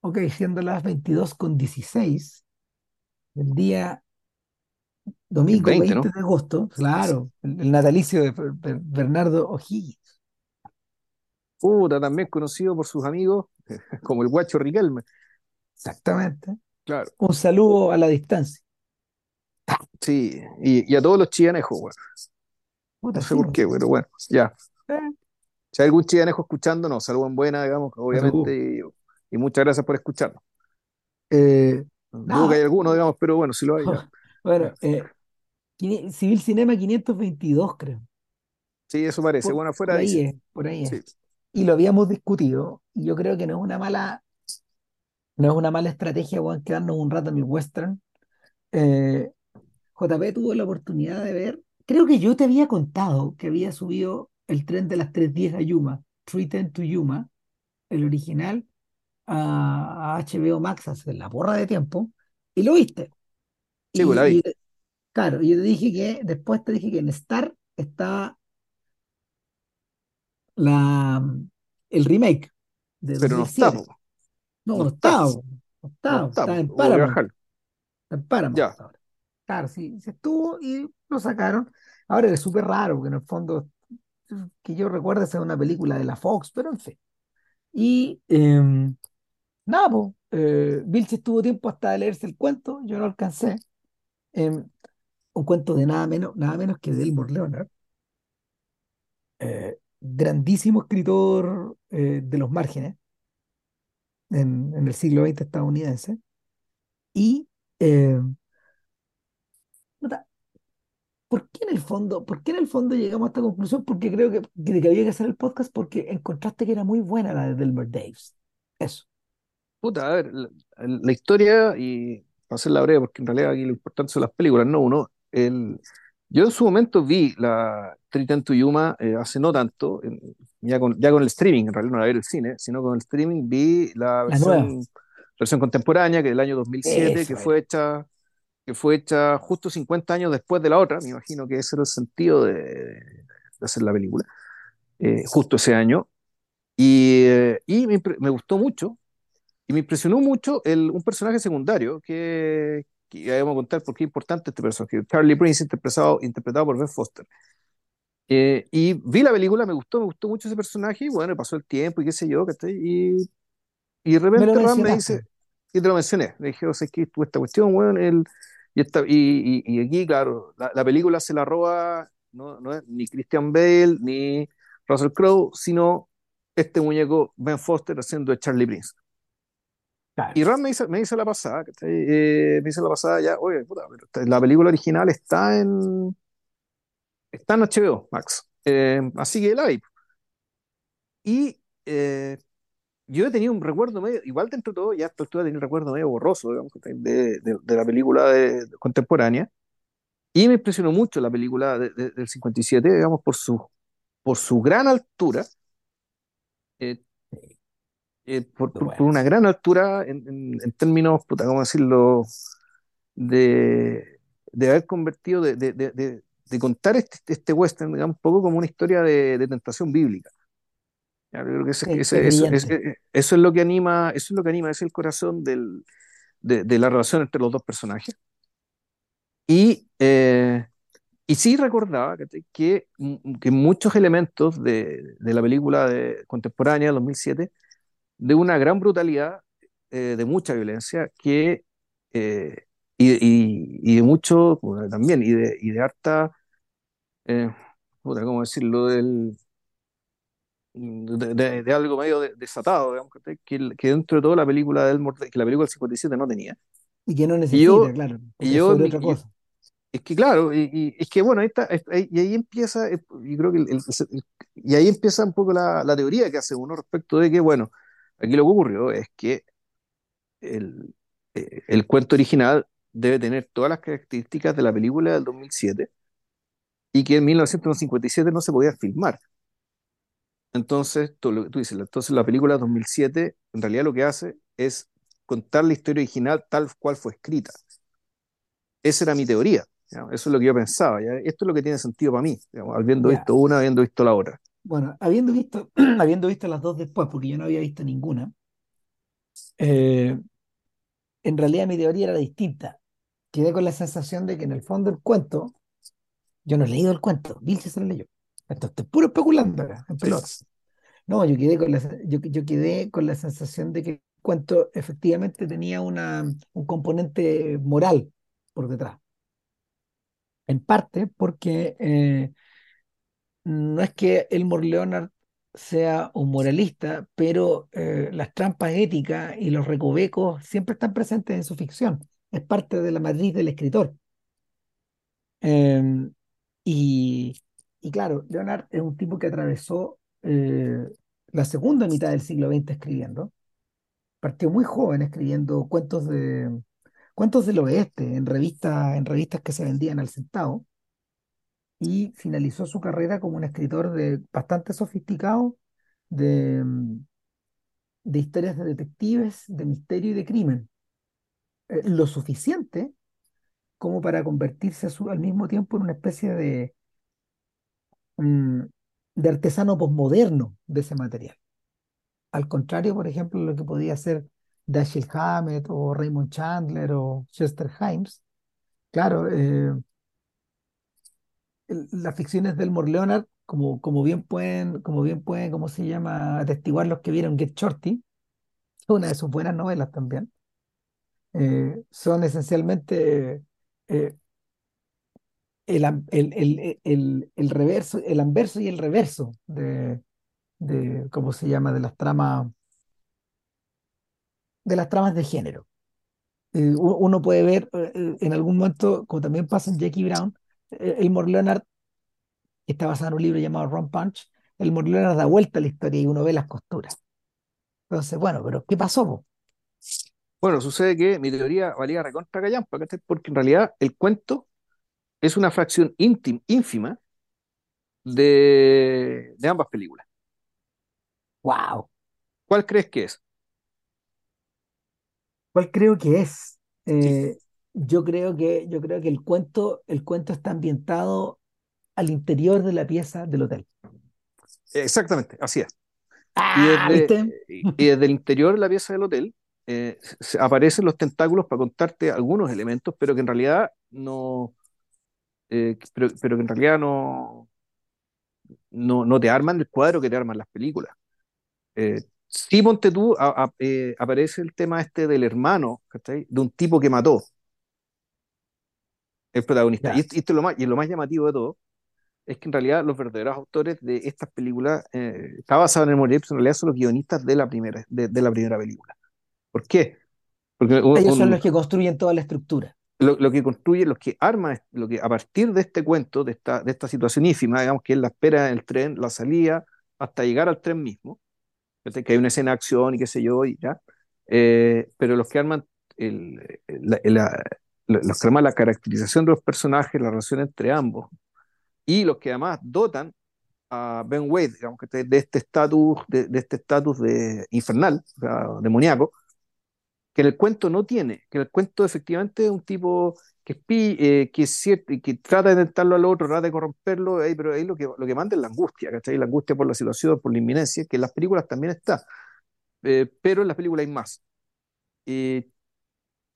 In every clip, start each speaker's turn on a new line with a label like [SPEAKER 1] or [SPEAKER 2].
[SPEAKER 1] Ok, siendo las 22 con 16 del día
[SPEAKER 2] El
[SPEAKER 1] domingo
[SPEAKER 2] 20,
[SPEAKER 1] 20
[SPEAKER 2] ¿no?
[SPEAKER 1] de agosto, claro, el, el natalicio de Bernardo O'Higgins.
[SPEAKER 2] Puta, también conocido por sus amigos como el Guacho Riquelme.
[SPEAKER 1] Exactamente.
[SPEAKER 2] Claro,
[SPEAKER 1] Un saludo a la distancia.
[SPEAKER 2] sí. Y, y a todos los chianejos, weón. No sé por
[SPEAKER 1] pues.
[SPEAKER 2] qué, pero bueno, ya.
[SPEAKER 1] Eh,
[SPEAKER 2] Si hay algún chianejo escuchando, nos saludan buena, digamos, obviamente, y, muchas gracias por escucharnos.
[SPEAKER 1] Eh,
[SPEAKER 2] Dudo que hay
[SPEAKER 1] nada,
[SPEAKER 2] alguno, digamos, pero bueno, si lo hay, ya.
[SPEAKER 1] bueno, eh, Civil Cinema 522, creo.
[SPEAKER 2] Sí, eso parece.
[SPEAKER 1] Por,
[SPEAKER 2] Bueno,
[SPEAKER 1] por
[SPEAKER 2] afuera
[SPEAKER 1] ahí
[SPEAKER 2] dice.
[SPEAKER 1] es, por ahí es.
[SPEAKER 2] Sí.
[SPEAKER 1] Y lo habíamos discutido, y yo creo que no es una mala, no es una mala estrategia, weón, quedarnos un rato en el western. Eh, JP tuvo la oportunidad de ver, creo que yo te había contado que había subido el tren de las 3.10 a Yuma, 310 to Yuma, el original, a, a HBO Max hace la porra de tiempo, y lo viste.
[SPEAKER 2] Sí, pues la
[SPEAKER 1] Y,
[SPEAKER 2] vi.
[SPEAKER 1] y, claro, yo te dije que, después te dije que en Star estaba la, el remake de
[SPEAKER 2] Pero no está, po.
[SPEAKER 1] 2007. No,
[SPEAKER 2] No
[SPEAKER 1] no
[SPEAKER 2] está.
[SPEAKER 1] no
[SPEAKER 2] está,
[SPEAKER 1] en Paramount, está en Paramount
[SPEAKER 2] Ya.
[SPEAKER 1] ahora. Claro, sí, se estuvo y lo sacaron. Ahora es súper raro, porque en el fondo, que yo recuerdo, es una película de la Fox, pero en fin. Y em, nada, pues, eh, Vilche estuvo tiempo hasta leerse el cuento, yo no alcancé. Em, un cuento de nada menos, nada menos que de Elmore Leonard, eh, grandísimo escritor eh, de los márgenes en, en el siglo XX estadounidense. Y puta, ¿por qué en el fondo, por qué en el fondo llegamos a esta conclusión? Porque creo que, que había que hacer el podcast porque encontraste que era muy buena la de Delmer Daves. Eso.
[SPEAKER 2] Puta, a ver, la, la historia, y para hacerla breve, porque en realidad aquí lo importante son las películas, no uno. El, yo en su momento vi la Triton to Yuma eh, hace no tanto, en- ya con, ya con el streaming, en realidad no la vi en el cine, sino con el streaming vi la versión, versión contemporánea, que del año 2007, que
[SPEAKER 1] Eso
[SPEAKER 2] fue
[SPEAKER 1] era.
[SPEAKER 2] hecha, que fue hecha justo 50 años después de la otra, me imagino que ese era el sentido de, de hacer la película, eh, justo ese año. Y, eh, y me, me gustó mucho, y me impresionó mucho el, un personaje secundario que, que ya vamos a contar por qué es importante este personaje, Charlie Prince, interpretado, interpretado por Ben Foster. Eh, y vi la película, me gustó, me gustó mucho ese personaje, y bueno, pasó el tiempo y qué sé yo, ¿cachai? Y, y de
[SPEAKER 1] Me
[SPEAKER 2] repente Ram me dice, y te lo mencioné, le dije, o sea, es que tuvo esta cuestión, bueno, el, y, esta, y, y, y aquí, claro, la, la película se la roba, no, no es ni Christian Bale, ni Russell Crowe, sino este muñeco Ben Foster haciendo de Charlie Prince. Y Ram me hizo, me hizo la pasada. Eh, me hizo la pasada ya, oye, puta, la película original está en, está en HBO Max. Eh, así que la vi. Y eh, yo he tenido un recuerdo medio, igual dentro de todo, ya a esta altura un recuerdo medio borroso, digamos, de, de, de la película de- contemporánea. Y me impresionó mucho la película de- de- del 57, digamos, por su, por su gran altura, eh, eh, por, por- por una gran altura en, en- en términos, puta, ¿cómo decirlo? de, de haber convertido, de, de, de, de- de contar este, este western, digamos, un poco como una historia de, de tentación bíblica. Ya, yo creo que ese-
[SPEAKER 1] Sí,
[SPEAKER 2] ese-
[SPEAKER 1] es
[SPEAKER 2] eso, es-
[SPEAKER 1] brillante.
[SPEAKER 2] eh, eso es lo que anima, eso es lo que anima, es el corazón del, de, de la relación entre los dos personajes. Y, eh, y sí recordaba que, mm, que muchos elementos de, de la película de, contemporánea, 2007, de una gran brutalidad, eh, de mucha violencia, que, eh, y, y- y de mucho, bueno, también, y de, y de harta, eh, ¿cómo decirlo? Del, de, de- de algo medio de- desatado, digamos, que, que dentro de toda la película del que la película del 57 no tenía.
[SPEAKER 1] Y que no necesita,
[SPEAKER 2] yo,
[SPEAKER 1] claro,
[SPEAKER 2] y yo,
[SPEAKER 1] sobre otra cosa.
[SPEAKER 2] es que claro, y, y- es que bueno, ahí está, y ahí empieza, eh, y creo que el- el- y ahí empieza un poco la, la teoría que hace uno respecto de que, bueno, aquí lo que ocurrió es que el, eh, el cuento original debe tener todas las características de la película del 2007 y que en 1957 no se podía filmar. Entonces, tú, tú dices, entonces la película del 2007 en realidad lo que hace es contar la historia original tal cual fue escrita. Esa era mi teoría. ¿ya? Eso es lo que yo pensaba. ¿ya? Esto es lo que tiene sentido para mí, digamos, habiendo
[SPEAKER 1] Ya,
[SPEAKER 2] visto una, habiendo visto la otra.
[SPEAKER 1] Bueno, habiendo visto, habiendo visto las dos después, porque yo no había visto ninguna, Eh, en realidad mi teoría era distinta. Quedé con la sensación de que en el fondo el cuento, yo no he leído el cuento, Vilche se lo leyó. Esto estoy puro especulando acá, en
[SPEAKER 2] Sí.
[SPEAKER 1] pelota. No, yo quedé con la, yo, yo quedé con la sensación de que el cuento efectivamente tenía una, un componente moral por detrás. En parte porque eh, no es que Elmore Leonard sea un moralista, pero eh, las trampas éticas y los recovecos siempre están presentes en su ficción. Es parte de la matriz del escritor. Eh, y, y claro, Leonard es un tipo que atravesó eh, la segunda mitad del siglo XX escribiendo. Partió muy joven escribiendo cuentos de cuentos del oeste en revistas, en revistas que se vendían al centavo y finalizó su carrera como un escritor de, bastante sofisticado de, mm, de historias de detectives, de misterio y de crimen. Eh, lo suficiente como para convertirse al mismo tiempo en una especie de, mm, de artesano posmoderno de ese material. Al contrario, por ejemplo, lo que podía hacer Dashiell Hammett o Raymond Chandler o Chester Himes. Claro, eh, las ficciones del Elmore Leonard, como, como bien pueden, como bien pueden, ¿cómo se llama? Atestiguar los que vieron Get Shorty, una de sus buenas novelas también, eh, son esencialmente eh, el, el, el, el, reverso, el anverso y el reverso de, de, ¿cómo se llama? De las tramas, de las tramas de género. Eh, uno puede ver en algún momento, como también pasa en Jackie Brown, Elmore Leonard que está basado en un libro llamado Ron Punch, el Leonard da vuelta a la historia y uno ve las costuras. Entonces, bueno, pero ¿qué pasó? po?
[SPEAKER 2] Bueno, sucede que mi teoría valía recontra callampa. Porque en realidad el cuento es una fracción íntim- ínfima de, de ambas películas.
[SPEAKER 1] ¡Wow!
[SPEAKER 2] ¿Cuál crees que es?
[SPEAKER 1] ¿Cuál creo que es?
[SPEAKER 2] Sí,
[SPEAKER 1] Eh, yo creo que, yo creo que el cuento, el cuento está ambientado al interior de la pieza del hotel.
[SPEAKER 2] exactamente, así es. Y
[SPEAKER 1] ¡Ah!
[SPEAKER 2] desde,
[SPEAKER 1] ¿Viste?
[SPEAKER 2] y desde el interior de la pieza del hotel eh, aparecen los tentáculos para contarte algunos elementos, pero que en realidad no, eh, pero, pero que en realidad no, no, no te arman el cuadro que te arman las películas. Eh, sí, ponte tú, a- a- eh, aparece el tema este del hermano, ¿cachai? De un tipo que mató el protagonista. Y esto, y esto es lo más, y lo más llamativo de todo, es que en realidad los verdaderos autores de estas películas, eh, está basado en el Gibson, en realidad son los guionistas de la primera, de, de la primera película. ¿Por qué? Porque un-
[SPEAKER 1] ellos son los que construyen toda la estructura.
[SPEAKER 2] lo, lo que construye, lo que arma, lo que a partir de este cuento, de esta, de esta situación ínfima, digamos que es la espera del tren, la salida, hasta llegar al tren mismo, que hay una escena de acción y qué sé yo, y ya, eh, pero los que arman el, la, la- los que arman la caracterización de los personajes, la relación entre ambos, y los que además dotan a Ben Wade, digamos, que de este estatus de, de este estatus de infernal, o sea, demoníaco, que en el cuento no tiene, que en el cuento efectivamente es un tipo que eh, que, es cierto, que trata de tentarlo al otro, trata de corromperlo, eh, pero ahí lo que, lo que manda es la angustia, ¿cachai? La angustia por la situación, por la inminencia, que en las películas también está, eh, pero en las películas hay más.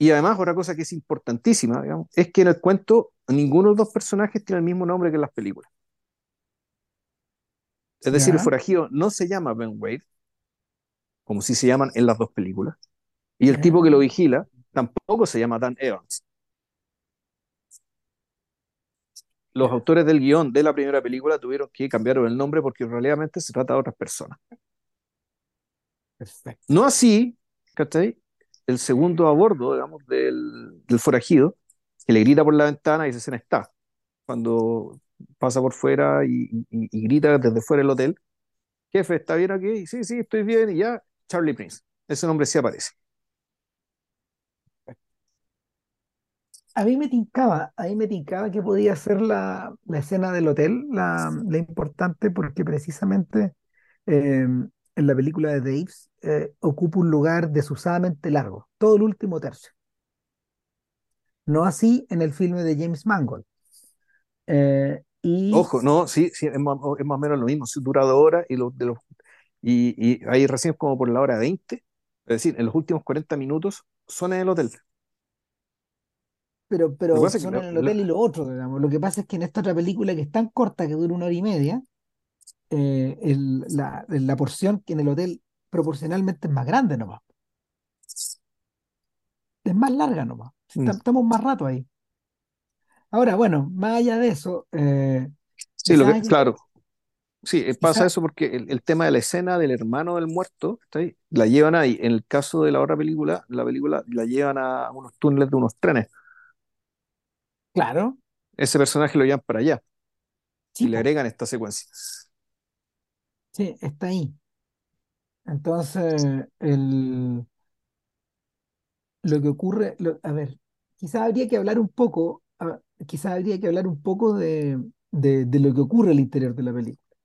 [SPEAKER 2] Y además, otra cosa que es importantísima, digamos, es que en el cuento ninguno de los dos personajes tiene el mismo nombre que en las películas. Es decir, el forajido no se llama Ben Wade, como si se llaman en las dos películas, y el tipo que lo vigila tampoco se llama Dan Evans. Los autores del guion de la primera película tuvieron que cambiar el nombre porque realmente se trata de otras personas.
[SPEAKER 1] perfecto.
[SPEAKER 2] No así, ¿cachai? El segundo a bordo, digamos, del, del forajido, que le grita por la ventana y esa escena está. Cuando pasa por fuera y, y- y grita desde fuera del hotel, jefe, ¿está bien aquí? Sí, sí, estoy bien, y ya, Charlie Prince. Ese nombre sí aparece.
[SPEAKER 1] A mí me tincaba, a mí me tincaba que podía ser la, la escena del hotel, la, la importante, porque precisamente eh, en la película de Daves eh, ocupa un lugar desusadamente largo, todo el último tercio. No así en el filme de James Mangold. Eh, y
[SPEAKER 2] Ojo, no, sí, sí, es más, es más o menos lo mismo, dura dos horas y, lo, de los, y, y ahí recién como por la hora 20 Es decir, en los últimos 40 minutos son en el hotel.
[SPEAKER 1] pero,
[SPEAKER 2] Lo que
[SPEAKER 1] pero
[SPEAKER 2] que
[SPEAKER 1] son
[SPEAKER 2] la-
[SPEAKER 1] en el hotel y lo otro, digamos. Lo que pasa es que en esta otra película que es tan corta, que dura una hora y media, eh, el- la, la porción que en el hotel proporcionalmente es más grande nomás. Es más larga nomás.
[SPEAKER 2] Mm,
[SPEAKER 1] Estamos más rato ahí. Ahora, bueno, más allá de eso, eh,
[SPEAKER 2] sí, lo
[SPEAKER 1] quizás
[SPEAKER 2] que,
[SPEAKER 1] hay que-
[SPEAKER 2] claro, sí, eh, pasa
[SPEAKER 1] quizás,
[SPEAKER 2] eso porque el, el tema de la escena del hermano del muerto, ¿está ahí? La llevan ahí. En el caso de la otra película, la película la llevan a unos túneles de unos trenes.
[SPEAKER 1] claro,
[SPEAKER 2] Ese personaje lo llevan para allá y le agregan esta secuencia.
[SPEAKER 1] Sí, está ahí. Entonces, el, lo que ocurre, lo- a ver, quizás habría que hablar un poco, a- quizás habría que hablar un poco de, de, de lo que ocurre al interior de la película,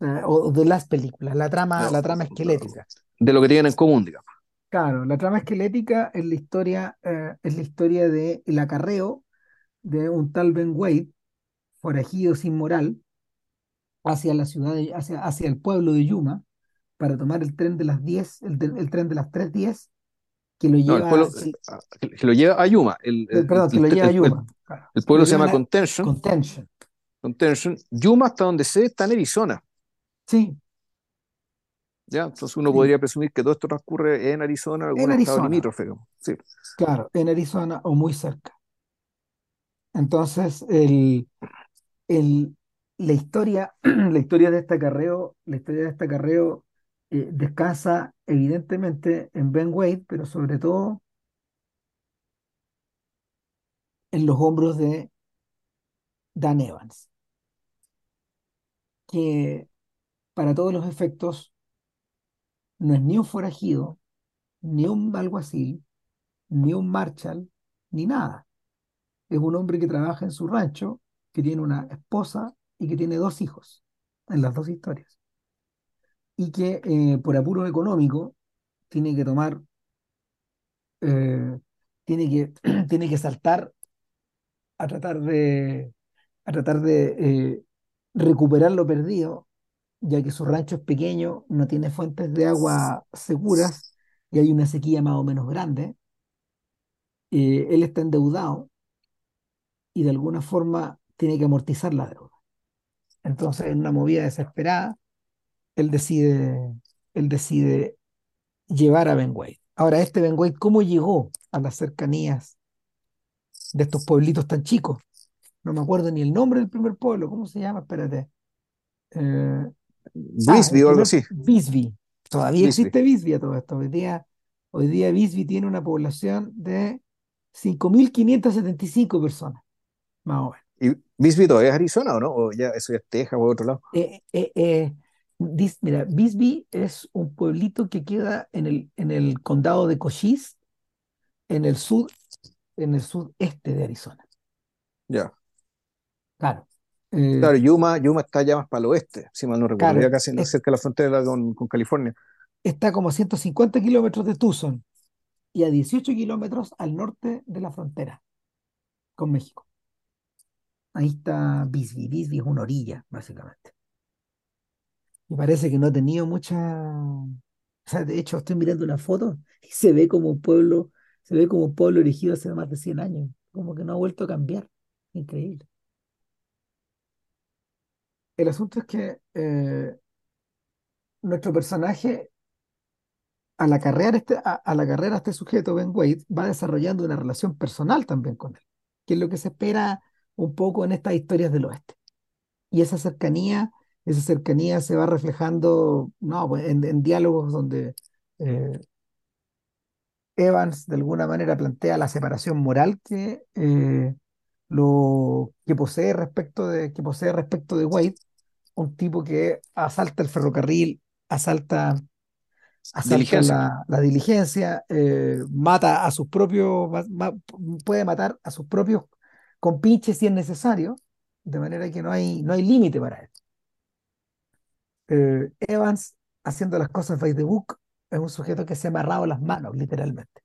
[SPEAKER 1] eh, o, o de las películas, la trama, la trama esquelética.
[SPEAKER 2] de lo que tienen en común, digamos.
[SPEAKER 1] Claro, la trama esquelética es la historia, eh, es la historia de el acarreo de un tal Ben Wade, forajido sin moral, hacia la ciudad, de- hacia, hacia el pueblo de Yuma, para tomar el tren de las 10 el, el tren de las tres diez que lo
[SPEAKER 2] No, el pueblo
[SPEAKER 1] lleva, que-
[SPEAKER 2] ah, que, lo lleva a Yuma. El,
[SPEAKER 1] eh,
[SPEAKER 2] el-
[SPEAKER 1] perdón, que lo lleva a Yuma, claro,
[SPEAKER 2] el pueblo se llama Contention.
[SPEAKER 1] Contention.
[SPEAKER 2] Contention. Yuma, hasta donde sé, está en Arizona.
[SPEAKER 1] Sí,
[SPEAKER 2] ¿ya? Entonces uno
[SPEAKER 1] sí,
[SPEAKER 2] podría presumir que todo esto transcurre en Arizona, en
[SPEAKER 1] en
[SPEAKER 2] algún estado
[SPEAKER 1] Arizona,
[SPEAKER 2] limítrofe. Sí.
[SPEAKER 1] claro, en Arizona o muy cerca. Entonces, el, el, la historia, la historia de este acarreo, la historia de este acarreo eh, descansa evidentemente en Ben Wade, pero sobre todo en los hombros de Dan Evans, que para todos los efectos no es ni un forajido, ni un alguacil, ni un marshal, ni nada. Es un hombre que trabaja en su rancho, que tiene una esposa y que tiene dos hijos en las dos historias. Y que eh, por apuro económico tiene que tomar, eh, tiene que, tiene que saltar a tratar de, a tratar de eh, recuperar lo perdido, ya que su rancho es pequeño, no tiene fuentes de agua seguras y hay una sequía más o menos grande. Él está endeudado y de alguna forma tiene que amortizar la deuda. Entonces, en una movida desesperada, él decide, él decide llevar a Ben. Ahora, este Ben ¿cómo llegó a las cercanías de estos pueblitos tan chicos? No me acuerdo ni el nombre del primer pueblo, ¿cómo se llama? Espérate. Eh, ah,
[SPEAKER 2] o algo así.
[SPEAKER 1] Bisbee. Todavía existe Bisbee a todo esto. Hoy día, hoy día Bisbee tiene una población de 5.575 personas, más o menos.
[SPEAKER 2] ¿Y Brisby todavía es Arizona o no? ¿O ya eso ya es Texas o otro lado?
[SPEAKER 1] Eh, eh, eh, dis- mira, Bisbee es un pueblito que queda en el, en el condado de Cochise, en el sur, en el sudeste de Arizona.
[SPEAKER 2] Ya.
[SPEAKER 1] Claro.
[SPEAKER 2] Claro, Yuma, Yuma está ya más para el oeste, si mal no recuerdo,
[SPEAKER 1] claro,
[SPEAKER 2] ya casi
[SPEAKER 1] es-
[SPEAKER 2] cerca de la frontera con, con California.
[SPEAKER 1] está como a 150 kilómetros de Tucson y a 18 kilómetros al norte de la frontera con México. Ahí está Bisbee. Bisbee es una orilla, básicamente. Y parece que no ha tenido mucha. O sea, de hecho, estoy mirando una foto y se ve como un pueblo, se ve como un pueblo erigido hace más de 100 años. Como que no ha vuelto a cambiar. Increíble. El asunto es que eh, nuestro personaje, al acarrear este, a, al acarrear a este sujeto, Ben Wade, va desarrollando una relación personal también con él, que es lo que se espera un poco en estas historias del oeste. Y esa cercanía, esa cercanía se va reflejando no, pues, en, en diálogos donde eh, Evans de alguna manera plantea la separación moral que, eh, lo, que posee respecto de, que posee respecto de Wade, un tipo que asalta el ferrocarril, asalta, asalta
[SPEAKER 2] Diligencia.
[SPEAKER 1] la, la diligencia, eh, mata a sus propios, ma- ma- puede matar a sus propios compinches si es necesario, de manera que no hay, no hay límite para él. Eh, Evans, haciendo las cosas by the book, es un sujeto que se ha amarrado las manos, literalmente.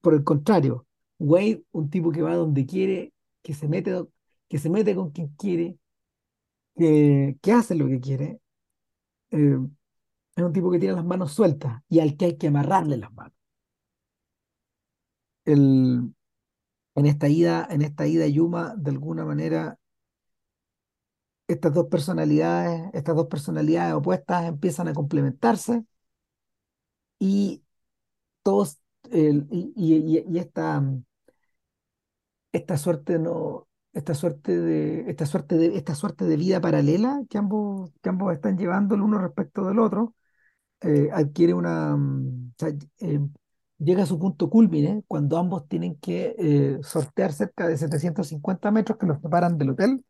[SPEAKER 1] Por el contrario, Wade, un tipo que va donde quiere, que se mete, que se mete con quien quiere, que, que hace lo que quiere, eh, es un tipo que tiene las manos sueltas y al que hay que amarrarle las manos. El, en esta ida, en esta ida Yuma, de alguna manera, estas dos personalidades, estas dos personalidades opuestas empiezan a complementarse y todos, y, y- esta, esta suerte no, esta suerte de, esta suerte de, esta suerte de vida paralela que ambos, que ambos están llevando el uno respecto del otro, eh, adquiere una, mm, llega a su punto culmine cuando ambos tienen que eh, sortear cerca de 750 metros que los separan del hotel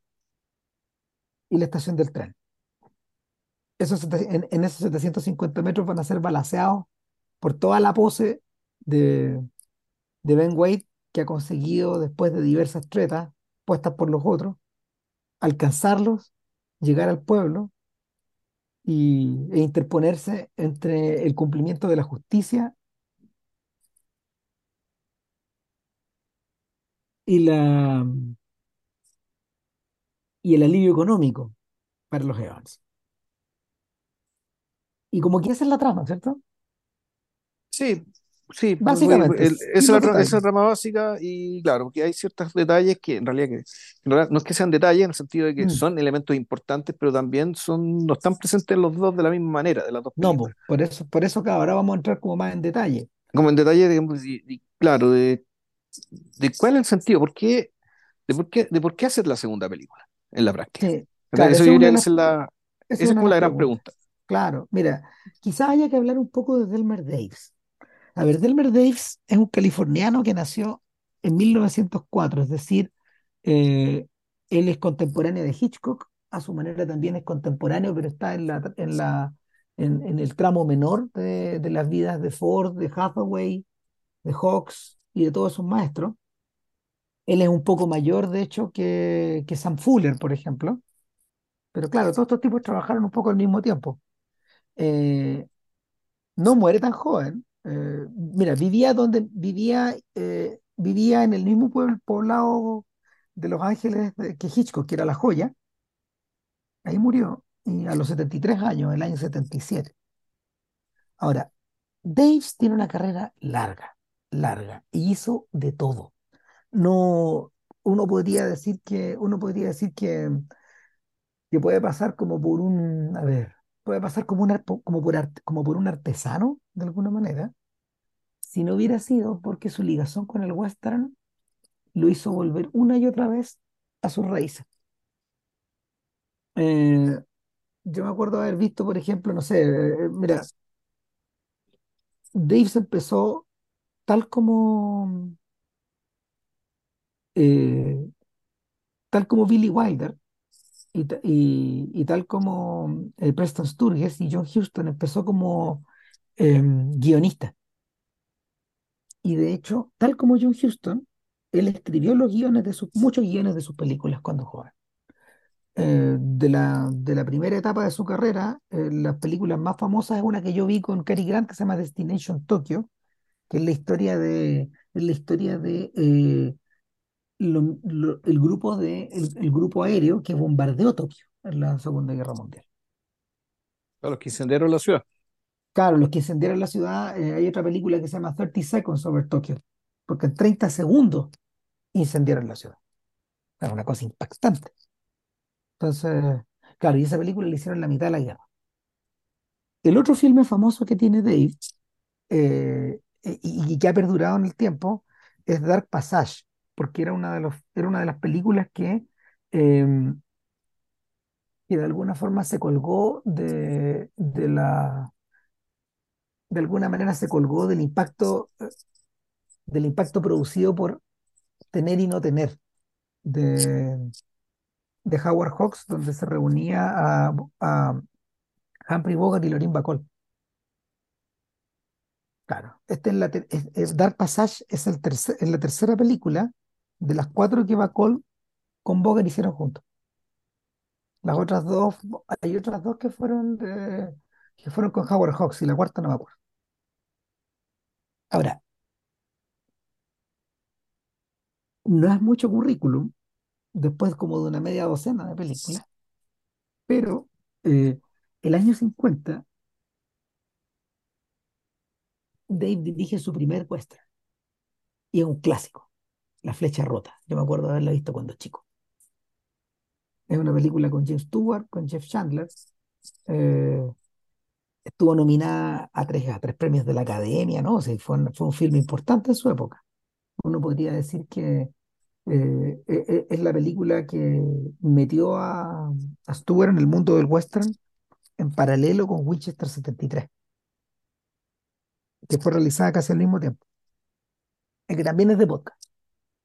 [SPEAKER 1] y la estación del tren. Esos, en, en esos 750 metros van a ser balaceados por toda la pose de, de Ben Wade que ha conseguido después de diversas tretas puestas por los otros, alcanzarlos, llegar al pueblo y, e interponerse entre el cumplimiento de la justicia y, la, y el alivio económico para los Evans. Y como que esa es la trama, ¿cierto?
[SPEAKER 2] Sí, sí, pues,
[SPEAKER 1] Básicamente,
[SPEAKER 2] el- esa es la, esa trama básica y claro, porque hay ciertos detalles que en realidad, que, en realidad no es que sean detalles en el sentido de que
[SPEAKER 1] Mm,
[SPEAKER 2] son elementos importantes, pero también son, no están presentes los dos de la misma manera, de las dos
[SPEAKER 1] No,
[SPEAKER 2] películas.
[SPEAKER 1] por eso, por eso que ahora vamos a entrar como más en detalle.
[SPEAKER 2] Como en detalle, digamos, y- y claro, de, de cuál es el sentido, por qué, de por qué, de por qué hacer la segunda película en la práctica.
[SPEAKER 1] Sí, claro,
[SPEAKER 2] Eso yo
[SPEAKER 1] es
[SPEAKER 2] diría que la,
[SPEAKER 1] es
[SPEAKER 2] como la gran pregunta.
[SPEAKER 1] Claro, mira, quizás haya que hablar un poco de Delmer Daves. A ver, Delmer Daves es un californiano que nació en 1904, es decir, eh, él es contemporáneo de Hitchcock, a su manera también es contemporáneo, pero está en la, en la, en, en el tramo menor de, de las vidas de Ford, de Hathaway, de Hawks y de todos sus maestros. Él es un poco mayor, de hecho, que, que Sam Fuller, por ejemplo. Pero claro, todos estos tipos trabajaron un poco al mismo tiempo. Eh, no muere tan joven. Eh, mira, vivía donde vivía, eh, vivía en el mismo pueblo, poblado de Los Ángeles que Hitchcock, que era La Joya. Ahí murió a los 73 años, el año 77. Ahora, Daves tiene una carrera larga, larga, y hizo de todo. No, uno podría decir que, uno podría decir que, que puede pasar como por un, a ver, puede pasar como, un como, por arte- como por un artesano, de alguna manera si no hubiera sido porque su ligación con el western lo hizo volver una y otra vez a sus raíces. Eh, yo me acuerdo haber visto, por ejemplo, no sé, eh, mira, Dave empezó tal como, eh, tal como Billy Wilder y, y- y tal como eh, Preston Sturges y John Huston empezó como eh, guionista. Y de hecho, tal como John Huston, él escribió los guiones de sus, muchos guiones de sus películas cuando joven. eh, de la, de la primera etapa de su carrera, eh, las películas más famosas es una que yo vi con Cary Grant que se llama Destination Tokyo, que es la historia de, es la historia de eh, lo- lo- el grupo de, el, el grupo aéreo que bombardeó Tokio en la Segunda Guerra Mundial.
[SPEAKER 2] A los que incendiaron la ciudad.
[SPEAKER 1] Claro, los que incendiaron la ciudad, eh, hay otra película que se llama 30 Seconds over Tokyo, porque en 30 segundos incendiaron la ciudad. Era una cosa impactante. Entonces, claro, y esa película la hicieron la mitad de la guerra. El otro filme famoso que tiene Dave eh, y, y que ha perdurado en el tiempo es Dark Passage, porque era una de, los, era una de las películas que, eh, que de alguna forma se colgó de, de la, de alguna manera se colgó del impacto, eh, del impacto producido por Tener y No Tener de, de Howard Hawks, donde se reunía a, a Humphrey Bogart y Lorin Bacall. Claro, este es la es- es Dark Passage es, el tercer- es la tercera película de las cuatro que Bacall con Bogart hicieron juntos. Las otras dos, hay otras dos que fueron de- que fueron con Howard Hawks y la cuarta no me acuerdo. Ahora, no es mucho currículum, después como de una media docena de películas, pero eh, el año 50 Dave dirige su primer western y es un clásico, La Flecha Rota. Yo me acuerdo de haberla visto cuando chico. Es una película con James Stewart, con Jeff Chandler. eh, estuvo nominada a tres, a tres premios de la Academia, ¿no? O sea, fue un, fue filme importante en su época. Uno podría decir que eh, e- e- es la película que metió a, a Stewart en el mundo del western en paralelo con Winchester 73, que fue realizada casi al mismo tiempo, y que también es de podcast,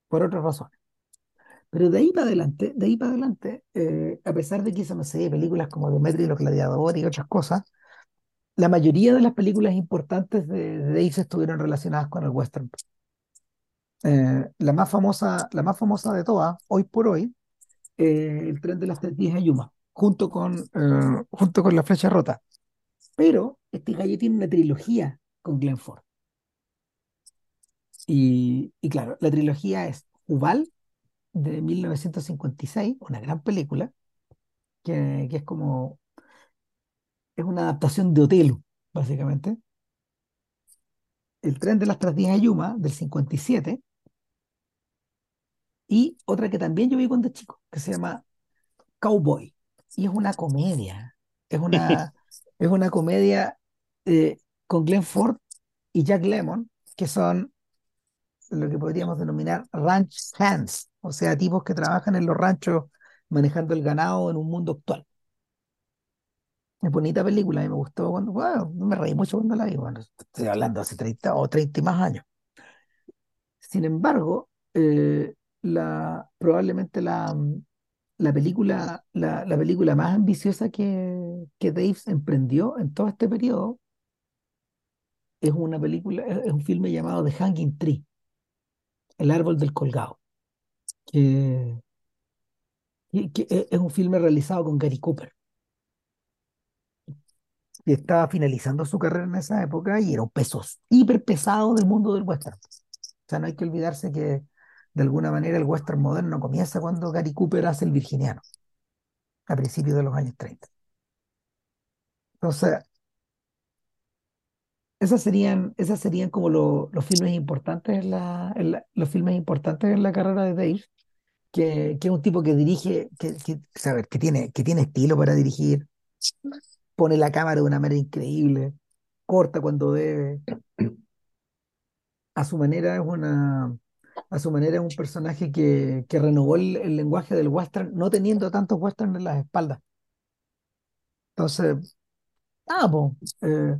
[SPEAKER 1] por otras razones. Pero de ahí para adelante, de ahí para adelante, eh, a pesar de que hizo, no sé, películas como Demetri y los Gladiadores y otras cosas, la mayoría de las películas importantes de, de Dave estuvieron relacionadas con el western. Eh, la más famosa, la más famosa de todas, hoy por hoy, eh, el tren de las tres días de Yuma, junto con, eh, junto con la flecha rota. Pero este gallo tiene una trilogía con Glenn Ford. Y, y claro, la trilogía es Ubal de 1956, una gran película, que, que es como, es una adaptación de Otelo, básicamente. El tren de las tres días de Yuma del 57 y otra que también yo vi cuando chico, que se llama Cowboy. Y es una comedia. Es una, es una comedia eh, con Glenn Ford y Jack Lemmon, que son lo que podríamos denominar ranch hands, o sea, tipos que trabajan en los ranchos manejando el ganado en un mundo actual. Es bonita película, a mí me gustó cuando, bueno, me reí mucho cuando la vi, bueno, estoy hablando hace 30 o 30 y más años. Sin embargo, eh, la, probablemente la, la película, la, la película más ambiciosa que, que Dave emprendió en todo este periodo es una película, es un filme llamado The Hanging Tree, El árbol del colgado, que, que es un filme realizado con Gary Cooper, que estaba finalizando su carrera en esa época y era un peso hiper pesado del mundo del western. O sea, no hay que olvidarse que de alguna manera el western moderno comienza cuando Gary Cooper hace El Virginiano, a principios de los años 30. Entonces, esas serían, esas serían como lo- los filmes importantes en la, en la- los filmes importantes en la carrera de Dave, que, que es un tipo que dirige, que, que, saber, que tiene, que tiene estilo para dirigir, pone la cámara de una manera increíble, corta cuando debe, a su manera es una, a su manera es un personaje que, que renovó el, el lenguaje del western, no teniendo tantos westerns en las espaldas. Entonces, ah, po, eh,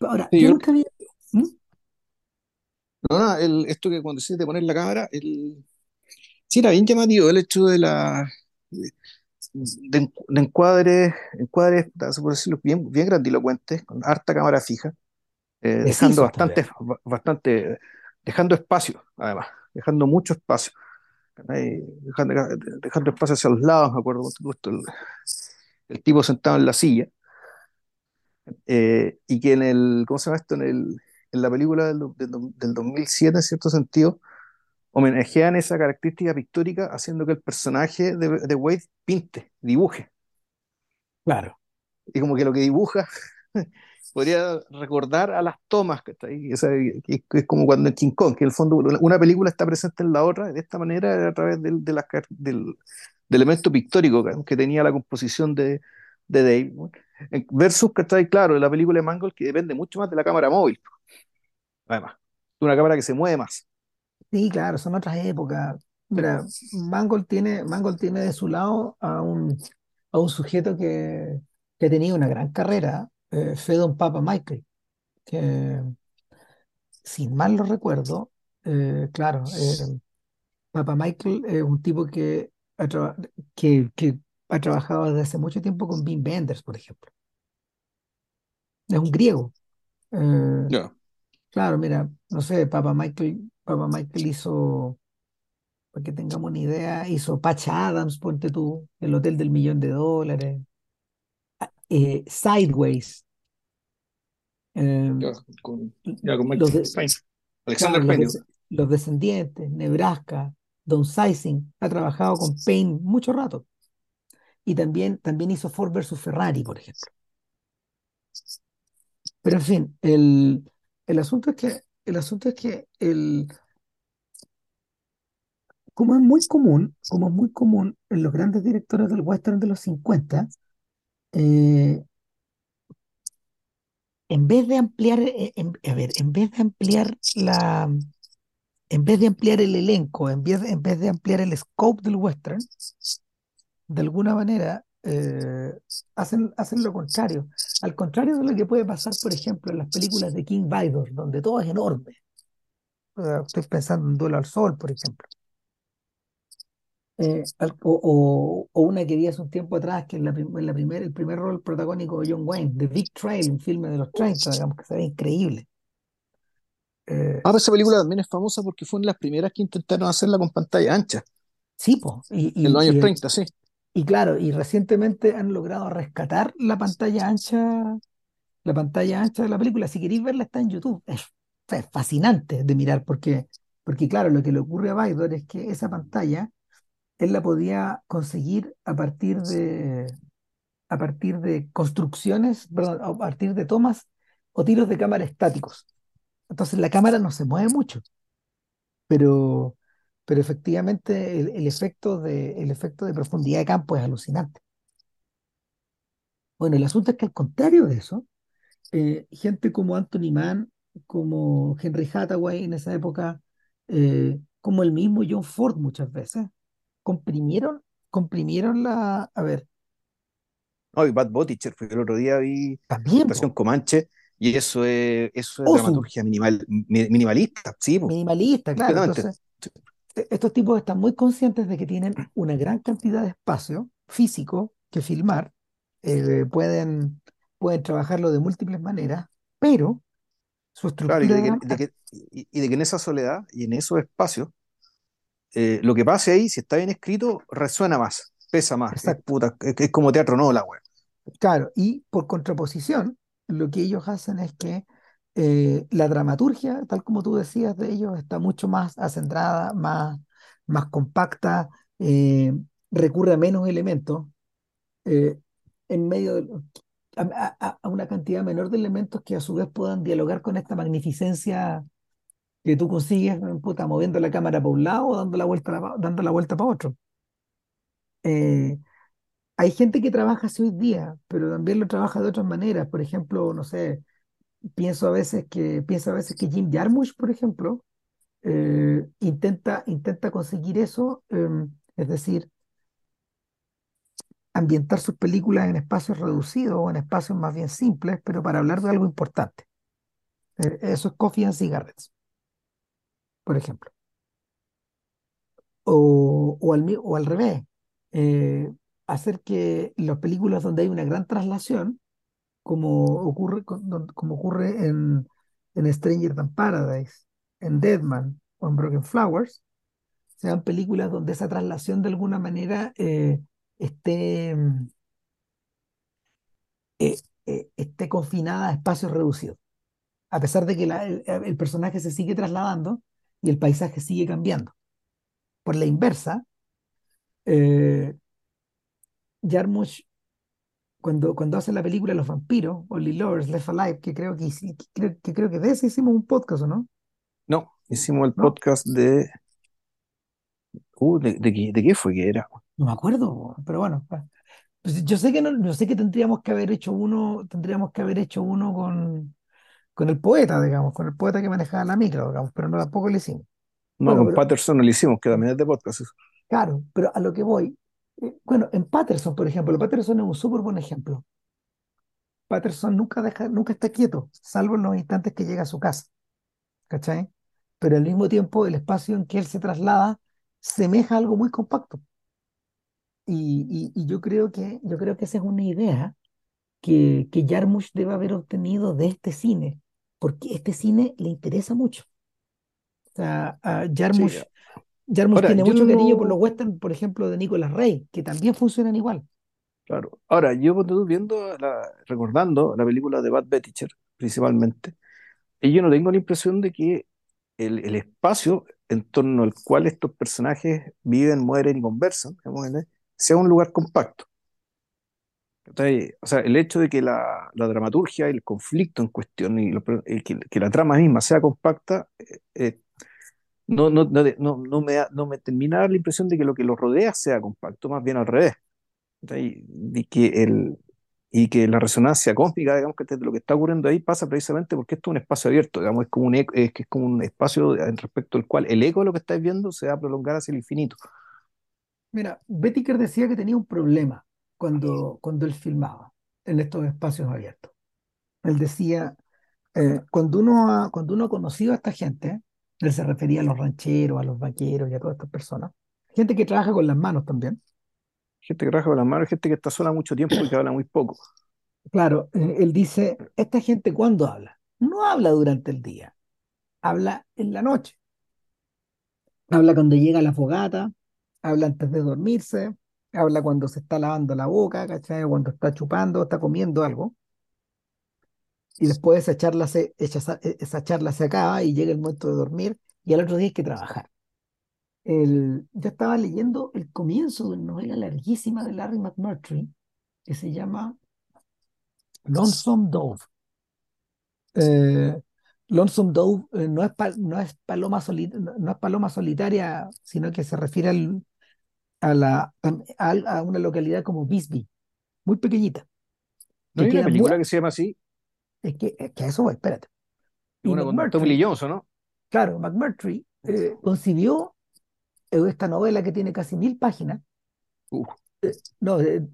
[SPEAKER 1] ahora,
[SPEAKER 2] Sí,
[SPEAKER 1] yo
[SPEAKER 2] yo-
[SPEAKER 1] nunca había... ¿Mm?
[SPEAKER 2] no, nada, el- esto que cuando decís de poner la cámara, el, sí era bien llamativo el hecho de la de, en- de encuadres, encuadres, por decirlo, bien, bien grandilocuentes, con harta cámara fija, eh, dejando
[SPEAKER 1] Precisos también.
[SPEAKER 2] bastante, ba- bastante, dejando espacio, además, dejando mucho espacio, ¿cachai? dejando, dejando espacio hacia los lados, me acuerdo, el, el tipo sentado en la silla, eh, y que en el, ¿cómo se llama esto? En el, en la película del, del, do- del 2007, en cierto sentido, homenajean esa característica pictórica haciendo que el personaje de, de Wade pinte, dibuje,
[SPEAKER 1] Claro.
[SPEAKER 2] y como que lo que dibuja podría recordar a las tomas, que, que es como cuando en King Kong, que en el fondo una película está presente en la otra, de esta manera a través del, de del, del elemento pictórico que, tenía la composición de, de Dave, versus, ¿cachai? Claro, la película de Mangold que depende mucho más de la cámara móvil, además, una cámara que se mueve más.
[SPEAKER 1] Sí, claro, son otras épocas. Mira, Mangold tiene, Mangold tiene de su lado a un, a un sujeto que, que ha tenido una gran carrera, eh, Fedon Papa Michael, que si mal lo recuerdo, eh, claro, eh, Papa Michael es un tipo que que, que ha trabajado desde hace mucho tiempo con Wim Wenders, por ejemplo. Es un griego. Eh, claro, mira, no sé, Papa Michael, Papa Michael hizo para que tengamos una idea, hizo Patch Adams, ponte tú, El Hotel del Millón de Dólares, eh, Sideways, eh,
[SPEAKER 2] Ya, con,
[SPEAKER 1] los,
[SPEAKER 2] Michael
[SPEAKER 1] de-
[SPEAKER 2] Payne.
[SPEAKER 1] claro,
[SPEAKER 2] Alexander
[SPEAKER 1] los, los Descendientes, Nebraska, Downsizing, ha trabajado con Payne mucho rato. Y también, también hizo Ford versus Ferrari, por ejemplo. Pero en fin, el, el asunto es que, el asunto es que el, como es muy común, como es muy común en los grandes directores del western de los 50, eh, en vez de ampliar, eh, en- a ver, en vez de ampliar la, en vez de ampliar el elenco, en vez en vez de ampliar el scope del western, de alguna manera eh, hacen, hacen lo contrario. Al contrario de lo que puede pasar, por ejemplo, en las películas de King Vidor, donde todo es enorme. Estoy pensando en Duelo al Sol, por ejemplo. Eh, o, o- o una que vi hace un tiempo atrás, que en la, prim- en la primer, el primer rol protagónico de John Wayne, The Big Trail, un filme de los 30 digamos, que se ve increíble. Eh,
[SPEAKER 2] Ahora esa película también es famosa porque fue una de las primeras que intentaron hacerla con pantalla ancha,
[SPEAKER 1] sí, po, y,
[SPEAKER 2] en los
[SPEAKER 1] y,
[SPEAKER 2] años
[SPEAKER 1] y,
[SPEAKER 2] 30, sí.
[SPEAKER 1] Y claro, y recientemente han logrado rescatar la pantalla ancha la pantalla ancha de la película. Si queréis verla, está en YouTube. Es, fascinante de mirar porque, porque, claro, lo que le ocurre a Baydor es que esa pantalla él la podía conseguir a partir de, a partir de construcciones, perdón, a partir de tomas o tiros de cámara estáticos. Entonces la cámara no se mueve mucho, pero, pero efectivamente el, el efecto de, el efecto de profundidad de campo es alucinante. Bueno, el asunto es que al contrario de eso, eh, gente como Anthony Mann, como Henry Hathaway en esa época, eh, como el mismo John Ford muchas veces, comprimieron, comprimieron la, a ver,
[SPEAKER 2] No, y Bad Butcher, fue el otro día vi
[SPEAKER 1] también,
[SPEAKER 2] Comanche y eso es, eso es
[SPEAKER 1] Osu,
[SPEAKER 2] dramaturgia minimal, mi- minimalista, sí,
[SPEAKER 1] minimalista, claro, entonces estos tipos están muy conscientes de que tienen una gran cantidad de espacio físico que filmar, eh, pueden, pueden trabajarlo de múltiples maneras, pero su
[SPEAKER 2] Claro, y
[SPEAKER 1] estructura
[SPEAKER 2] de que, de que- y- de que en esa soledad y en esos espacios, eh, lo que pase ahí, si está bien escrito, resuena más, pesa más, es, puta, es, es como teatro no, la wea.
[SPEAKER 1] Claro, y por contraposición, lo que ellos hacen es que eh, la dramaturgia, tal como tú decías de ellos, está mucho más acentrada, más, más compacta, eh, recurre a menos elementos, eh, en medio a, a- a una cantidad menor de elementos que a su vez puedan dialogar con esta magnificencia que tú consigues, moviendo la cámara para un lado o dando la vuelta, dando la vuelta para otro. Hay gente que trabaja así hoy día, pero también lo trabaja de otras maneras. Por ejemplo, no sé, pienso a veces que, pienso a veces que Jim Jarmusch, por ejemplo, eh, intenta, intenta conseguir eso, em, es decir, ambientar sus películas en espacios reducidos o en espacios más bien simples, pero para hablar de algo importante. Eh, eso es Coffee and Cigarettes, por ejemplo. O, o al, revés, eh, hacer que las películas donde hay una gran traslación como ocurre, como ocurre en, en Stranger Than Paradise, en Deadman o en Broken Flowers, sean películas donde esa traslación de alguna manera eh, esté, mm, eh, eh, esté confinada a espacios reducidos, a pesar de que el, el personaje se sigue trasladando y el paisaje sigue cambiando. Por la inversa, Jarmusch, cuando, cuando hace la película Los vampiros, Only Lovers Left Alive, que creo que, que creo, que creo que de ese hicimos un podcast, ¿o no?
[SPEAKER 2] No, hicimos el
[SPEAKER 1] ¿No?
[SPEAKER 2] podcast de, uh, de, de, qué- de qué fue que era?
[SPEAKER 1] No me acuerdo, pero bueno, pues yo sé que no, yo sé que tendríamos que haber hecho uno, tendríamos que haber hecho uno con, con el poeta, digamos, con el poeta que manejaba la micro, digamos, pero no tampoco lo hicimos.
[SPEAKER 2] No,
[SPEAKER 1] Bueno,
[SPEAKER 2] con
[SPEAKER 1] pero
[SPEAKER 2] Patterson no lo hicimos, que también es de podcast.
[SPEAKER 1] claro, pero a lo que voy, bueno, en Patterson, por ejemplo, Patterson es un súper buen ejemplo. Patterson nunca deja, nunca está quieto, salvo en los instantes que llega a su casa, ¿cachai? Pero al mismo tiempo el espacio en que él se traslada semeja a algo muy compacto. Y, y, y yo creo que, yo creo que esa es una idea que, que Jarmusch debe haber obtenido de este cine, porque este cine le interesa mucho. O sea, a
[SPEAKER 2] Sí.
[SPEAKER 1] Jarmusch, Jarmusch
[SPEAKER 2] Ahora,
[SPEAKER 1] tiene mucho cariño por
[SPEAKER 2] no,
[SPEAKER 1] los westerns, por ejemplo, de Nicolas Rey, que también funcionan igual.
[SPEAKER 2] claro. Ahora, yo cuando viendo, la, recordando la película de Bad Butcher, principalmente, y yo no tengo la impresión de que el, el espacio en torno al cual estos personajes viven, mueren y conversan, digamos, sea un lugar compacto. O sea, el hecho de que la, la dramaturgia, el conflicto en cuestión y, lo- que, que la trama misma sea compacta, eh, eh, no, no, no, no, me, da- no me termina dar la impresión de que lo que lo rodea sea compacto, más bien al revés. Y que, el, y que la resonancia cósmica, digamos, que de lo que está ocurriendo ahí pasa precisamente porque esto es un espacio abierto, digamos, es como un, eco- es, es como un espacio respecto al cual el eco de lo que estáis viendo se va a prolongar hacia el infinito.
[SPEAKER 1] Mira, Bettiker decía que tenía un problema cuando, cuando él filmaba en estos espacios abiertos. Él decía, eh, cuando uno ha, cuando uno ha conocido a esta gente, él se refería a los rancheros, a los vaqueros y a todas estas personas, gente que trabaja con las manos también.
[SPEAKER 2] Gente que trabaja con las manos, gente que está sola mucho tiempo y que habla muy poco.
[SPEAKER 1] Claro, eh, él dice, esta gente ¿cuándo habla? No habla durante el día, habla en la noche. Habla cuando llega a la fogata, habla antes de dormirse, habla cuando se está lavando la boca, ¿cachai? Cuando está chupando, está comiendo algo. Y después esa charla se, esa, esa charla se acaba y llega el momento de dormir y al otro día hay que trabajar. El, yo estaba leyendo el comienzo de una novela larguísima de Larry McMurtry que se llama Lonesome Dove. Eh, Lonesome Dove eh, no, es pa- no, es paloma soli- no no es paloma solitaria, sino que se refiere al, a, la, a, a una localidad como Bisbee, muy pequeñita,
[SPEAKER 2] ¿No hay una
[SPEAKER 1] muy...
[SPEAKER 2] película que se llama así?
[SPEAKER 1] Es que, es que eso voy, espérate.
[SPEAKER 2] Es
[SPEAKER 1] Y
[SPEAKER 2] una con Tommy Lee
[SPEAKER 1] McMurtry,
[SPEAKER 2] Jones, ¿o ¿no?
[SPEAKER 1] claro, McMurtry eh, concibió eh, esta novela que tiene casi mil páginas.
[SPEAKER 2] Uh,
[SPEAKER 1] No, eh,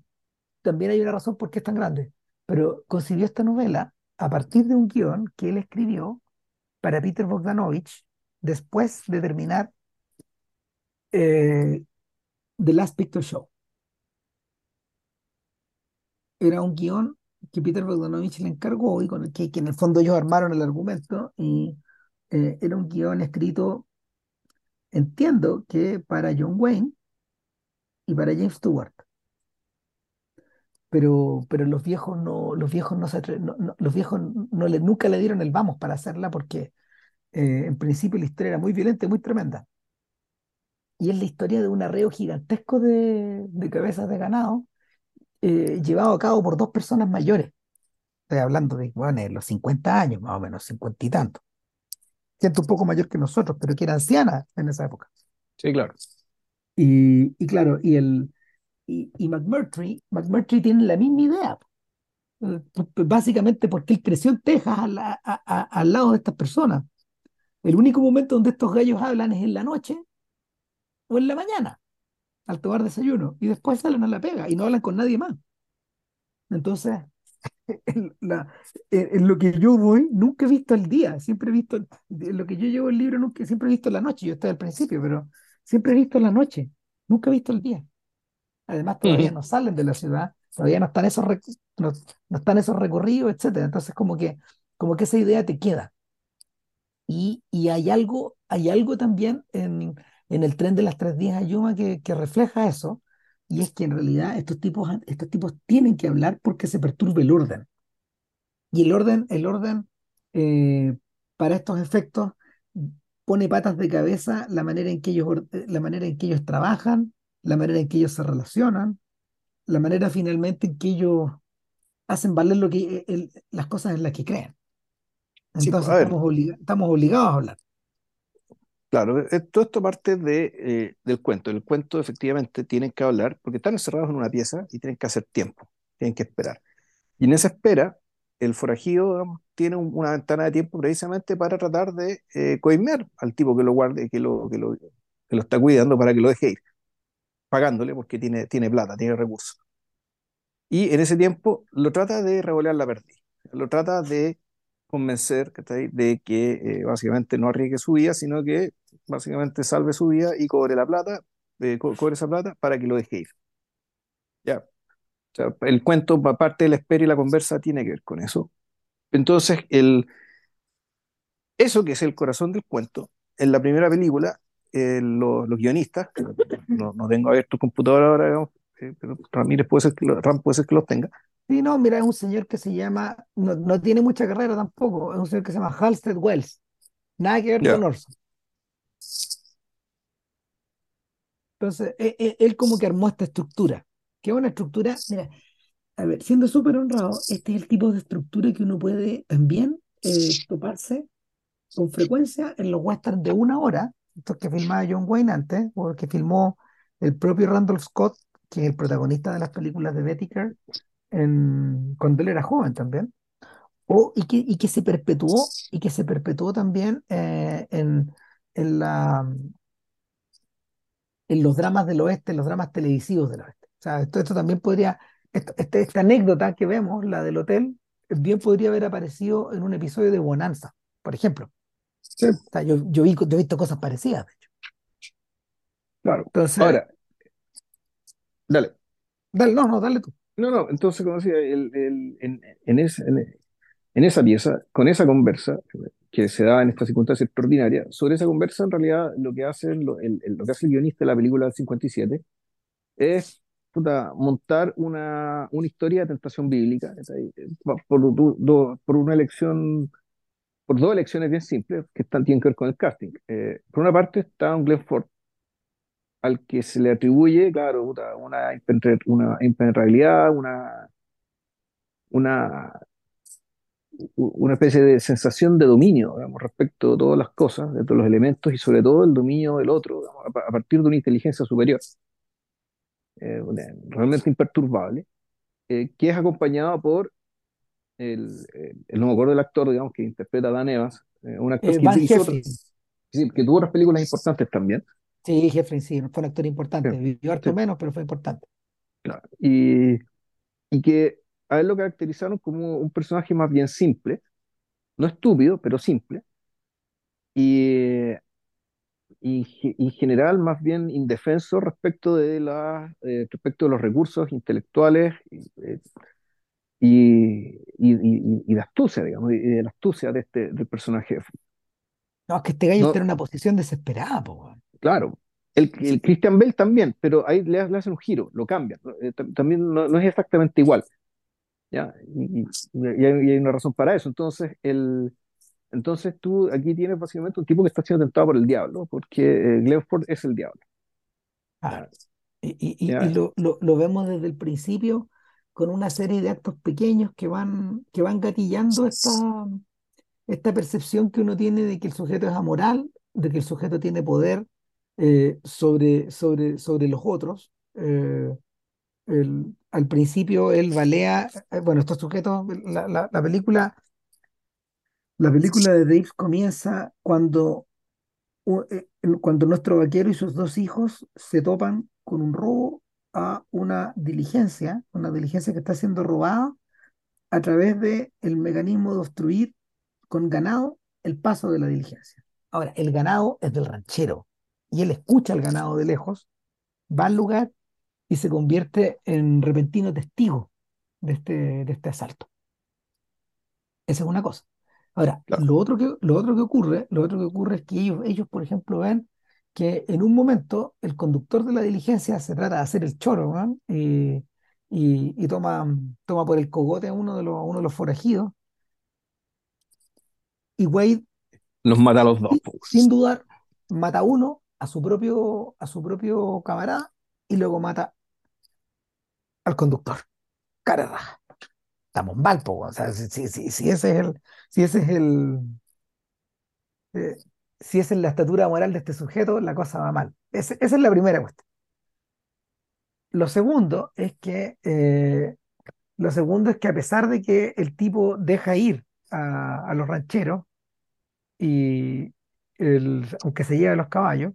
[SPEAKER 1] también hay una razón por qué es tan grande, pero concibió esta novela a partir de un guion que él escribió para Peter Bogdanovich después de terminar eh, The Last Picture Show. Era un guion que Peter Bogdanovich le encargó y con el que, que en el fondo ellos armaron el argumento y eh, era un guion escrito, entiendo que para John Wayne y para James Stewart, pero, pero los viejos no, los viejos no se atre- no- no- los viejos no le, nunca le dieron el vamos para hacerla porque eh, en principio la historia era muy violenta y muy tremenda. Y es la historia de un arreo gigantesco de, de cabezas de ganado eh, llevado a cabo por dos personas mayores. Estoy hablando de, bueno, de los 50 años, más o menos, 50 y tanto. Gente un poco mayor que nosotros, pero que era anciana en esa época.
[SPEAKER 2] sí, claro.
[SPEAKER 1] Y, y claro, y, el, y, y McMurtry, McMurtry tiene la misma idea. eh, Básicamente porque él creció en Texas al, a- a- al lado de estas personas. El único momento donde estos gallos hablan es en la noche o en la mañana, al tomar desayuno, y después salen a la pega y no hablan con nadie más. Entonces, en, la- en- lo que yo voy, nunca he visto el día, siempre he visto, en lo que yo llevo el libro, nunca, siempre he visto la noche, yo estoy al principio, pero siempre he visto la noche, nunca he visto el día. Además, todavía no salen de la ciudad, todavía no están esos, no, no están esos recorridos, etcétera. Entonces, como que, como que esa idea te queda. Y, y hay algo, hay algo también en, en el tren de las tres días a Yuma que, que refleja eso, y es que en realidad estos tipos, estos tipos tienen que hablar porque se perturbe el orden. Y el orden, el orden eh, para estos efectos pone patas de cabeza la manera en que ellos, eh, la manera en que ellos trabajan, la manera en que ellos se relacionan, la manera finalmente en que ellos hacen valer lo que, eh, el- las cosas en las que creen.
[SPEAKER 2] Sí, pues,
[SPEAKER 1] Entonces
[SPEAKER 2] a ver,
[SPEAKER 1] estamos, obliga- estamos obligados a hablar.
[SPEAKER 2] Claro, eh, todo esto parte de, eh, del cuento. El cuento efectivamente tienen que hablar porque están encerrados en una pieza y tienen que hacer tiempo, tienen que esperar. Y en esa espera, el forajido, digamos, tiene un- una ventana de tiempo precisamente para tratar de eh, coimear al tipo que lo guarde, que lo, que lo, que lo está cuidando para que lo deje ir, pagándole porque tiene, tiene plata, tiene recursos. Y en ese tiempo lo trata de revolear la perdiz, lo trata de convencer ¿cachai? de que eh, básicamente no arriesgue su vida, sino que básicamente salve su vida y cobre la plata, eh, co- cobre esa plata para que lo deje ir. Ya. O sea, el cuento, aparte de la espera y la conversa, tiene que ver con eso. Entonces, el, eso que es el corazón del cuento, en la primera película, eh, lo- los guionistas, no, no tengo abierto el computador ahora, digamos, eh, pero Ramírez puede ser que lo- Ram puede ser que los tenga.
[SPEAKER 1] Sí, no, mira, es un señor que se llama, no, no tiene mucha carrera tampoco, es un señor que se llama Halstead Wells, nada que ver con. Orson. Entonces, e- e- él como que armó esta estructura, que es una estructura, mira, a ver, siendo súper honrado, este es el tipo de estructura que uno puede también eh, toparse con frecuencia en los westerns de una hora, estos que filmaba John Wayne antes, o que filmó el propio Randall Scott, que es el protagonista de las películas de Whittaker, en, cuando él era joven también, o, y, que, y que se perpetuó, y que se perpetuó también eh, en, en, la, en los dramas del oeste, en los dramas televisivos del oeste. O sea, esto, esto también podría, esto- este- esta anécdota que vemos, la del hotel, bien podría haber aparecido en un episodio de Bonanza, por ejemplo.
[SPEAKER 2] Sí,
[SPEAKER 1] O sea, yo, yo, vi, yo he visto cosas parecidas, de hecho.
[SPEAKER 2] claro.
[SPEAKER 1] Entonces,
[SPEAKER 2] Ahora, dale.
[SPEAKER 1] dale, no, no, dale tú.
[SPEAKER 2] No, no, entonces, como decía, el- el- en, en, ese- en- en esa pieza, con esa conversa que se da en esta circunstancia extraordinaria, sobre esa conversa, en realidad, lo que hace, el, lo que hace el guionista de la película del 57 es puta, montar una, una historia de tentación bíblica, por, do- por una elección, por dos elecciones bien simples que están, tienen que ver con el casting. Eh, por una parte está un Glenn Ford, al que se le atribuye, claro, una, una impenetrabilidad, una, una, una especie de sensación de dominio, digamos, respecto de todas las cosas, de todos los elementos y sobre todo el dominio del otro, digamos, a, pa- a partir de una inteligencia superior, eh, realmente imperturbable, eh, que es acompañado por el, el- el- no me acuerdo del actor, digamos, que interpreta a Dan Evans, eh, un actor
[SPEAKER 1] Eh,
[SPEAKER 2] que hizo que tuvo otras películas importantes también.
[SPEAKER 1] Sí, Heflin, sí, fue un actor
[SPEAKER 2] Sí,
[SPEAKER 1] importante. Vivió
[SPEAKER 2] sí,
[SPEAKER 1] harto menos, pero fue importante.
[SPEAKER 2] claro. Y, y que a él lo caracterizaron como un personaje más bien simple, no estúpido, pero simple, y, y en general más bien indefenso respecto de, la, eh, respecto de los recursos intelectuales y, eh, y, y- y- de astucia, digamos, y de la astucia de este, del personaje.
[SPEAKER 1] No, es que este gallo está en una posición desesperada, po.
[SPEAKER 2] Claro, el, el Christian Bale también, pero ahí le, le hacen un giro, lo cambian. Eh, tam- también no, no es exactamente igual, ¿ya? Y, y- y hay, y hay una razón para eso. Entonces, el, entonces tú aquí tienes básicamente un tipo que está siendo tentado por el diablo, porque eh, Glenn Ford es el diablo. ¿ya?
[SPEAKER 1] Y, lo- lo vemos desde el principio con una serie de actos pequeños que van, que van gatillando esta, esta percepción que uno tiene de que el sujeto es amoral, de que el sujeto tiene poder eh, sobre, sobre, sobre los otros. Eh, el- al principio él balea, eh, bueno, estos sujetos, la, la- la película, la película de Dave comienza cuando, el- cuando nuestro vaquero y sus dos hijos se topan con un robo a una diligencia, una diligencia que está siendo robada a través del mecanismo de obstruir con ganado el paso de la diligencia. Ahora, el ganado es del ranchero y él escucha al ganado de lejos, va al lugar y se convierte en repentino testigo de este, de este asalto. Esa es una cosa. Ahora,
[SPEAKER 2] Claro.
[SPEAKER 1] lo otro que, lo otro que ocurre, lo otro que ocurre es que ellos, ellos, por ejemplo, ven que en un momento el conductor de la diligencia se trata de hacer el choro, ¿no? y, y- y toma, toma por el cogote a uno de los, uno de los forajidos, y Wade,
[SPEAKER 2] Los mata a los dos,
[SPEAKER 1] sin
[SPEAKER 2] pues.
[SPEAKER 1] sin dudar, mata a uno, a su propio, a su propio camarada, y luego mata al conductor. Cara raja. Estamos mal, o sea, si, si, si, si ese es el, si ese es el, eh, si esa es la estatura moral de este sujeto, la cosa va mal. Ese- esa es la primera cuestión. Lo segundo es que, eh, lo segundo es que a pesar de que el tipo deja ir a, a los rancheros y el- aunque se lleve los caballos,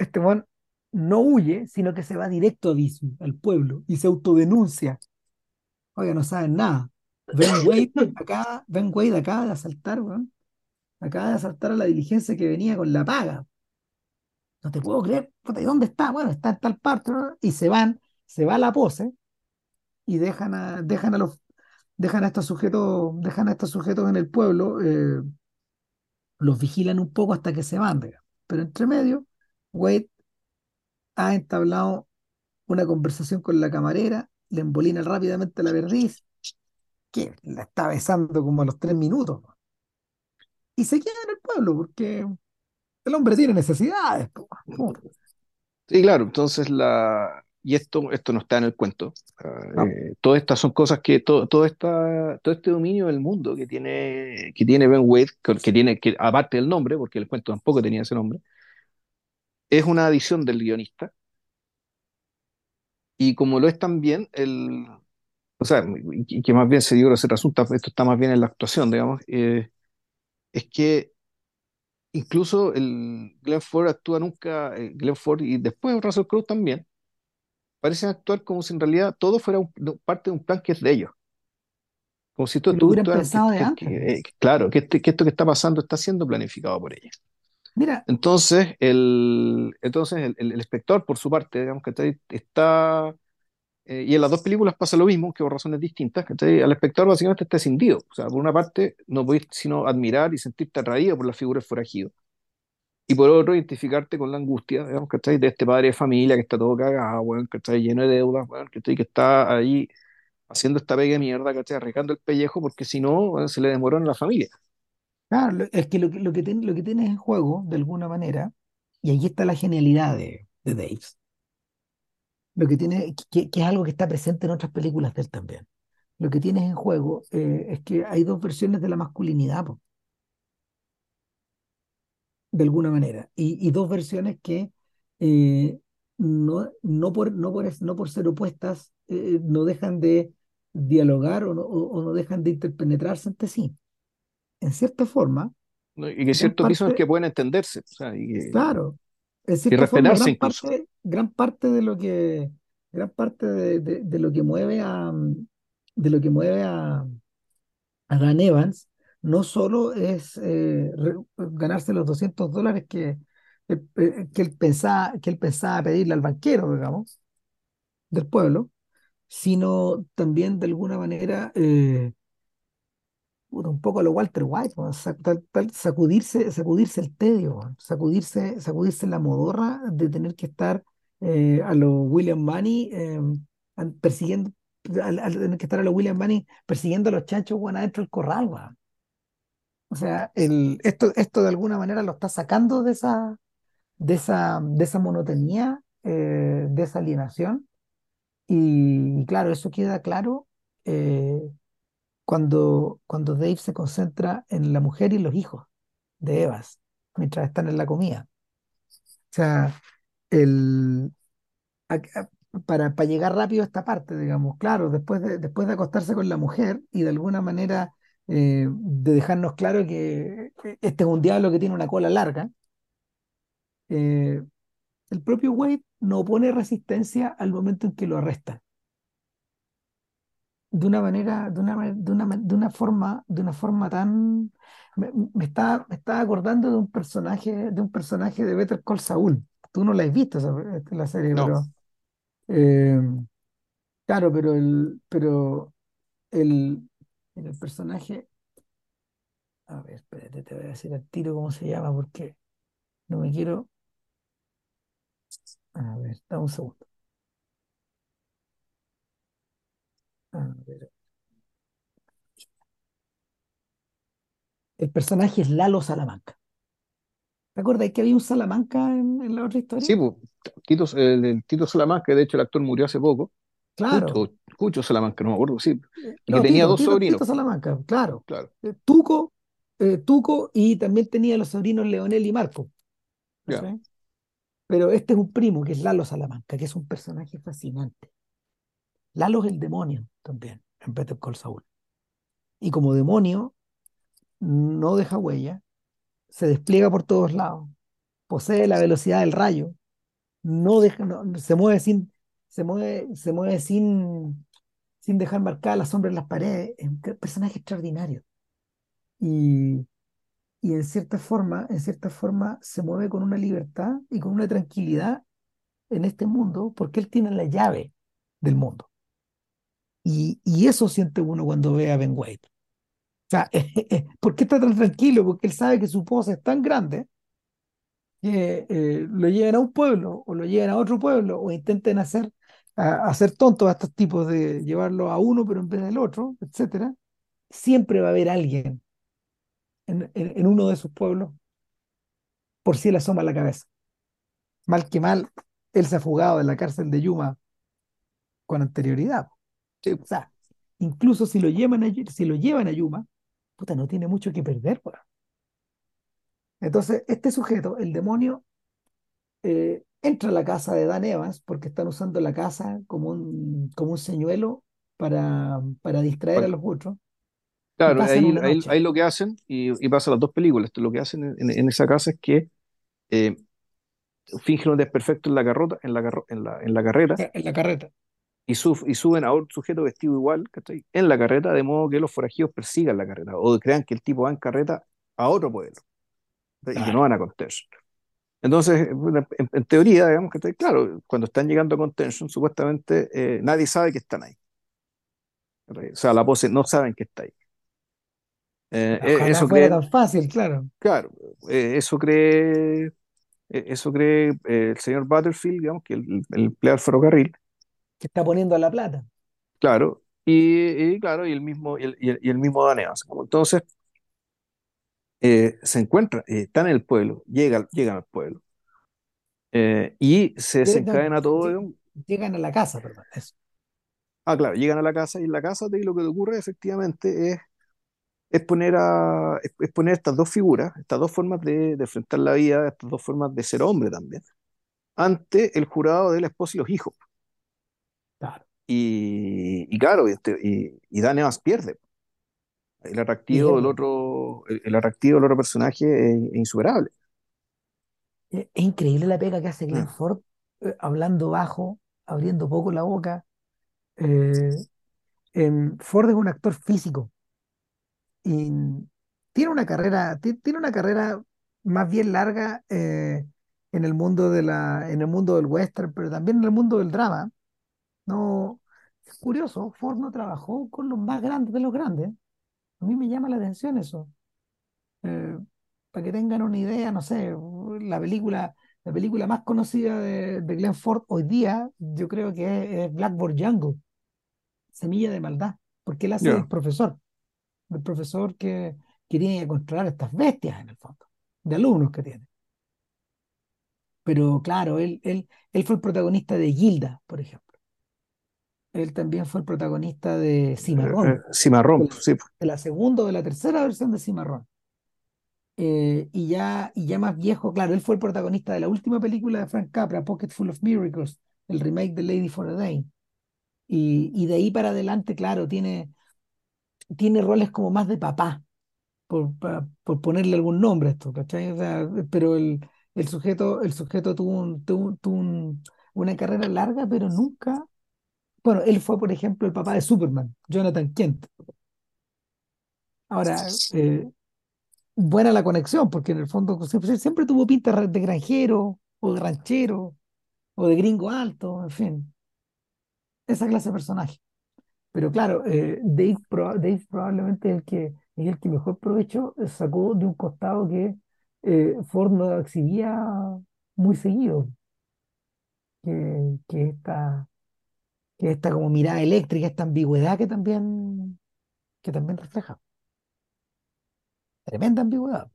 [SPEAKER 1] este weón no huye, sino que se va directo a Visu, al pueblo, y se autodenuncia. Oiga, no saben nada. Ben Wade acá, Ben Wade acaba de asaltar, weón. Acaba de asaltar a la diligencia que venía con la paga. No te puedo creer. Puta, ¿y dónde está? Bueno, está en tal parte, ¿no? Y se van, se va a la pose y dejan a, dejan a los, dejan a estos sujetos, dejan a estos sujetos en el pueblo, eh, los vigilan un poco hasta que se van, digamos. Pero entre medio, Wade ha entablado una conversación con la camarera, le embolina rápidamente la perdiz, que la está besando como a los tres minutos, y se queda en el pueblo porque el hombre tiene necesidades.
[SPEAKER 2] Sí, claro, entonces la, y esto, esto no está en el cuento,
[SPEAKER 1] No,
[SPEAKER 2] eh, todas estas son cosas que, todo, todo, esta, todo este dominio del mundo que tiene, que tiene Ben Wade, que, que tiene, que aparte del nombre, porque el cuento tampoco tenía ese nombre, es una adición del guionista, y como lo es también el, o sea, y que más bien se dio, se resulta, esto está más bien en la actuación, digamos, eh, es que incluso el Glenn Ford actúa nunca, eh, Glenn Ford y después Russell Crowe también, parecen actuar como si en realidad todo fuera un- parte de un plan que es de ellos. Como si todo,
[SPEAKER 1] que, pensado de antes.
[SPEAKER 2] que- eh, claro, que, este- que esto que está pasando está siendo planificado por ella.
[SPEAKER 1] Mira,
[SPEAKER 2] Entonces, el, entonces el, espectador, por su parte, digamos que está, eh, y en las dos películas pasa lo mismo, que por razones distintas, que al espectador básicamente está escindido. O sea, por una parte, no podéis sino admirar y sentirte atraído por la figura del forajido. Y por otro, identificarte con la angustia, digamos, ¿cachai? De este padre de familia que está todo cagado, weón, ¿cachai? Lleno de deudas, ¿cachai? Que está ahí haciendo esta pega de mierda, ¿cachai? Arrancando el pellejo porque si no, se le demoró en la familia.
[SPEAKER 1] Claro, es que lo, que lo en juego, de alguna manera, y ahí está la genialidad de, de Dave, lo que tiene, que, es algo que está presente en otras películas de él también. Lo que tienes en juego eh, es que hay dos versiones de la masculinidad, de alguna manera, y, dos versiones que eh, no, no, por, no, por, no por ser opuestas eh, no dejan de dialogar o no, o no dejan de interpenetrarse entre sí. En cierta forma.
[SPEAKER 2] Y que ciertos
[SPEAKER 1] parte,
[SPEAKER 2] que pueden entenderse, o sea, y, que-
[SPEAKER 1] claro, en
[SPEAKER 2] y
[SPEAKER 1] cierta forma,
[SPEAKER 2] respetarse
[SPEAKER 1] gran
[SPEAKER 2] incluso.
[SPEAKER 1] parte, gran parte de lo que, gran parte de, de- de lo que mueve a, de lo que mueve a, a Dan Evans no solo es eh, re- ganarse los 200 dólares que, él- eh, que él pensaba, que él pensaba pedirle al banquero, digamos, del pueblo, sino también de alguna manera eh, un poco a lo Walter White, sacudirse, sacudirse el tedio, sacudirse, sacudirse la modorra de tener que estar eh, a los William Money eh, an- persiguiendo, al, al tener que estar a los William Money persiguiendo a los chanchos weón, adentro del corral. O sea, el, esto, esto de alguna manera lo está sacando de esa, de esa, de esa monotonía, eh, de esa alienación. Y, claro, eso queda claro eh, cuando, cuando Dave se concentra en la mujer y los hijos de Evas, mientras están en la comida. O sea, el, para, para llegar rápido a esta parte, digamos, claro, después de, después de acostarse con la mujer y de alguna manera eh, de dejarnos claro que este es un diablo que tiene una cola larga, eh, el propio Wade no opone resistencia al momento en que lo arrestan. De una manera, de una, de una, de una forma, de una forma tan. Me, me está, me estaba acordando de un personaje, de un personaje de Better Call Saul. Tú no la has visto esa, esta- la serie,
[SPEAKER 2] No,
[SPEAKER 1] pero eh, claro, pero el, pero el, el personaje, a ver, espérate, te voy a decir al tiro cómo se llama, porque no me quiero. A ver, dame un segundo. A ver. El personaje es Lalo Salamanca. ¿Te acuerdas que había un Salamanca en, en la otra historia?
[SPEAKER 2] sí, pues, Tito, el, el Tito Salamanca, de hecho el actor murió hace poco,
[SPEAKER 1] Claro.
[SPEAKER 2] Cucho, Cucho Salamanca, no me acuerdo, sí, y que tenía
[SPEAKER 1] Tito,
[SPEAKER 2] dos
[SPEAKER 1] Tito,
[SPEAKER 2] sobrinos,
[SPEAKER 1] Tito Salamanca, claro.
[SPEAKER 2] claro,
[SPEAKER 1] Eh, Tuco, eh, Tuco y también tenía los sobrinos Leonel y Marco. Pero este es un primo, que es Lalo Salamanca, que es un personaje fascinante. Lalo es el demonio también, en Better Call Saul. Y como demonio, no deja huella, se despliega por todos lados, posee la velocidad del rayo, no deja, no- se mueve sin, se mueve, se mueve sin, sin dejar marcada la sombra en las paredes. Es un personaje extraordinario. Y, y en cierta forma, en cierta forma se mueve con una libertad y con una tranquilidad en este mundo porque él tiene la llave del mundo. Y, eso siente uno cuando ve a Ben Wade. O sea, ¿por qué está tan tranquilo? Porque él sabe que su pose es tan grande que eh, lo lleven a un pueblo o lo lleven a otro pueblo o intenten hacer, hacer tontos a estos tipos de llevarlo a uno pero en vez del otro, etcétera. Siempre va a haber alguien en, uno de esos pueblos por si le asoma la cabeza. Mal que mal, él se ha fugado de la cárcel de Yuma con anterioridad.
[SPEAKER 2] Sí,
[SPEAKER 1] O sea, incluso si lo llevan a, si lo llevan a Yuma, puta, no tiene mucho que perder, weón. Entonces, este sujeto, el demonio, eh, entra a la casa de Dan Evans porque están usando la casa como un, como un señuelo para, para distraer a los otros
[SPEAKER 2] claro, ahí, ahí, lo que hacen, y, y pasa las dos películas, lo que hacen en, esa casa es que eh, fingen un desperfecto en la carrota, en la, en la, en la carreta,
[SPEAKER 1] En la carreta.
[SPEAKER 2] Y, sub- y suben a otro sujeto vestido igual, ¿cachai? En la carreta, de modo que los forajidos persigan la carreta, o crean que el tipo va en carreta a otro pueblo, y que no van a Contention. Entonces, en, en teoría, digamos que claro, cuando están llegando a Contention, supuestamente eh, nadie sabe que están ahí. O sea, la pose no saben que está ahí. Eh, eh,
[SPEAKER 1] Ojalá
[SPEAKER 2] eso
[SPEAKER 1] fuera tan fácil, claro.
[SPEAKER 2] claro, eh, eso cree, eso cree el señor Butterfield, digamos, que el, el empleado del ferrocarril,
[SPEAKER 1] Que está poniendo la plata.
[SPEAKER 2] claro, y, y, claro, y el mismo, y el, y mismo Dan Evans. Como Entonces, eh, se encuentran, eh, están en el pueblo, llegan, llegan al pueblo, eh, y se desencadena todo, digamos.
[SPEAKER 1] Llegan a la casa, perdón. Eso.
[SPEAKER 2] Ah, claro, llegan a la casa y en la casa de lo que ocurre efectivamente es, es poner a, es, es poner estas dos figuras, estas dos formas de, de enfrentar la vida, estas dos formas de ser hombre también, ante el jurado de la esposa y los hijos. Y, y claro, y, este- y, y Dan Evans pierde. El atractivo del otro, el, el atractivo del otro personaje es, es insuperable.
[SPEAKER 1] Es increíble la pega que hace Glenn
[SPEAKER 2] Ah,
[SPEAKER 1] Ford, eh, hablando bajo, abriendo poco la boca. Eh, em, Ford es un actor físico y tiene una carrera, ti- tiene una carrera más bien larga eh, en el mundo de la, en el mundo del western, pero también en el mundo del drama. No, es curioso, Ford no trabajó con los más grandes de los grandes. A mí me llama la atención eso. Eh, para que tengan una idea, no sé, la película, la película más conocida de, de Glenn Ford hoy día, yo creo que es, es Blackboard Jungle, Semilla de Maldad, porque él hace el profesor, el profesor que, que tiene que controlar estas bestias en el fondo, de alumnos que tiene. Pero claro, él, él, él fue el protagonista de Gilda, por ejemplo. Él también fue el protagonista de
[SPEAKER 2] Eh, eh,
[SPEAKER 1] Cimarrón,
[SPEAKER 2] Cimarrón,
[SPEAKER 1] de la,
[SPEAKER 2] sí.
[SPEAKER 1] de la segunda o de la tercera versión de Cimarrón. Eh, y ya, y ya más viejo, claro, él fue el protagonista de la última película de Frank Capra, Pocket Full of Miracles, el remake de Lady for a Day. Y, y de ahí para adelante, claro, tiene, tiene roles como más de papá, por, por ponerle algún nombre a esto, ¿cachai? O sea, pero el, el sujeto, el sujeto tuvo, un- tuvo, tuvo un- una carrera larga, pero nunca. Bueno, él fue, por ejemplo, el papá de Superman, Jonathan Kent. Ahora, eh, buena la conexión, porque en el fondo siempre, siempre tuvo pinta de granjero, o de ranchero, o de gringo alto, en fin, esa clase de personaje. Pero claro, eh, Dave, Dave probablemente es el que, es el que mejor provecho sacó de un costado que eh, Ford no exhibía muy seguido, que, que esta, que esta como mirada eléctrica, esta ambigüedad que también, que también refleja. Tremenda ambigüedad.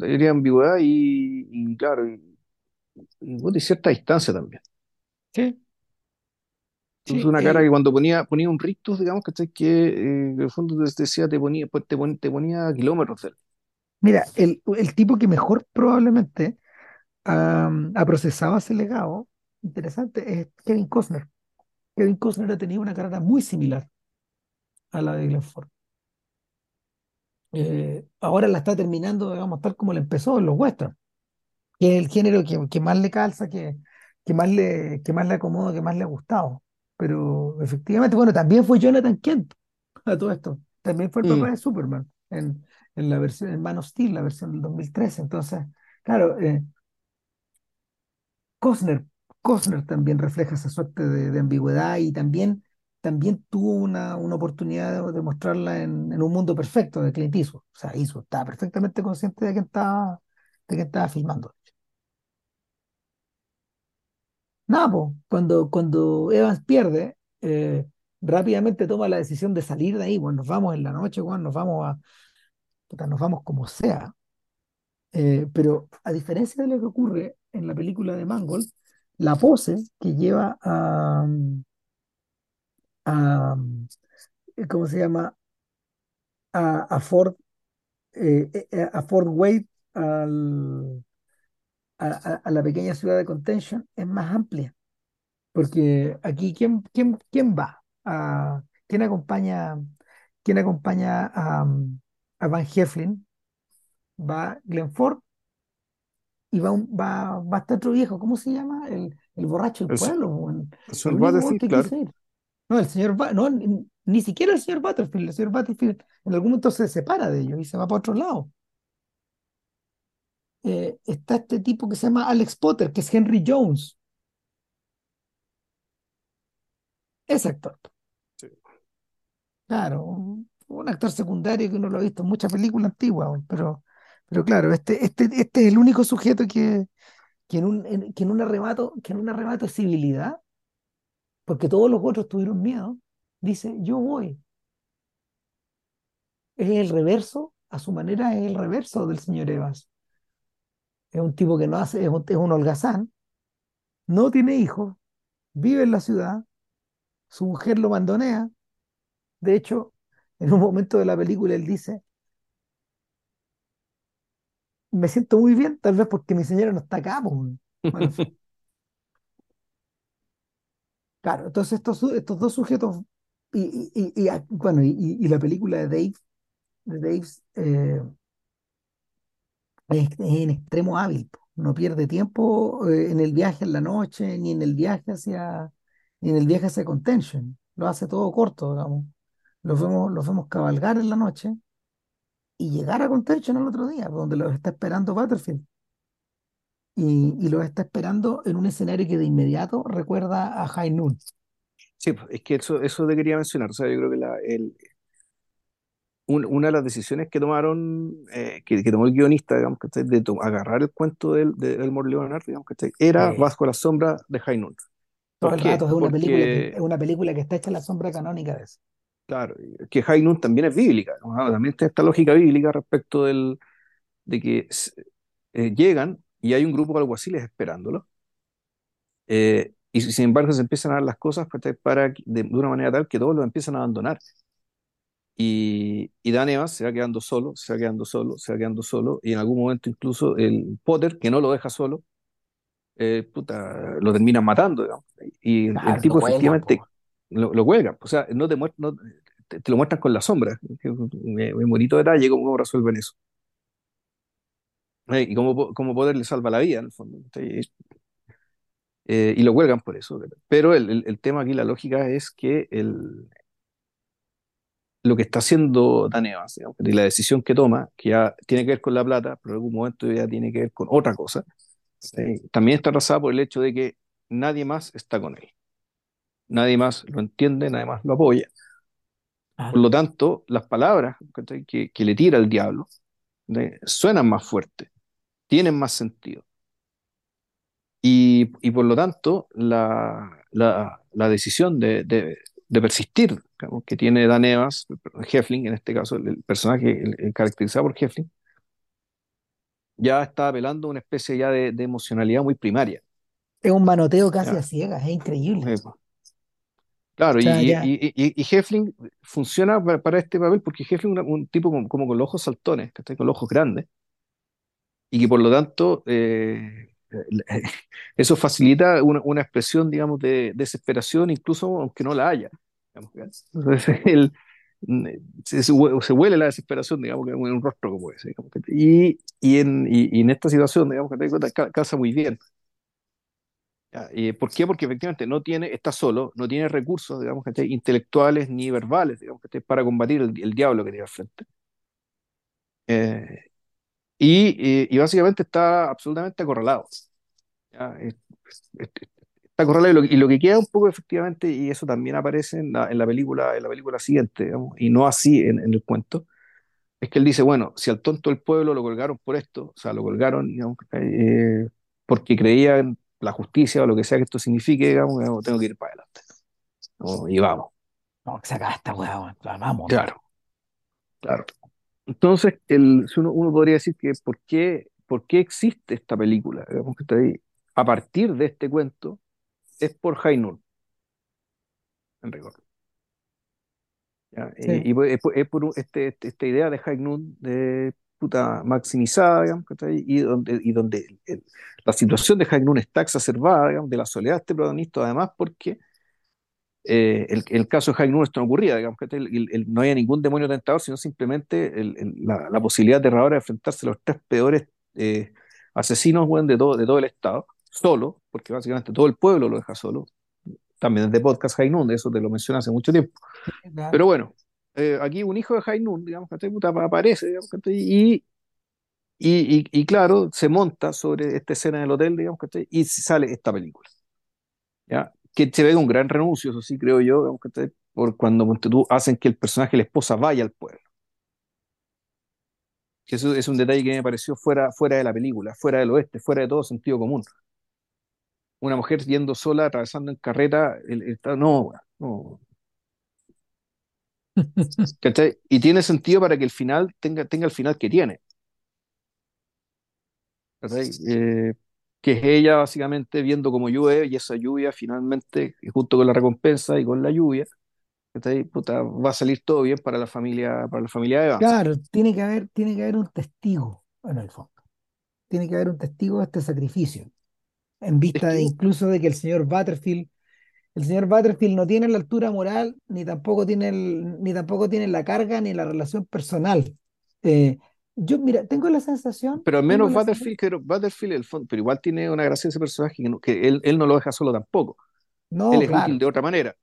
[SPEAKER 2] Tenía ambigüedad y, y claro, y, cierta distancia también.
[SPEAKER 1] Sí,
[SPEAKER 2] Entonces
[SPEAKER 1] sí.
[SPEAKER 2] una cara que cuando ponía, ponía un rictus, digamos, ¿cachai? Que eh, en el fondo te decía, te ponía, pues, te, pon- te ponía kilómetros de él.
[SPEAKER 1] mira, el, el tipo que mejor probablemente ha, ha procesado ese legado, interesante, es Kevin Costner. Kevin Costner ha tenido una carrera muy similar a la de Glenn Ford. Eh, ahora la está terminando, digamos, tal como la empezó en los westerns, que es el género que, que más le calza, que, que más le, que más le acomoda, que más le ha gustado. Pero efectivamente, bueno, también fue Jonathan Kent a todo esto. También fue el papá
[SPEAKER 2] Mm,
[SPEAKER 1] de Superman en, en la versión, en Man of Steel, la versión del 2013. Entonces, claro, eh, Costner, Costner también refleja esa suerte de, ambigüedad y también, también tuvo una, una oportunidad de, mostrarla en, un mundo perfecto de Clint Eastwood. O sea, Eastwood estaba perfectamente consciente de que estaba, de que filmando. Nada, po, cuando, cuando Evans pierde, eh, rápidamente toma la decisión de salir de ahí. Bueno, nos vamos en la noche, bueno, nos vamos a, puta, nos vamos como sea. Eh, pero a diferencia de lo que ocurre en la película de Mangold, la pose que lleva a, a, ¿cómo se llama? A, a eh, eh, a Fort Wade, al- a- a la pequeña ciudad de Contention, es más amplia. Porque aquí, ¿quién, quién, quién va? A, ¿quién acompaña, quién acompaña a, a Van Heflin? Va Glenn Ford y va, un- va, va este otro viejo, ¿cómo se llama? El, el borracho del pueblo,
[SPEAKER 2] el señor claro.
[SPEAKER 1] quise ir. No, el señor, no, ni, ni siquiera el señor Butterfield. El señor Butterfield en algún momento se separa de ellos y se va para otro lado. Eh, está este tipo que se llama Alex Potter, que es Henry Jones, ese actor.
[SPEAKER 2] Sí.
[SPEAKER 1] Claro, un, actor secundario que uno lo ha visto en muchas películas antiguas, pero, pero claro, este, este, este es el único sujeto que, que, en un, en- que en un que en un de civilidad, porque todos los otros tuvieron miedo, dice, yo voy. Es el reverso, a su manera es el reverso del señor Evans. Es un tipo que no hace, es un, es un holgazán, no tiene hijos, vive en la ciudad, su mujer lo mandonea. De hecho, en un momento de la película él dice, me siento muy bien, tal vez porque mi señora no está acá. pues". Bueno, en fin. Claro, entonces estos, estos dos sujetos, y, y- y- y, ah, bueno, y, la película de Dave, de Dave eh, es, es en extremo hábil, no pierde tiempo eh, en el viaje en la noche, ni en el viaje hacia, ni en el viaje hacia Contention. Lo hace todo corto, digamos. Los vemos, los vemos cabalgar en la noche y llegar a Contention al otro día, donde los está esperando Battlefield. Y, y los está esperando en un escenario que de inmediato recuerda a High Noon.
[SPEAKER 2] Sí, pues, es que eso, eso te quería mencionar. O sea, yo creo que la, el, un- una de las decisiones que tomaron, eh, que, que tomó el guionista, digamos, ¿cachai? de to- agarrar el cuento del, de Elmore Leonard, digamos, ¿cachai? era
[SPEAKER 1] Eh,
[SPEAKER 2] Bajo la sombra de High Noon.
[SPEAKER 1] todo
[SPEAKER 2] ¿Por
[SPEAKER 1] el rato es una película que, es
[SPEAKER 2] Porque,
[SPEAKER 1] una película que está hecha en la sombra canónica de eso.
[SPEAKER 2] Claro, que High Noon también es bíblica, ¿no? También está esta lógica bíblica respecto del, de que eh, llegan y hay un grupo de alguaciles esperándolo, eh, y sin embargo se empiezan a dar las cosas para, que- de, de una manera tal que todos lo empiezan a abandonar. Y, y Dan Evans se va quedando solo, se va quedando solo, se va quedando solo, y en algún momento incluso el Potter, que no lo deja solo, eh, puta, lo terminan matando, digamos. Y el, el
[SPEAKER 1] Claro, lo
[SPEAKER 2] tipo efectivamente
[SPEAKER 1] po.
[SPEAKER 2] Lo, lo cuelgan, o sea, no te, no- te, lo muestran con la sombra, un bonito detalle cómo, resuelven eso. Y cómo, cómo Potter le salva la vida, en el fondo. Eh, y lo cuelgan por eso. Pero el, el- tema aquí, la lógica es que el, lo que está haciendo Dan y la decisión que toma, que ya tiene que ver con la plata, pero en algún momento ya tiene que ver con otra cosa, también está trazada por el hecho de que nadie más está con él. Nadie más lo entiende, nadie más lo apoya. Por
[SPEAKER 1] Claro.
[SPEAKER 2] lo tanto, las palabras que, que le tira el diablo suenan más fuertes, tienen más sentido. Y, y por lo tanto, la, la, la decisión de, de, de persistir digamos, que tiene Dan Evans, Heflin en este caso, el, personaje el- el caracterizado por Heflin, ya está apelando a una especie ya de, de emocionalidad muy primaria.
[SPEAKER 1] Es un manoteo casi a ciegas, es increíble.
[SPEAKER 2] Claro,
[SPEAKER 1] O
[SPEAKER 2] y,
[SPEAKER 1] sea,
[SPEAKER 2] y, y, y- y funciona para, para este papel porque Heflin es un, tipo como, como con los ojos saltones, que está con los ojos grandes, y que por lo tanto eh, eso facilita una, una expresión, digamos, de desesperación, incluso aunque no la haya. Entonces, él, se, se hue- se huele la desesperación, digamos, en un rostro como ese. digamos, y, en, y, en esta situación, digamos, que te das cuenta, ca- casa muy bien. Y ¿por qué? Porque efectivamente no tiene, está solo, no tiene recursos, digamos, ¿cachai? intelectuales ni verbales, digamos, ¿cachai? para combatir el, el diablo que tiene al frente. Eh, y, y, y básicamente está absolutamente acorralado. ¿ya? Es- está acorralado y lo, y lo que queda un poco efectivamente, y eso también aparece en la, en la película, en la película siguiente, digamos, y no así en, en el cuento, es que él dice, bueno, si al tonto del pueblo lo colgaron por esto, o sea, lo colgaron, digamos, eh, porque creía en la justicia o lo que sea que esto signifique, digamos, tengo que ir para adelante. ¿no? Y vamos.
[SPEAKER 1] no, que se acaba esta weá. Vamos.
[SPEAKER 2] Claro, claro. Entonces, el, uno, uno podría decir que ¿por qué, por qué existe esta película? Digamos que está ahí. A partir de este cuento, es por Noon, en rigor. ¿ya?
[SPEAKER 1] Sí,
[SPEAKER 2] Y, y es por, es por un- este, este- esta idea de Noon de puta maximizada, digamos. Y donde, y donde el- la situación de High Noon está exacerbada, digamos, de la soledad de este protagonista, además porque eh, el, el caso de High Noon esto no ocurría, digamos. El- no había ningún demonio tentador, sino simplemente la, la posibilidad aterradora de enfrentarse a los tres peores eh, asesinos, weón, de todo, de todo el estado, solo, porque básicamente todo el pueblo lo deja solo. También desde podcast High Noon, de eso te lo mencioné hace mucho tiempo. Pero bueno, eh, aquí un hijo de Noon, digamos, aparece, digamos. Y, y, y, y claro, se monta sobre esta escena del hotel, digamos. Y sale esta película, ¿ya? Que se ve un gran renuncio, eso sí, creo yo, digamos. Por cuando ponte tú, hacen que el personaje, la esposa, vaya al pueblo. Que eso es un detalle que me pareció fuera, fuera de la película, fuera del oeste, fuera de todo sentido común. Una mujer yendo sola, atravesando en carreta, el, el- no, no, ¿cachai? Y tiene sentido para que el final tenga, tenga el final que tiene. ¿cachai? Eh, que es ella básicamente viendo cómo llueve y esa lluvia finalmente, junto con la recompensa y con la lluvia, ¿cachai? Puta, va a salir todo bien para la familia, para la familia Evans.
[SPEAKER 1] Claro, tiene que haber, tiene que haber un testigo, en el fondo. Tiene que haber un testigo de este sacrificio, en vista de incluso de que el señor Butterfield, el señor Butterfield no tiene la altura moral, ni tampoco tiene el- ni tampoco tiene la carga ni la relación personal. Eh, yo, mira, tengo la sensación,
[SPEAKER 2] pero al menos Butterfield, que Butterfield el fondo, pero igual tiene una gracia ese personaje que, no- que él, él no lo deja solo tampoco. Él
[SPEAKER 1] no,
[SPEAKER 2] es útil
[SPEAKER 1] claro,
[SPEAKER 2] de otra manera.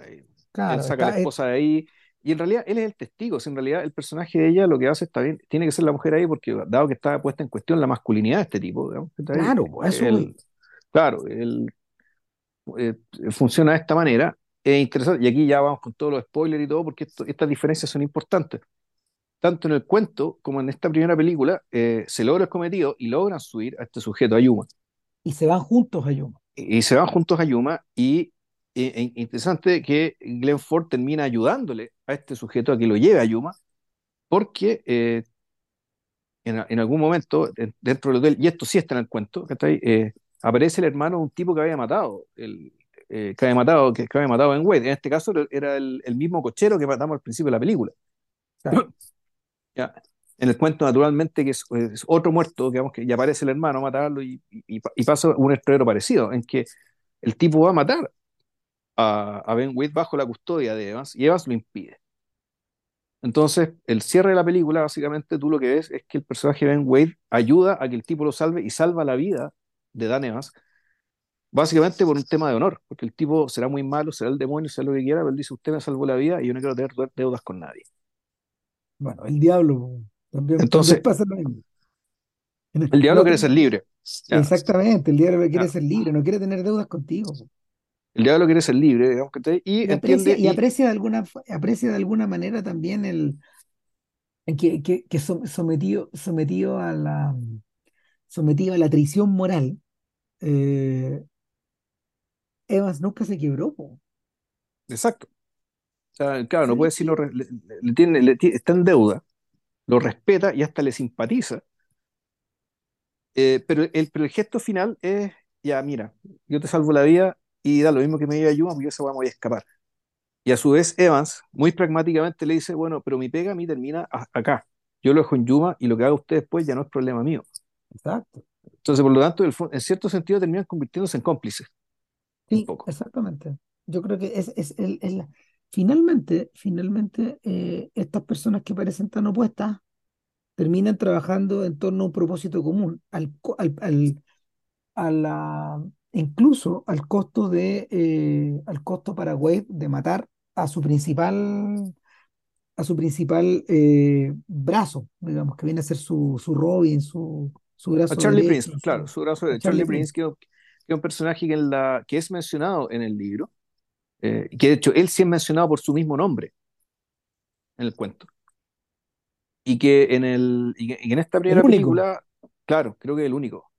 [SPEAKER 2] Eh, Él
[SPEAKER 1] claro,
[SPEAKER 2] saca a la
[SPEAKER 1] eh,
[SPEAKER 2] esposa de ahí. Y en realidad él es el testigo. Si en realidad el personaje de ella lo que hace está bien, tiene que ser la mujer ahí porque dado que está puesta en cuestión la masculinidad de este tipo, digamos, ahí,
[SPEAKER 1] claro, pues, a eso
[SPEAKER 2] él, claro, él eh, funciona de esta manera. Es interesante, y aquí ya vamos con todos los spoilers y todo, porque esto- estas diferencias son importantes. Tanto en el cuento como en esta primera película, eh, se logra el cometido y logran subir a este sujeto a Yuma.
[SPEAKER 1] Y se van juntos a Yuma.
[SPEAKER 2] Y, y se van juntos a Yuma y eh, eh, interesante que Glenn Ford termina ayudándole a este sujeto a que lo lleve a Yuma, porque eh, en, en algún momento en- dentro del hotel, y esto sí está en el cuento, ¿cachai? Eh, aparece el hermano de un tipo que había matado, el, eh, que había matado, que, que había matado a Ben Wade. En este caso era el, el mismo cochero que matamos al principio de la película.
[SPEAKER 1] Claro.
[SPEAKER 2] ¿ya? En el cuento, naturalmente, que es, es otro muerto, digamos que ya aparece el hermano a matarlo y, y, y pasa un estreno parecido, en que el tipo va a matar a, a Ben Wade bajo la custodia de Evans y Evans lo impide. Entonces, el cierre de la película, básicamente, tú lo que ves es que el personaje de Ben Wade ayuda a que el tipo lo salve y salva la vida de Dan Evans, básicamente por un tema de honor, porque el tipo será muy malo, será el demonio, será lo que quiera, pero él dice, usted me salvó la vida y yo no quiero tener deudas con nadie.
[SPEAKER 1] Bueno, el diablo también, también
[SPEAKER 2] Entonces,
[SPEAKER 1] pasa lo mismo. En
[SPEAKER 2] el
[SPEAKER 1] el
[SPEAKER 2] diablo quiere ser libre. Ya,
[SPEAKER 1] exactamente, el diablo quiere
[SPEAKER 2] ya.
[SPEAKER 1] ser libre, no quiere tener deudas contigo.
[SPEAKER 2] El diablo quiere ser libre, digamos que y
[SPEAKER 1] Y aprecia, y
[SPEAKER 2] y
[SPEAKER 1] aprecia de alguna, aprecia de alguna manera también el que, que, que som- sometido, sometido a la sometido a la traición moral, eh, Evans nunca se quebró, po.
[SPEAKER 2] exacto. O sea, claro, no puede
[SPEAKER 1] ¿Sabes
[SPEAKER 2] decirlo, le, le- tiene, le está en deuda, lo respeta y hasta le simpatiza, eh, pero, el, pero el gesto final es, ya, mira, yo te salvo la vida y da lo mismo que me ayuda, porque yo me voy a escapar. Y a su vez Evans, muy pragmáticamente, le dice, bueno, pero mi pega a mí termina a- acá. Yo lo dejo en Yuma y lo que haga usted después ya no es problema mío.
[SPEAKER 1] Exacto.
[SPEAKER 2] Entonces, por lo tanto, el en cierto sentido terminan convirtiéndose en cómplices, un
[SPEAKER 1] Sí,
[SPEAKER 2] poco.
[SPEAKER 1] exactamente. Yo creo que es, es, el- es la- finalmente, finalmente, eh, estas personas que parecen tan opuestas terminan trabajando en torno a un propósito común, al, al, al- a la, incluso al costo de, eh, al costo para Wade de matar a su principal, a su principal eh, brazo, digamos, que viene a ser su, su Robin, su, su brazo
[SPEAKER 2] Charlie Prince, claro,
[SPEAKER 1] su,
[SPEAKER 2] brazo de
[SPEAKER 1] Charlie
[SPEAKER 2] Charlie Prince,
[SPEAKER 1] Prince.
[SPEAKER 2] que, que es un personaje que, en la, que es mencionado en el libro, eh, que de hecho él sí es mencionado por su mismo nombre en el cuento. Y que en, el, y que- y que en esta primera película, claro, creo que es el único.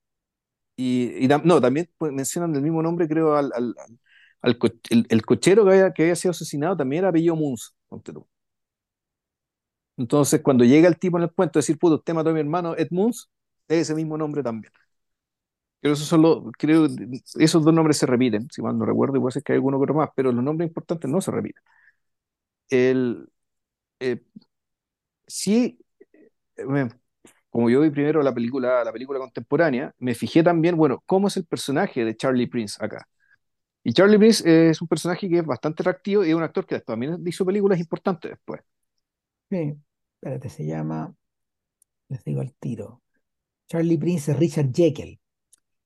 [SPEAKER 2] Y, y tam- no, también pues, mencionan el mismo nombre, creo, al, al, el, el cochero que había, que había sido asesinado también era apellido tú. Entonces, cuando llega el tipo en el cuento a decir, puto, usted mató a mi hermano Ed Moons, es ese mismo nombre también. Creo, esos son creo esos dos nombres se repiten, si mal no recuerdo, y puede ser que hay alguno otro más, pero los nombres importantes no se repiten. el, eh, sí, eh, como yo vi primero la película, la película contemporánea, me fijé también, bueno, cómo es el personaje de Charlie Prince acá. Y Charlie Prince es un personaje que es bastante atractivo y es un actor que también hizo películas importantes después.
[SPEAKER 1] Sí. Espérate, se llama, les digo al tiro. Charlie Prince es Richard Jekyll.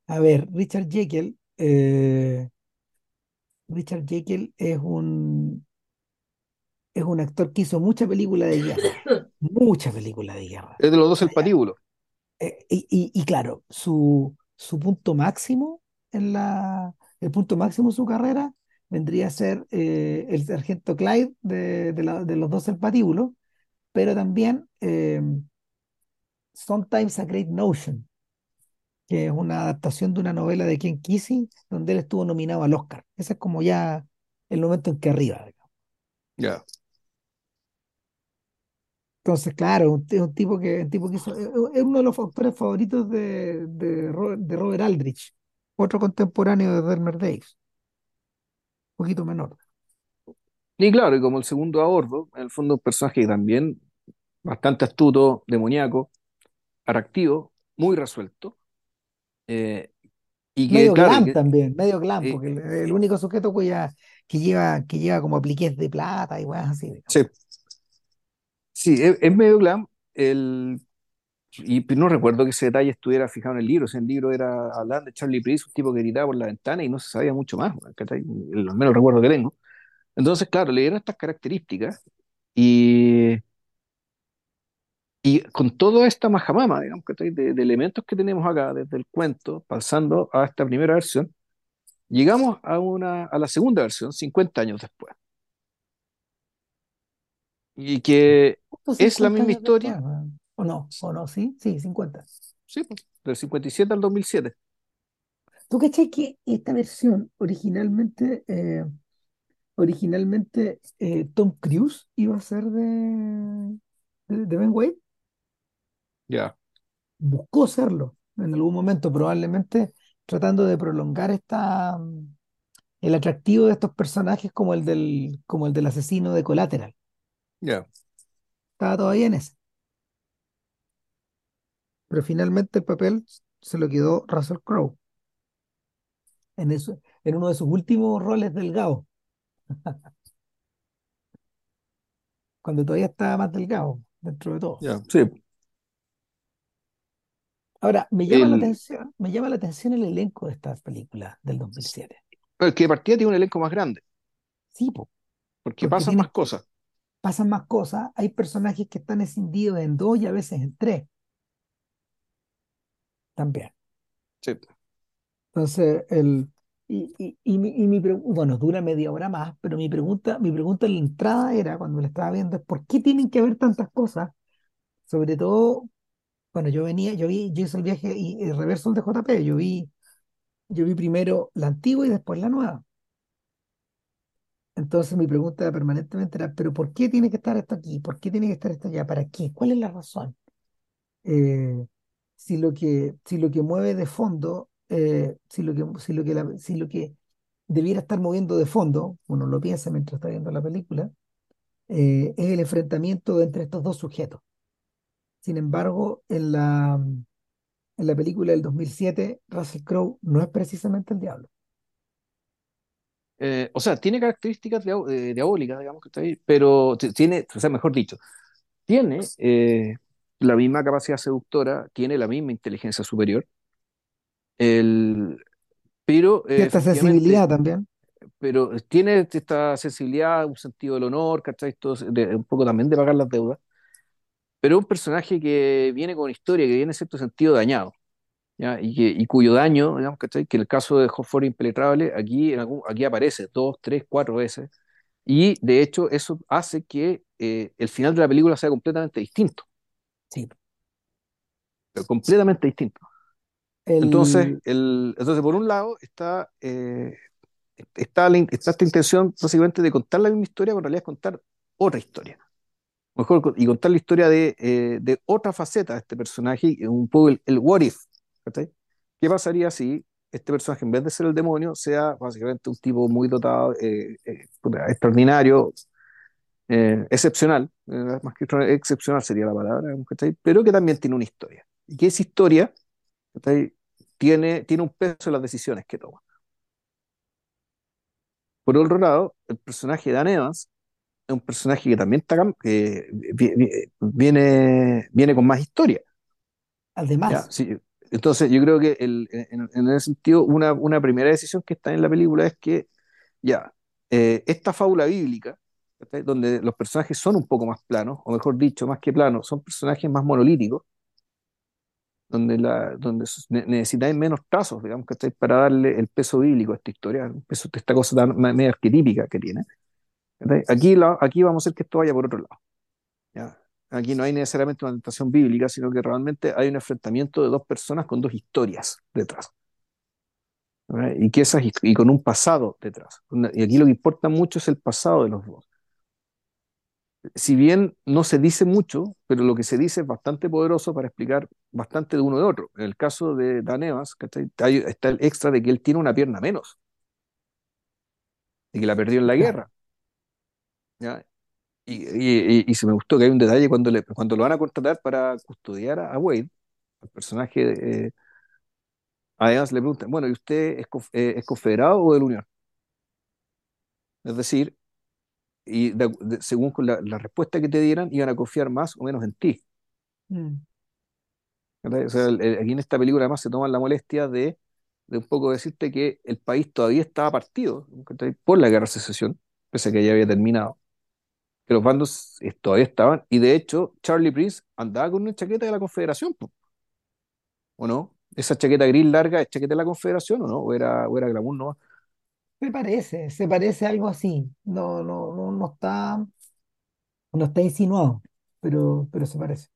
[SPEAKER 1] A ver, Richard Jekyll, eh, Richard Jekyll es un, es un actor que hizo mucha película de guerra, mucha película de guerra.
[SPEAKER 2] Es de los dos el patíbulo.
[SPEAKER 1] Eh, y, y- y claro, su, su punto máximo en la, el punto máximo de su carrera vendría a ser eh, el sargento Clyde de, de, la- de los dos el patíbulo, pero también eh, Sometimes a Great Notion, que es una adaptación de una novela de Ken Kesey, donde él estuvo nominado al Oscar. Ese es como ya el momento en que arriba.
[SPEAKER 2] Ya.
[SPEAKER 1] Entonces, claro, es un tipo que, un tipo que hizo, es es uno de los autores favoritos de, de, Ro- de Robert Aldrich, otro contemporáneo de Delmer Daves, un poquito menor.
[SPEAKER 2] Y claro, y como el segundo a bordo, en el fondo un personaje también bastante astuto, demoníaco, atractivo, muy resuelto. eh, y que,
[SPEAKER 1] Medio
[SPEAKER 2] claro,
[SPEAKER 1] glam
[SPEAKER 2] que,
[SPEAKER 1] también, medio glam,
[SPEAKER 2] y-
[SPEAKER 1] porque el, el único sujeto cuya, que lleva, que lleva como apliques de plata y weas así. digamos.
[SPEAKER 2] sí, sí, es, es medio glam. El, y no recuerdo que ese detalle estuviera fijado en el libro. O sea, el libro era hablando de Charlie Prince, un tipo que gritaba por la ventana y no se sabía mucho más, al menos recuerdo que tengo. Entonces, claro, le dieron estas características y, y con toda esta majamama, digamos, ¿cachai? De, de elementos que tenemos acá, desde el cuento, pasando a esta primera versión, llegamos a, una, a la segunda versión, 50 años después. Y que es la
[SPEAKER 1] 50
[SPEAKER 2] misma
[SPEAKER 1] después,
[SPEAKER 2] historia.
[SPEAKER 1] ¿O no? ¿O no? ¿Sí? Sí, 50.
[SPEAKER 2] sí, pues, del 57 al 2007.
[SPEAKER 1] ¿Tú cachai que esta versión originalmente, eh, originalmente eh, Tom Cruise iba a ser de, de, de Ben Wade?
[SPEAKER 2] Ya,
[SPEAKER 1] Buscó serlo en algún momento, probablemente tratando de prolongar esta, mm, el atractivo de estos personajes como el del, como el del asesino de Collateral.
[SPEAKER 2] ya.
[SPEAKER 1] Estaba todavía en ese. Pero finalmente el papel se lo quedó Russell Crowe en, eso, en uno de sus últimos roles delgado, cuando todavía estaba más delgado dentro de todo.
[SPEAKER 2] Ya, sí.
[SPEAKER 1] Ahora, me llama la atención, me llama la atención el elenco de esta película del 2007.
[SPEAKER 2] el que de partida tiene un elenco más grande,
[SPEAKER 1] Sí, po,
[SPEAKER 2] porque
[SPEAKER 1] porque
[SPEAKER 2] pasan más cosas.
[SPEAKER 1] pasan más cosas, hay personajes que están escindidos en dos y a veces en tres también.
[SPEAKER 2] Sí.
[SPEAKER 1] Entonces, el, y, y, y mi, y mi bueno, dura media hora más, pero mi pregunta, mi pregunta en la entrada era, cuando la estaba viendo, es ¿por qué tienen que haber tantas cosas? Sobre todo, bueno, yo venía, yo vi, yo hice el viaje y el reverso del de JP, yo vi, yo vi primero la antigua y después la nueva. Entonces mi pregunta permanentemente era, ¿pero por qué tiene que estar esto aquí? ¿Por qué tiene que estar esto allá? ¿Para qué? ¿Cuál es la razón? Eh, si lo que, si lo que mueve de fondo, eh, si lo que, si lo que, si lo que debiera estar moviendo de fondo, uno lo piensa mientras está viendo la película, eh, es el enfrentamiento entre estos dos sujetos. Sin embargo, en la, en la película del 2007, Russell Crowe no es precisamente el diablo.
[SPEAKER 2] Eh, o sea, tiene características eh, diabólicas, digamos que está ahí, pero tiene, o sea, mejor dicho, tiene eh, la misma capacidad seductora, tiene la misma inteligencia superior, el, pero eh,
[SPEAKER 1] Cierta sensibilidad también.
[SPEAKER 2] pero tiene esta sensibilidad, un sentido del honor, ¿cachai? Esto de- un poco también de pagar las deudas, pero un personaje que viene con historia, que viene en cierto sentido dañado. ¿ya? Y, que, y cuyo daño, digamos, ¿cachai? Que en el caso de Hotford Impenetrable, aquí, en algún- aquí aparece dos, tres, cuatro veces, y de hecho eso hace que eh, el final de la película sea completamente distinto,
[SPEAKER 1] Sí.
[SPEAKER 2] pero completamente distinto. Entonces,
[SPEAKER 1] El,
[SPEAKER 2] el, entonces por un lado está, eh, está, la está esta intención básicamente de contar la misma historia, pero en realidad es contar otra historia. Mejor, y contar la historia de, eh, de otra faceta de este personaje, y un poco el, what if. ¿Qué pasaría si este personaje, en vez de ser el demonio, sea básicamente un tipo muy dotado, eh, eh, extraordinario, eh, excepcional, eh, más que excepcional sería la palabra, pero que también tiene una historia. Y que esa historia. Tiene, tiene un peso en las decisiones que toma. Por otro lado, el personaje de Dan es un personaje que también está, que viene, viene con más historia. ¿ya?
[SPEAKER 1] Además,
[SPEAKER 2] Sí, entonces, yo creo que el- en, en ese sentido, una, una primera decisión que está en la película es que, ya, eh, esta fábula bíblica, donde los personajes son un poco más planos, o mejor dicho, más que planos, son personajes más monolíticos, donde, la, donde necesitáis menos trazos, digamos, ¿cachai? para darle el peso bíblico a esta historia, el peso de esta cosa tan me- medio arquetípica que tiene. Aquí, la, aquí vamos a hacer que esto vaya por otro lado. ¿ya? Aquí no hay necesariamente una tentación bíblica, sino que realmente hay un enfrentamiento de dos personas con dos historias detrás. ¿verdad? Y, que esas, y con un pasado detrás. Y aquí lo que importa mucho es el pasado de los dos. Si bien no se dice mucho, pero lo que se dice es bastante poderoso para explicar bastante de uno de otro. En el caso de Dan Evans. Hay- está el extra de que él tiene una pierna menos, y que la perdió en la guerra. ¿Ya? Y, y, y- y se me gustó que hay un detalle cuando, le, cuando lo van a contratar para custodiar a, Wade, el personaje, eh, a Evans le preguntan, bueno, ¿y usted es, eh, es confederado o de la Unión? Es decir, y de- de- según con la, la respuesta que te dieran, iban a confiar más o menos en ti.
[SPEAKER 1] Mm.
[SPEAKER 2] O sea, el- el- aquí en esta película además se toman la molestia de, de un poco decirte que el país todavía estaba partido por la guerra de secesión, pese a que ya había terminado, que los bandos eh, todavía estaban, y de hecho Charlie Prince andaba con una chaqueta de la Confederación, ¿o no? Esa chaqueta gris larga es chaqueta de la Confederación, ¿o no? ¿O era, o era glamour, no?
[SPEAKER 1] Se parece, se parece a algo así. No, no, no, no está, no está insinuado, pero, pero se parece.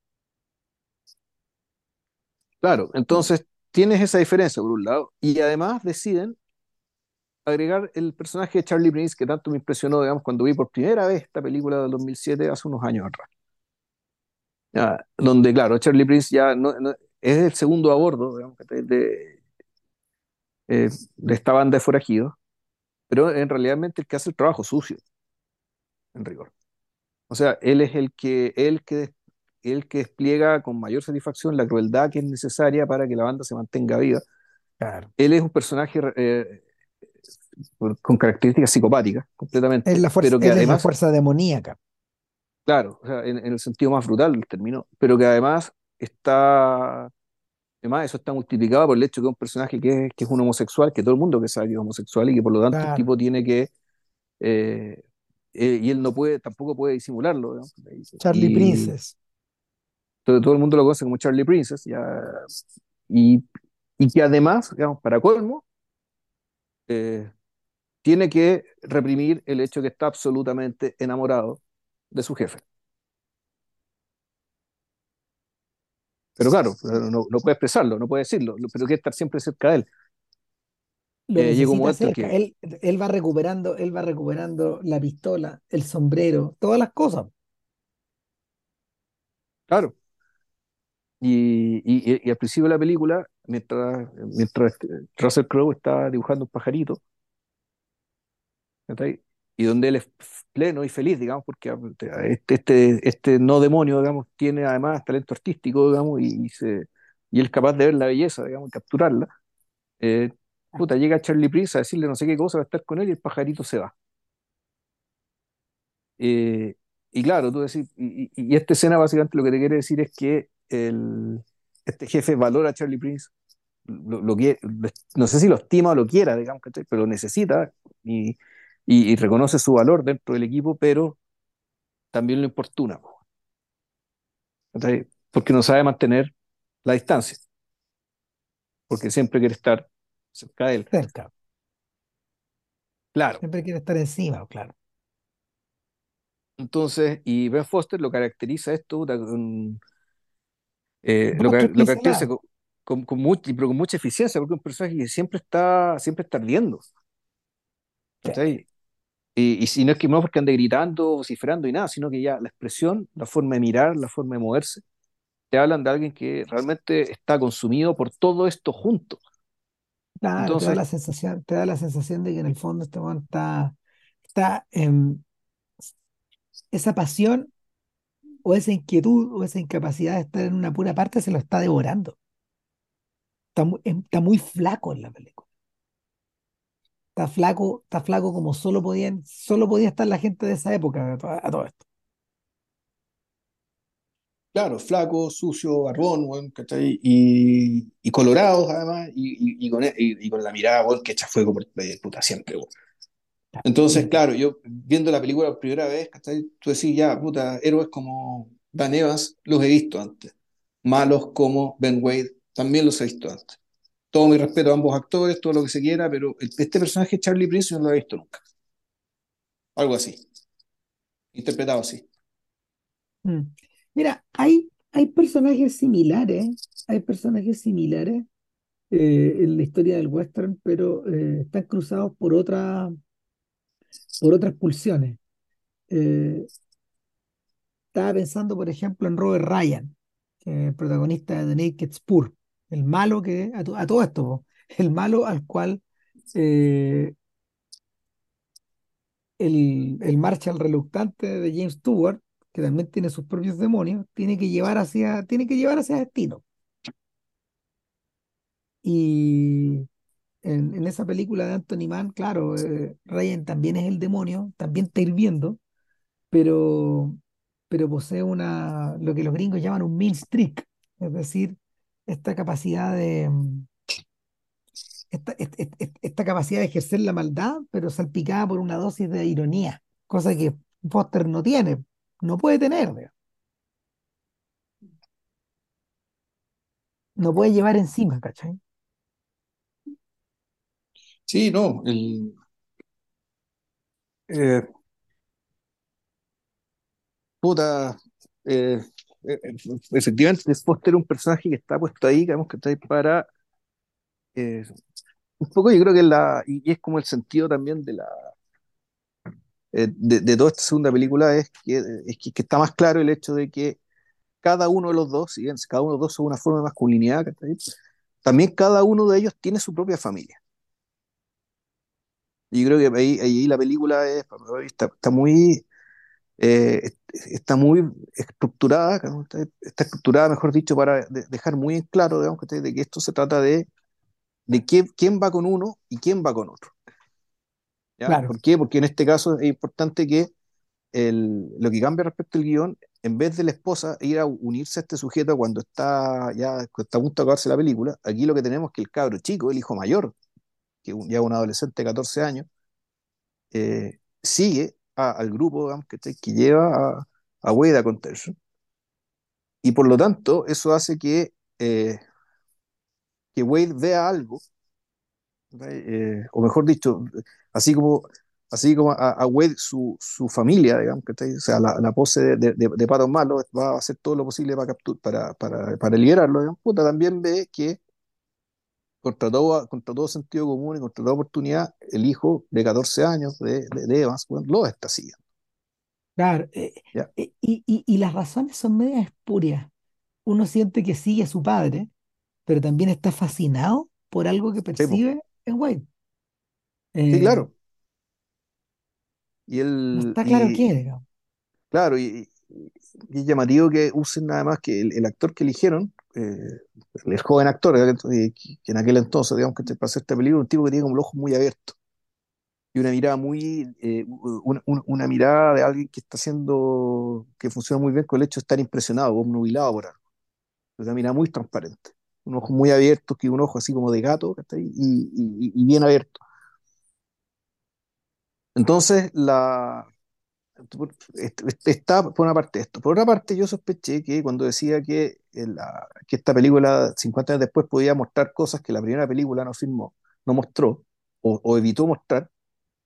[SPEAKER 2] Claro, entonces tienes esa diferencia por un lado, y además deciden agregar el personaje de Charlie Prince que tanto me impresionó, digamos, cuando vi por primera vez esta película del 2007, hace unos años atrás. Ya, donde, claro, Charlie Prince ya no, no- es el segundo a bordo, digamos, de, de, eh, de esta banda de forajidos, pero en realidad el que hace el trabajo sucio, en rigor. O sea, él es el que, el que, el que despliega con mayor satisfacción la crueldad que es necesaria para que la banda se mantenga viva.
[SPEAKER 1] Claro.
[SPEAKER 2] Él es un personaje eh, con características psicopáticas,
[SPEAKER 1] Es
[SPEAKER 2] completamente,
[SPEAKER 1] la fuerza,
[SPEAKER 2] pero que
[SPEAKER 1] él es la
[SPEAKER 2] además
[SPEAKER 1] fuerza demoníaca.
[SPEAKER 2] Claro, o sea, en, en el sentido más brutal del término, pero que además está, además eso está multiplicado por el hecho que es un personaje que es, que es un homosexual, que todo el mundo que sabe que es homosexual y que por lo tanto el tipo tiene que, eh, eh, y él no puede, tampoco puede disimularlo, ¿no?
[SPEAKER 1] Charlie
[SPEAKER 2] Y
[SPEAKER 1] Princess.
[SPEAKER 2] todo, todo el mundo lo conoce como Charlie Princess, ya, y, y que además, digamos, para colmo, eh, tiene que reprimir el hecho que está absolutamente enamorado de su jefe. Pero claro, no, no puede expresarlo, no puede decirlo, pero quiere estar siempre cerca de él. Eh, llega un momento que,
[SPEAKER 1] Él, él va recuperando, él va recuperando la pistola, el sombrero, todas las cosas.
[SPEAKER 2] claro, y, y, y al principio de la película, mientras, mientras Russell Crowe está dibujando un pajarito, ¿cachai? y donde él es pleno y feliz, digamos, porque este, este, este no demonio, digamos, tiene además talento artístico, digamos, y, y se, y él es capaz de ver la belleza, digamos, capturarla. Eh, puta, llega Charlie Prince a decirle no sé qué cosa, va a estar con él y el pajarito se va. Eh, y claro, tú decís, y, y- y esta escena básicamente lo que te quiere decir es que el, este jefe valora a Charlie Prince, lo, lo quiere- lo- no sé si lo estima o lo quiera, digamos, pero lo necesita y, y- y reconoce su valor dentro del equipo, pero también lo importuna, porque no sabe mantener la distancia, porque siempre quiere estar cerca de él.
[SPEAKER 1] Cerca.
[SPEAKER 2] Claro.
[SPEAKER 1] Siempre quiere estar encima, claro.
[SPEAKER 2] Entonces, y Ben Foster lo caracteriza esto, eh, lo, caracteriza con, con, pero con mucha eficiencia, porque es un personaje que siempre está, siempre está ardiendo. Y, y si no es que no porque ande gritando, vociferando y nada, sino que ya la expresión, la forma de mirar, la forma de moverse, te hablan de alguien que realmente está consumido por todo esto junto.
[SPEAKER 1] claro, te da la sensación, te da la sensación de que en el fondo este man está, está, em, esa pasión o esa inquietud o esa incapacidad de estar en una pura parte se lo está devorando. Está muy, está muy flaco en la película. Está flaco, está flaco como solo podían, solo podía estar la gente de esa época a todo, a todo esto.
[SPEAKER 2] Claro, flaco, sucio, barbón, ¿cachai? Y, y colorados además, y, y, con, y, y con la mirada, weón, que echa fuego por puta siempre. Entonces, claro, yo viendo la película por primera vez, ¿cachai? Tú decís, ya, puta, héroes como Van Evans los he visto antes. Malos como Ben Wade también los he visto antes. Todo mi respeto a ambos actores, todo lo que se quiera, pero este personaje, Charlie Prince, yo no lo he visto nunca. Algo así, interpretado así.
[SPEAKER 1] Mm. Mira, hay, hay personajes similares, hay personajes similares eh, en la historia del western, pero eh, están cruzados por otra, por otras pulsiones. Eh, estaba pensando, por ejemplo, en Robert Ryan, protagonista de The Naked Spur, el malo que, a, to- a todo esto, el malo al cual eh, el, el Marshall reluctante de James Stewart, que también tiene sus propios demonios, tiene que llevar hacia, tiene que llevar hacia destino. Y en, en esa película de Anthony Mann, claro, eh, Ryan también es el demonio, también está hirviendo, pero, pero posee una, lo que los gringos llaman un mean streak, es decir, esta capacidad de, esta, est- est- est- esta capacidad de ejercer la maldad, pero salpicada por una dosis de ironía, cosa que Foster no tiene, no puede tener, digamos, no puede llevar encima, ¿cachai?
[SPEAKER 2] Sí, no, el, eh, puta, eh, efectivamente, Foster es un personaje que está puesto ahí, digamos, que está ahí para, eh, un poco yo creo que la, y es como el sentido también de la, eh, de, de toda esta segunda película es que, es que, que está más claro el hecho de que cada uno de los dos, si bien cada uno de los dos son una forma de masculinidad, también cada uno de ellos tiene su propia familia. Y creo que ahí, ahí la película es, está, está muy, eh, está muy estructurada, está, estructurada, mejor dicho, para de- dejar muy en claro, digamos, de que esto se trata de, de quién, quién va con uno y quién va con otro. ¿ya?
[SPEAKER 1] Claro,
[SPEAKER 2] ¿Por qué? Porque en este caso es importante que el, lo que cambia respecto al guion, en vez de la esposa ir a unirse a este sujeto cuando está ya está a punto de acabarse la película, aquí lo que tenemos es que el cabro chico, el hijo mayor, que un- ya es un adolescente de 14 años, eh, sigue a- al grupo digamos, que, que lleva a, a Wade a Contention. Y por lo tanto, eso hace que, eh, que Wade vea algo. Eh, o mejor dicho, así como, así como a, a Wade su, su familia, digamos, ¿cachai? O sea, la, la pose de, de, de, de patos malos va a hacer todo lo posible para, captur- para, para, para liberarlo, digamos, puta, también ve que contra todo, contra todo sentido común y contra toda oportunidad, el hijo de 14 años de, de, de Evans, bueno, lo está siguiendo.
[SPEAKER 1] claro. eh, eh, y, y, y las razones son medias espurias. Uno siente que sigue a su padre, pero también está fascinado por algo que
[SPEAKER 2] Sí,
[SPEAKER 1] percibe en Wade.
[SPEAKER 2] Sí,
[SPEAKER 1] Eh,
[SPEAKER 2] claro. Y
[SPEAKER 1] no
[SPEAKER 2] el,
[SPEAKER 1] está claro
[SPEAKER 2] y,
[SPEAKER 1] digamos.
[SPEAKER 2] claro, y, es llamativo que usen nada más que el, el actor que eligieron, el joven actor, eh, que, en aquel entonces, digamos, que para hacer esta película, un tipo que tiene como los ojos muy abiertos y una mirada muy, eh, una, mirada de alguien que está haciendo, que funciona muy bien con el hecho de estar impresionado o obnubilado por algo. Una mirada muy transparente. Un ojo muy abierto, que un ojo así como de gato, y, y bien abierto. Entonces, la, está por una parte esto. Por otra parte, yo sospeché que cuando decía que, la, que esta película 50 años después podía mostrar cosas que la primera película no filmó, no mostró o, o evitó mostrar,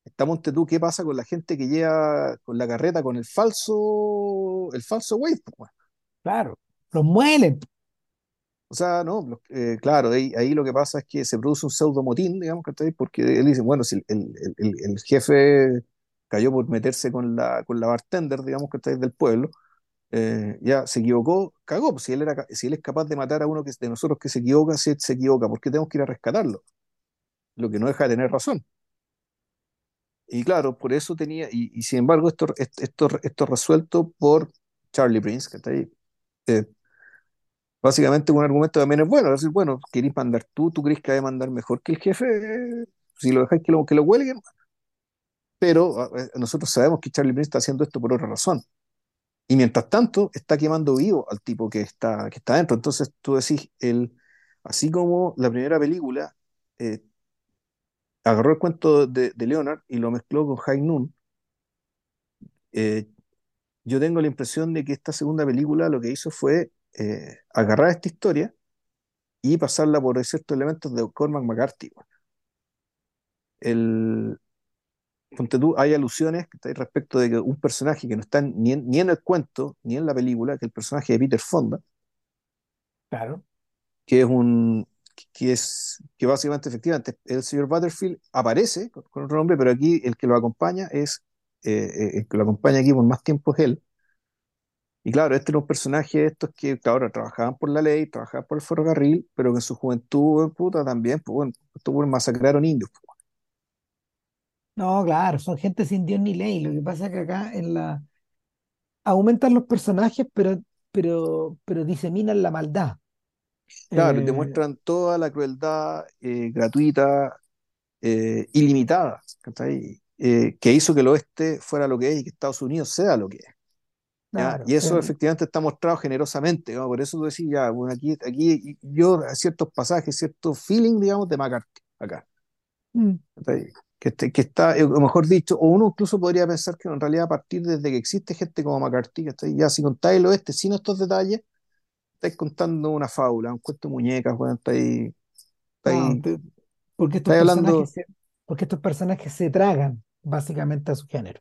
[SPEAKER 2] está monte tú, ¿qué pasa con la gente que lleva con la carreta con el falso, el falso Wave?
[SPEAKER 1] Claro, los muelen.
[SPEAKER 2] O sea, no, eh, claro, ahí, ahí lo que pasa es que se produce un pseudo motín, digamos. Porque él dice, bueno, si el, el- el- el jefe cayó por meterse con la, con la bartender, digamos, que está del pueblo, eh, ya se equivocó, cagó, pues si él, era, si él es capaz de matar a uno que, de nosotros que se equivoca, si él se equivoca, ¿por qué tenemos que ir a rescatarlo? Lo que no deja de tener razón. y claro, por eso tenía, y, sin embargo, esto, esto, esto resuelto por Charlie Prince, que está ahí. eh, básicamente un argumento también es bueno, es decir, bueno, querés mandar tú, tú crees que va a mandar mejor que el jefe, si lo dejáis que lo, que lo huelguen, pero eh, nosotros sabemos que Charlie Prince está haciendo esto por otra razón. Y mientras tanto, está quemando vivo al tipo que está, que está dentro. Entonces tú decís, el, así como la primera película eh, agarró el cuento de, de, Leonard y lo mezcló con High Noon, eh, yo tengo la impresión de que esta segunda película lo que hizo fue agarrar esta historia y pasarla por ciertos elementos de Cormac McCarthy. El, ponte tú, hay alusiones respecto de que un personaje que no está ni en, ni en, el cuento ni en la película, que es el personaje de Peter Fonda,
[SPEAKER 1] claro.
[SPEAKER 2] que es un que es que básicamente efectivamente el señor Butterfield aparece con, con otro nombre, pero aquí el que lo acompaña es eh, el que lo acompaña aquí por más tiempo es él. Y claro, este era un personaje de estos que, claro, trabajaban por la ley, trabajaban por el ferrocarril, pero que en su juventud, puta, también, pues bueno, estos masacraron indios.
[SPEAKER 1] No, claro, son gente sin Dios ni ley. Lo que pasa es que acá en la aumentan los personajes, pero, pero, pero diseminan la maldad.
[SPEAKER 2] Claro, eh... demuestran toda la crueldad eh, gratuita, eh, ilimitada, que hizo que el oeste fuera lo que es y que Estados Unidos sea lo que es. Claro, y eso efectivamente está mostrado generosamente, ¿no? por eso tú decís, ya, bueno, aquí, aquí yo ciertos pasajes, cierto feeling, digamos, de McCarthy, acá.
[SPEAKER 1] Mm.
[SPEAKER 2] Que, que, está, o mejor dicho, o uno incluso podría pensar que en realidad a partir desde que existe gente como McCarthy, que está ya si contáis el oeste sin estos detalles, estáis contando una fábula, un cuento de muñecas, bueno, está ahí, está
[SPEAKER 1] no, porque, estos
[SPEAKER 2] hablando...
[SPEAKER 1] se, porque estos personajes se tragan básicamente a su género.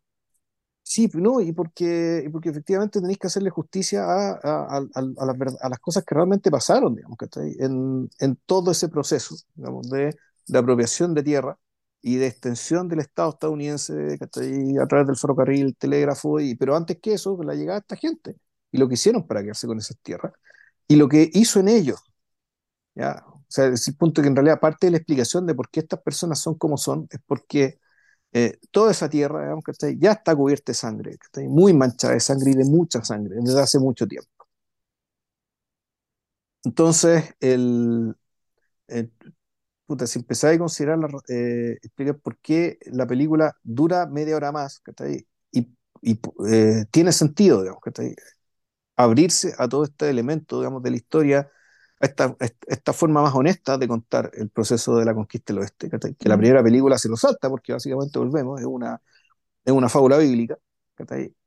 [SPEAKER 2] Sí, no, y porque, y porque efectivamente tenéis que hacerle justicia a, a, a, a las, a las cosas que realmente pasaron, digamos, en, en todo ese proceso digamos, de, de apropiación de tierra y de extensión del Estado estadounidense a través del ferrocarril, el telégrafo, y, pero antes que eso, la llegada de esta gente y lo que hicieron para quedarse con esas tierras y lo que hizo en ellos. ¿ya? O sea, es el punto que en realidad parte de la explicación de por qué estas personas son como son es porque eh, toda esa tierra digamos, ya está cubierta de sangre, muy manchada de sangre y de mucha sangre desde hace mucho tiempo. Entonces, el, el puta, si empezáis a considerar, la, eh, explicar por qué la película dura media hora más, Y, y eh, tiene sentido, digamos, Abrirse a todo este elemento, digamos, de la historia, a esta, esta forma más honesta de contar el proceso de la conquista del oeste, Que la primera película se lo salta, porque básicamente volvemos, es una, es una fábula bíblica,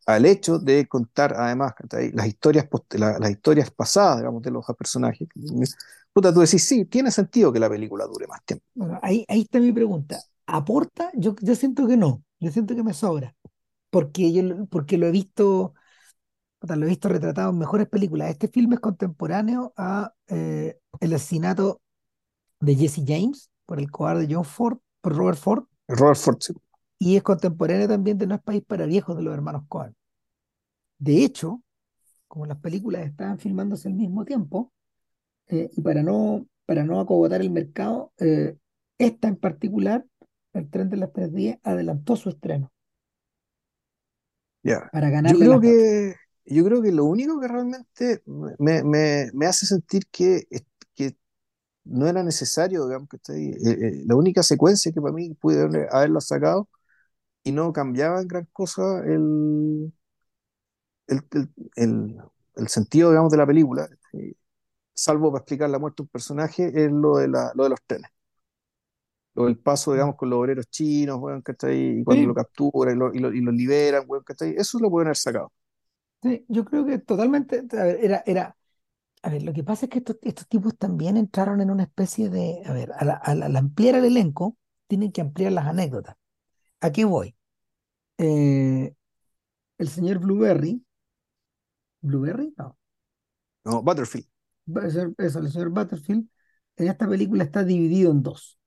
[SPEAKER 2] al hecho de contar además las historias la, las historias pasadas digamos de los personajes puta tú decís sí tiene sentido que la película dure más tiempo.
[SPEAKER 1] Bueno, ahí, ahí está mi pregunta. Aporta yo, yo siento que no. Yo siento que me sobra. Porque yo porque lo he visto puta, lo he visto retratado en mejores películas. Este filme es contemporáneo a eh, el asesinato de Jesse James por el cobarde John Ford por Robert Ford.
[SPEAKER 2] Robert Ford sí.
[SPEAKER 1] Y es contemporáneo también de No es País para Viejos de los hermanos Cohen. De hecho, como las películas estaban filmándose al mismo tiempo, eh, y para no, para no acogotar el mercado, eh, esta en particular, el tren de las 3.10, adelantó su estreno.
[SPEAKER 2] Yeah.
[SPEAKER 1] Para ganar
[SPEAKER 2] yo creo que Yo creo que lo único que realmente me, me, me hace sentir que, que no era necesario, digamos, que estoy, eh, eh, la única secuencia que para mí pude haberla sacado y no cambiaba en gran cosa el, el, el, el, el sentido, digamos, de la película, eh, salvo para explicar la muerte de un personaje, es lo de, la, lo de los trenes. Lo del paso, digamos, con los obreros chinos, bueno, ¿cachai? Y cuando
[SPEAKER 1] Sí.
[SPEAKER 2] lo capturan y lo, y lo, y lo liberan, bueno, ¿cachai? Eso lo pueden haber sacado.
[SPEAKER 1] Sí, yo creo que totalmente, a ver, era, era, a ver, lo que pasa es que estos, estos tipos también entraron en una especie de, a ver, al, al- al ampliar el elenco, tienen que ampliar las anécdotas. ¿A qué voy? Eh, el señor Blueberry, Blueberry, no,
[SPEAKER 2] No, Butterfield.
[SPEAKER 1] Eso, el señor Butterfield, en esta película está dividido en dos,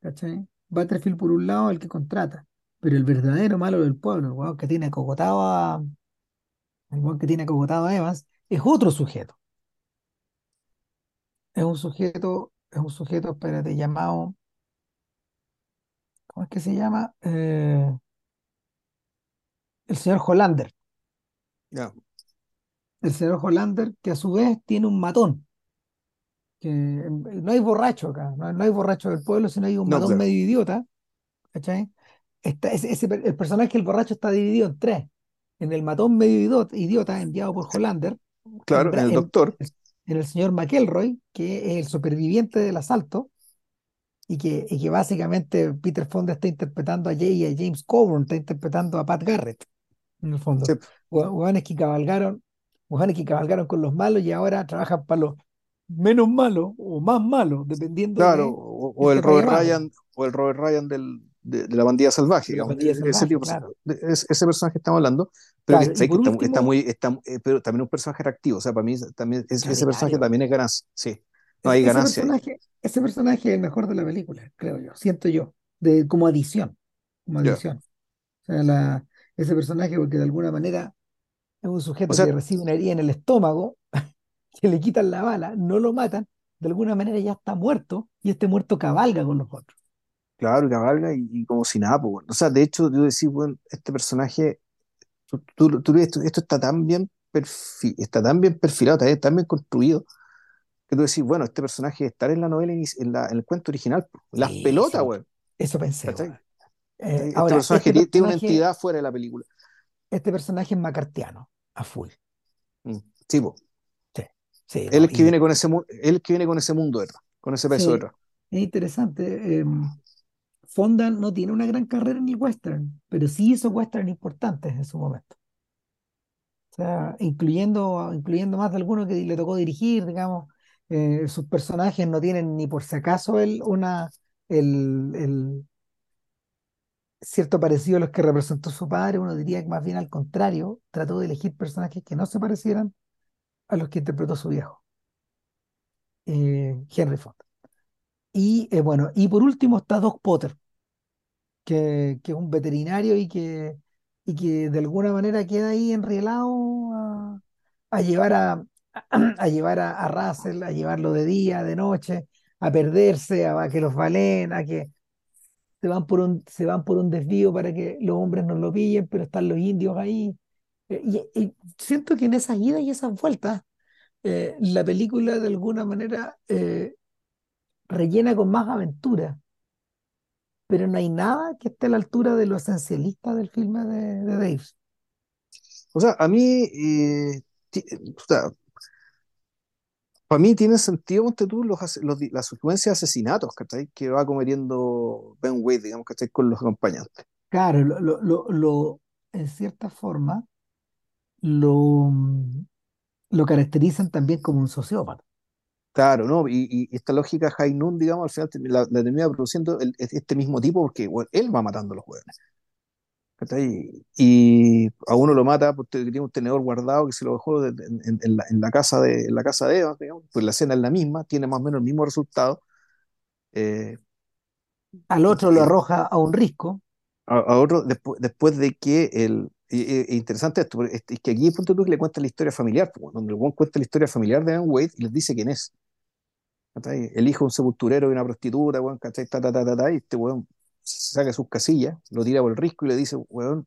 [SPEAKER 1] ¿cachai? Butterfield por un lado, el que contrata, pero el verdadero malo del pueblo, el weón que tiene acogotado a, el que tiene acogotado a Evans, es otro sujeto. Es un sujeto, es un sujeto, espérate, llamado, ¿cómo es que se llama? Eh, el señor Hollander.
[SPEAKER 2] Ya,
[SPEAKER 1] El señor Hollander, que a su vez tiene un matón. Que no hay borracho acá, no, no hay borracho del pueblo, sino hay un
[SPEAKER 2] no,
[SPEAKER 1] matón
[SPEAKER 2] claro.
[SPEAKER 1] medio idiota, ¿cachai? Está, ese, el personaje, el borracho, está dividido en tres. En el matón medio idiota, idiota enviado por Hollander, en,
[SPEAKER 2] Claro, en el doctor,
[SPEAKER 1] en el señor McElroy, que es el superviviente del asalto, y que, y que básicamente Peter Fonda está interpretando a Jay y a James Coburn, está interpretando a Pat Garrett, en el fondo.
[SPEAKER 2] sí,
[SPEAKER 1] Hueones que cabalgaron, hueones que cabalgaron con los malos y ahora trabajan para los menos malos o más malos, dependiendo
[SPEAKER 2] claro,
[SPEAKER 1] de
[SPEAKER 2] o, o el Robert Ryan, o el Robert Ryan del, de, de la bandida salvaje,
[SPEAKER 1] la pandilla
[SPEAKER 2] de- ese
[SPEAKER 1] salvaje,
[SPEAKER 2] tipo,
[SPEAKER 1] claro.
[SPEAKER 2] ese, ese personaje que estamos hablando, pero
[SPEAKER 1] Claro, y
[SPEAKER 2] ¿sabes que
[SPEAKER 1] por
[SPEAKER 2] está,
[SPEAKER 1] último,
[SPEAKER 2] muy, está, eh, pero también un personaje atractivo, o sea, para mí también es- ese personaje también es ganancia, sí, no hay
[SPEAKER 1] ese
[SPEAKER 2] ganancia.
[SPEAKER 1] personaje, ese personaje es el mejor de la película, creo yo, siento yo, de, como adición, como adición. O sea, la, ese personaje, porque de alguna manera es un
[SPEAKER 2] O
[SPEAKER 1] sujeto que recibe una herida en el estómago, que le quitan la bala, no lo matan, de alguna manera ya está muerto y este muerto cabalga con los otros.
[SPEAKER 2] claro, cabalga y, y como si nada, pues, bueno. O sea, de hecho, yo decía, bueno, este personaje, tú, tú- esto, esto está tan bien está tan bien perfilado, está tan bien construido, que tú decís, bueno, este personaje estar en la novela, en, la, en el cuento original, las
[SPEAKER 1] Sí,
[SPEAKER 2] pelotas, weón,
[SPEAKER 1] eso pensé. Eh,
[SPEAKER 2] Este
[SPEAKER 1] ahora,
[SPEAKER 2] personaje
[SPEAKER 1] este
[SPEAKER 2] tie- tiene una
[SPEAKER 1] personaje,
[SPEAKER 2] entidad fuera de la película.
[SPEAKER 1] Este personaje es macartiano, a full.
[SPEAKER 2] Mm, Sí, po.
[SPEAKER 1] Sí, sí,
[SPEAKER 2] Él
[SPEAKER 1] no,
[SPEAKER 2] es que
[SPEAKER 1] y
[SPEAKER 2] viene con ese, él es que viene con ese mundo detrás, con ese peso
[SPEAKER 1] sí,
[SPEAKER 2] detrás.
[SPEAKER 1] es interesante. eh, Fonda no tiene una gran carrera en el western, pero sí hizo western importantes en su momento. O sea, incluyendo, incluyendo más de alguno que le tocó dirigir, digamos, eh, sus personajes no tienen ni por si acaso el, una, el, el cierto parecido a los que representó su padre, uno diría que más bien al contrario, trató de elegir personajes que no se parecieran a los que interpretó su viejo, eh, Henry Fonda. Y eh, bueno, y por último está Doc Potter, que, que es un veterinario y que, y que de alguna manera queda ahí enrielado a, a llevar a, a llevar a, Russell, a llevarlo de día, de noche, a perderse, a, a que los balen, a que se van por un, se van por un desvío para que los hombres no lo pillen, pero están los indios ahí. Eh, Y, siento que en esas idas y esas vueltas, eh, la película de alguna manera eh, rellena con más aventura, pero no hay nada que esté a la altura de lo esencialista del filme de, de Dave.
[SPEAKER 2] O sea, a mí, eh, o sea, para mí tiene sentido, ponte tú, los, los las secuencias de asesinatos, ¿cachai? Que va cometiendo Ben Wade, digamos, ¿cachai? Con los acompañantes.
[SPEAKER 1] Claro, lo, lo, lo, lo- en cierta forma lo, lo caracterizan también como un sociópata.
[SPEAKER 2] Claro, ¿no? Y, y esta lógica Noon, digamos, al final la, la termina produciendo el- este mismo tipo porque bueno, él va matando a los hueones. Y a uno lo mata porque tiene un tenedor guardado que se lo dejó de- de- en, en la, en la casa de, en la casa de Eva, digamos, pues la escena es la misma, tiene más o menos el mismo resultado. Eh,
[SPEAKER 1] Al otro lo
[SPEAKER 2] eh,
[SPEAKER 1] arroja a un risco.
[SPEAKER 2] a, a otro, después, después de que el. Es interesante esto, porque es que aquí ponte tú que le cuenta la historia familiar, donde el cuenta la historia familiar de Ben Wade y les dice quién es. El hijo de un sepulturero y una prostituta, weón, ta, ta, ta, ta, y este weón se saca sus casillas, lo tira por el risco y le dice, weón,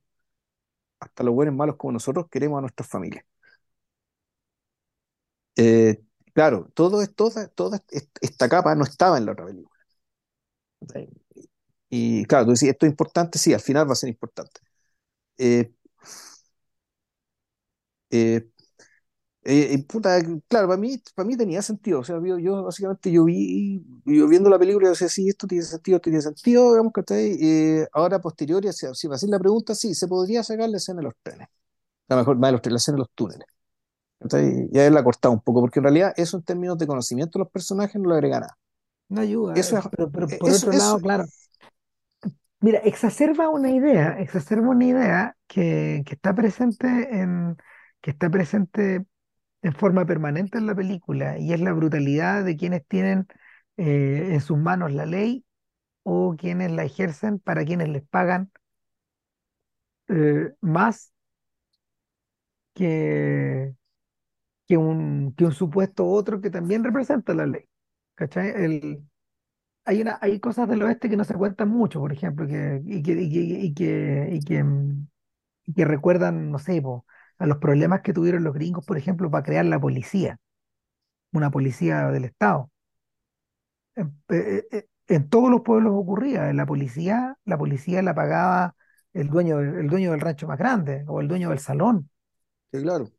[SPEAKER 2] hasta los buenos malos como nosotros queremos a nuestras familias. Eh, claro, todo toda, toda est- esta capa no estaba en la otra película. Y claro, tú decís, esto es importante, sí, al final va a ser importante. Eh, eh, eh, puta, claro, para mí, para mí tenía sentido. O sea, yo, yo básicamente yo vi, yo viendo la película, yo decía, sí, esto tiene sentido, esto tiene sentido, digamos que eh, ahora posteriori, si, si me la pregunta, sí, se podría sacar la escena de los trenes. La mejor, más de los, la escena de los túneles. ¿cachai? Y haberla cortado un poco, porque en realidad eso en términos de conocimiento de los personajes no le agrega nada.
[SPEAKER 1] No ayuda.
[SPEAKER 2] Eso es,
[SPEAKER 1] Pero, pero por
[SPEAKER 2] eso,
[SPEAKER 1] otro
[SPEAKER 2] eso,
[SPEAKER 1] lado, claro, mira, exacerba una idea, exacerba una idea que, que está presente en, que está presente en forma permanente en la película, y es la brutalidad de quienes tienen eh, en sus manos la ley o quienes la ejercen para quienes les pagan eh, más que, que un, que un supuesto otro que también representa la ley. ¿Cachai? El, hay una, hay cosas del oeste que no se cuentan mucho, por ejemplo, que, y que, y que, y que, y que, recuerdan, no sé, po, a los problemas que tuvieron los gringos, por ejemplo, para crear la policía, una policía del Estado. En, eh, eh, eh, en todos los pueblos ocurría, en la policía, la policía la pagaba el dueño, el dueño del rancho más grande o el dueño del salón.
[SPEAKER 2] Sí, claro.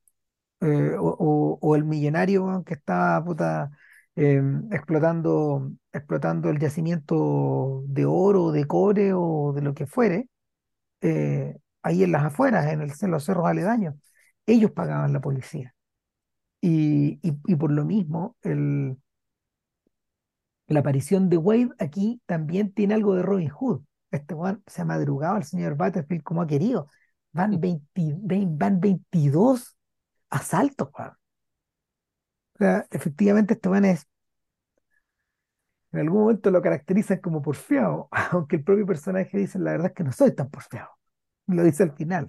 [SPEAKER 1] eh, o, o- o el millonario que estaba puta, em, explotando, explotando el yacimiento de oro, de cobre o de lo que fuere, eh, ahí en las afueras, en, el, en los cerros aledaños. Ellos pagaban la policía. Y, y- y por lo mismo, el, la aparición de Wade aquí también tiene algo de Robin Hood. Este weón se ha madrugado al señor Battlefield como ha querido. Van 20 vein- van 22 asaltos, weón. O sea, efectivamente, este weón es En algún momento lo caracterizan como porfiado, aunque el propio personaje dice, la verdad es que no soy tan porfiado. Lo dice al final.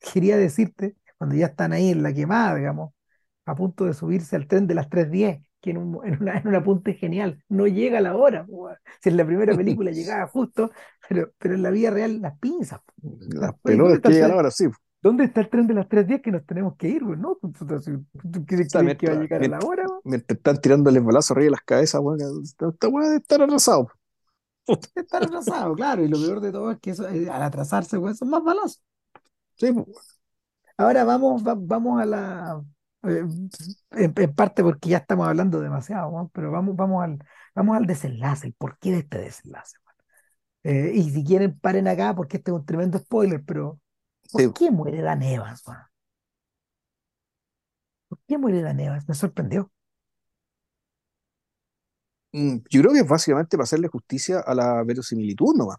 [SPEAKER 1] Quería decirte, cuando ya están ahí en la quemada, digamos, a punto de subirse al tren de las tres diez que en, un, en, una, en un apunte genial, no llega a la hora. Si en la primera película llegaba justo, pero, pero en la vida real las pinzas. O
[SPEAKER 2] Las
[SPEAKER 1] sea, Oye, ¿dónde
[SPEAKER 2] pelotas que llegan ahora, sí. O
[SPEAKER 1] ¿Dónde está el tren de las tres diez que nos tenemos que ir, güey? ¿No? ¿Tú, tú- crees,
[SPEAKER 2] sea,
[SPEAKER 1] crees que va a
[SPEAKER 2] mientras,
[SPEAKER 1] llegar a la hora? güey?
[SPEAKER 2] mientras están tirándoles balazos arriba de las cabezas, weón, esta weá debe estar atrasado.
[SPEAKER 1] Está retrasado, claro, y lo peor de todo es que eso, eh, al atrasarse, güey, son más balas.
[SPEAKER 2] Sí, po.
[SPEAKER 1] Ahora vamos, va- vamos a la. eh, en, en parte porque ya estamos hablando demasiado, ¿no? Pero vamos, vamos al, vamos al desenlace, el porqué de este desenlace. Eh, y si quieren, paren acá porque este es un tremendo spoiler, pero
[SPEAKER 2] Sí.
[SPEAKER 1] ¿por qué muere Dan Evans? ¿no? ¿Por qué muere Dan Evans? Me sorprendió.
[SPEAKER 2] Mm, Yo creo que es básicamente para hacerle justicia a la verosimilitud nomás.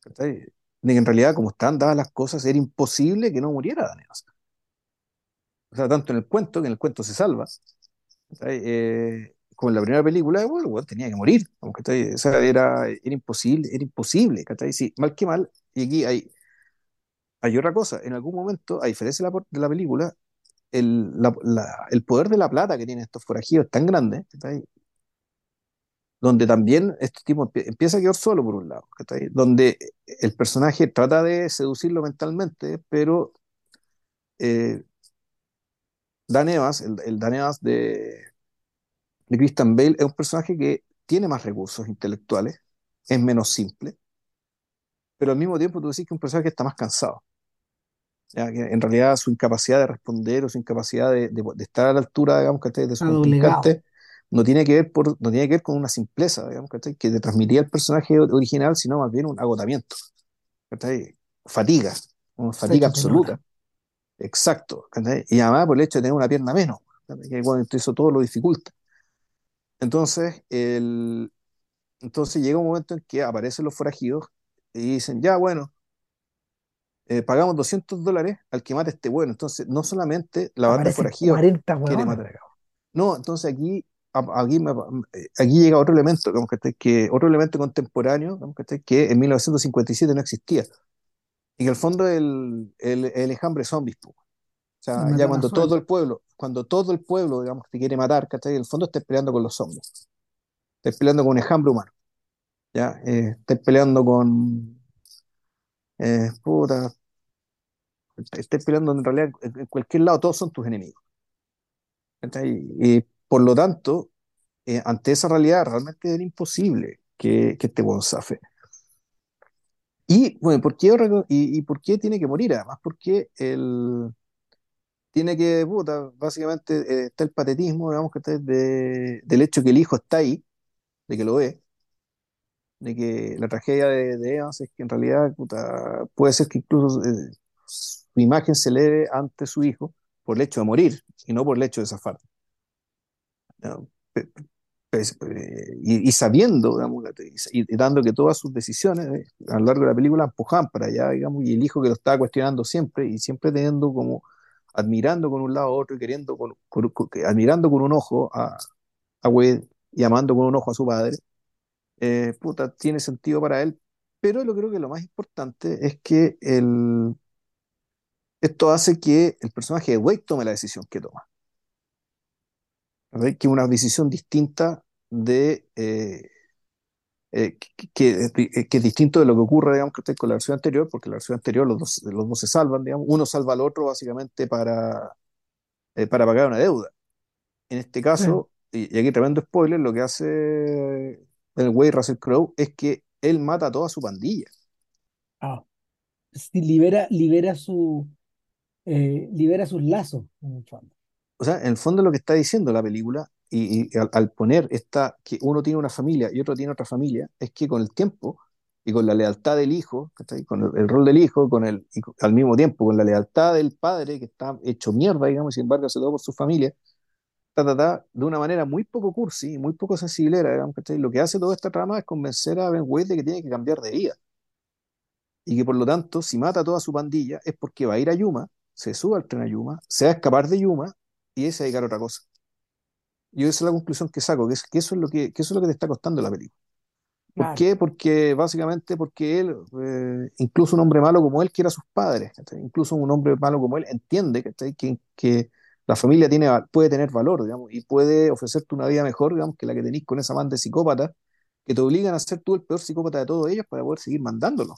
[SPEAKER 2] ¿cachai? De que en realidad, como están dadas las cosas, era imposible que no muriera Daenerys. O sea, tanto en el cuento, que en el cuento se salva. Eh, como en la primera película, bueno, weón tenía que morir. O sea, era, era imposible, era imposible. Sí, mal que mal, y aquí hay, hay otra cosa. En algún momento, a diferencia de la, de la película, el, la- la- el poder de la plata que tienen estos forajidos es tan grande. Donde también este tipo empie- empieza a quedar solo por un lado. Donde el personaje trata de seducirlo mentalmente, pero eh, Dan Evans, el, el Dan Evans de, de Christian Bale, es un personaje que tiene más recursos intelectuales, es menos simple, pero al mismo tiempo tú decís que es un personaje que está más cansado. ¿ya? Que en realidad su incapacidad de responder o su incapacidad de, de- de estar a la altura, digamos, ¿cachai? de su contrincante, no tiene que ver por, no tiene que ver con una simpleza, digamos, ¿cachai? que te transmitía el personaje original, sino más bien un agotamiento, ¿cachai? fatiga, una fatiga absoluta, exacto, ¿cachai? y además por el hecho de tener una pierna menos, que bueno, eso todo lo dificulta. Entonces, el, entonces llega un momento en que aparecen los forajidos y dicen, ya bueno, eh, pagamos 200 dólares al que mate a este bueno. Entonces, no solamente la banda de
[SPEAKER 1] Aparecen
[SPEAKER 2] forajidos
[SPEAKER 1] 40
[SPEAKER 2] quiere matar. No, entonces aquí, a- aquí, me- aquí llega otro elemento, digamos, ¿cachai? que, otro elemento contemporáneo digamos, ¿cachai? que en 1957 no existía. Y que al fondo el, el, el enjambre zombies. O sea, ya cuando todo el pueblo, cuando todo el pueblo, digamos, te quiere matar, ¿cachai? En el fondo estás peleando con los zombies. Estás peleando con un enjambre humano. ¿ya? Eh, estás peleando con... Eh, puta, estás peleando en realidad en cualquier lado, todos son tus enemigos. ¿cachai? Y por lo tanto, eh, ante esa realidad realmente era imposible que, que este weón zafe. Y bueno, ¿por qué, y, y por qué tiene que morir? Además, porque él tiene que, puta, básicamente eh, está el patetismo, digamos, que está de, del hecho que el hijo está ahí, de que lo ve, de que la tragedia de, de Evans es que en realidad, puta, puede ser que incluso eh, su imagen se eleve ante su hijo por el hecho de morir y no por el hecho de zafar. Pues, eh, y, sabiendo, y, dando que todas sus decisiones eh, a lo largo de la película empujaban para allá, digamos, y el hijo que lo estaba cuestionando siempre y siempre teniendo como, admirando con un lado a otro y queriendo, con, admirando con un ojo a, Wade y amando con un ojo a su padre, eh, puta, tiene sentido para él, pero lo creo que lo más importante es que el, esto hace que el personaje de Wade tome la decisión que toma. ¿Verdad? Que una decisión distinta de, eh, eh, que, que, eh, que, es distinto de lo que ocurre, digamos, que con la versión anterior, porque la versión anterior los dos, los dos se salvan, digamos, uno salva al otro básicamente para, eh, para pagar una deuda. En este caso, y, y, aquí tremendo spoiler, lo que hace el güey Russell Crowe es que él mata a toda su pandilla.
[SPEAKER 1] Ah, libera, libera, su, eh, libera sus lazos, en el fondo.
[SPEAKER 2] O sea, en el fondo lo que está diciendo la película, y, y al, al, poner esta, que uno tiene una familia y otro tiene otra familia, es que con el tiempo y con la lealtad del hijo, con el, el, rol del hijo, con el, y al mismo tiempo con la lealtad del padre que está hecho mierda, digamos, y sin embargo hace todo por su familia, ta, ta, ta, de una manera muy poco cursi, muy poco sensible, digamos, lo que hace toda esta trama es convencer a Ben Wade de que tiene que cambiar de vida. Y que por lo tanto, si mata a toda su pandilla, es porque va a ir a Yuma, se sube al tren a Yuma, se va a escapar de Yuma y es dedicar a otra cosa. Yo esa es la conclusión que saco, que, es, que, eso, es lo que, que eso es lo que te está costando la película. ¿Por claro. qué? Porque básicamente porque él, eh, incluso un hombre malo como él, quiere a sus padres, incluso un hombre malo como él entiende que, que la familia tiene, puede tener valor, digamos, y puede ofrecerte una vida mejor, digamos, que la que tenéis con esa banda de psicópatas que te obligan a ser tú el peor psicópata de todos ellos para poder seguir mandándolo.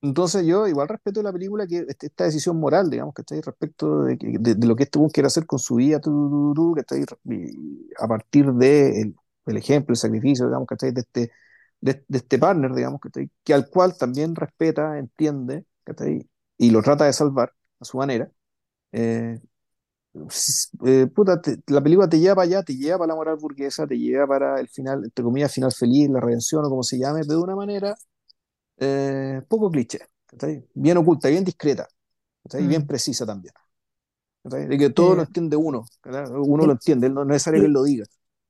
[SPEAKER 2] Entonces yo igual respeto la película que esta decisión moral, digamos, que está ahí respecto de, de, de, lo que este quiere hacer con su vida, tu, tu, tu, que está ahí, a partir de el ejemplo, el sacrificio, digamos, que está ahí, de este, de, de, este partner, digamos, que, está ahí, que al cual también respeta, entiende, que está ahí, y lo trata de salvar a su manera. Eh, eh, puta, te, la película te lleva para allá, te lleva para la moral burguesa, te lleva para el final, entre comillas, final feliz, la redención o como se llame, pero de una manera eh, poco cliché, bien oculta, bien discreta, y mm. bien precisa también. De que todo eh, lo entiende uno, uno el, lo entiende, no es necesario que él lo diga.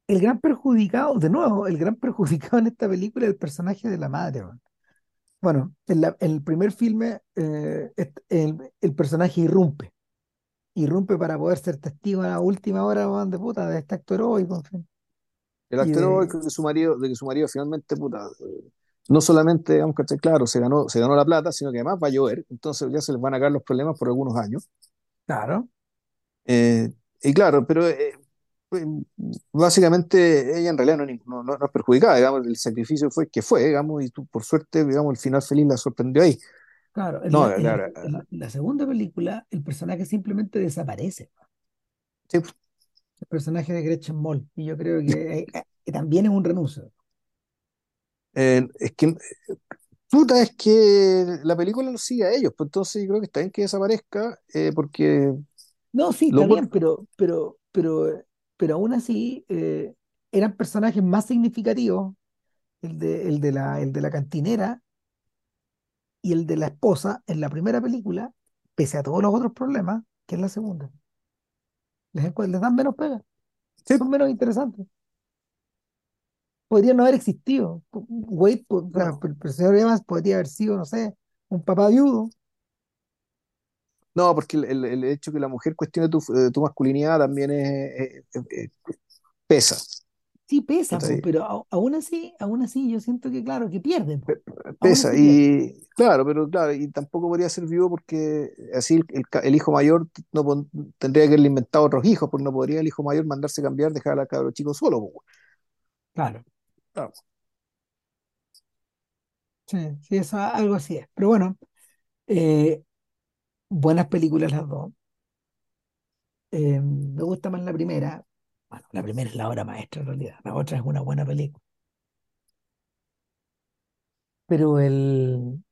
[SPEAKER 1] El gran perjudicado, de nuevo, el gran perjudicado en esta película es el personaje de la madre. Man. Bueno, en, la, en, el primer filme eh, el, el, personaje irrumpe, irrumpe para poder ser testigo a la última hora man, de puta de este acto heroico. En fin.
[SPEAKER 2] El acto heroico de... de, su marido, de que su marido finalmente, puta, no solamente, digamos claro, se ganó, se ganó la plata, sino que además va a llover, entonces ya se les van a caer los problemas por algunos años.
[SPEAKER 1] Claro.
[SPEAKER 2] Eh, y claro, pero eh, básicamente ella en realidad no, no, no, es perjudicada, digamos, el sacrificio fue que fue, digamos, y tú, por suerte, digamos, el final feliz la sorprendió ahí.
[SPEAKER 1] Claro, en, no, la, claro. En, la, en la, segunda película el personaje simplemente desaparece.
[SPEAKER 2] Sí.
[SPEAKER 1] El personaje de Gretchen Moll, y yo creo que, eh, que también es un renuncio.
[SPEAKER 2] Eh, es que puta es que la película lo sigue a ellos, pues entonces yo creo que está bien que desaparezca eh, porque
[SPEAKER 1] no, sí, está bien, pero, pero, pero, pero aún así eh, eran personajes más significativos, el de, el, de la, el de la cantinera y el de la esposa en la primera película, pese a todos los otros problemas, que es la segunda. Les, les dan menos pega,
[SPEAKER 2] sí.
[SPEAKER 1] son menos interesantes podría no haber existido. Wade, o sea, el, el señor Evans podría haber sido, no sé, un papá viudo.
[SPEAKER 2] No, porque el, el, el hecho que la mujer cuestione tu, eh, tu masculinidad también es, es, es, pesa.
[SPEAKER 1] Sí, pesa, pero aún así, aún así yo siento que claro, que pierden.
[SPEAKER 2] Pesa, y pierde. claro, pero claro, y tampoco podría ser vivo porque así el, hijo mayor no tendría que haberle inventado otros hijos, porque no podría el hijo mayor mandarse cambiar, dejar a cabro chico solo. Po.
[SPEAKER 1] Sí, sí, eso algo así es. Pero bueno, eh, buenas películas las dos. Eh, me gusta más la primera. Bueno, la primera es la obra maestra en realidad. La otra es una buena película. Pero el.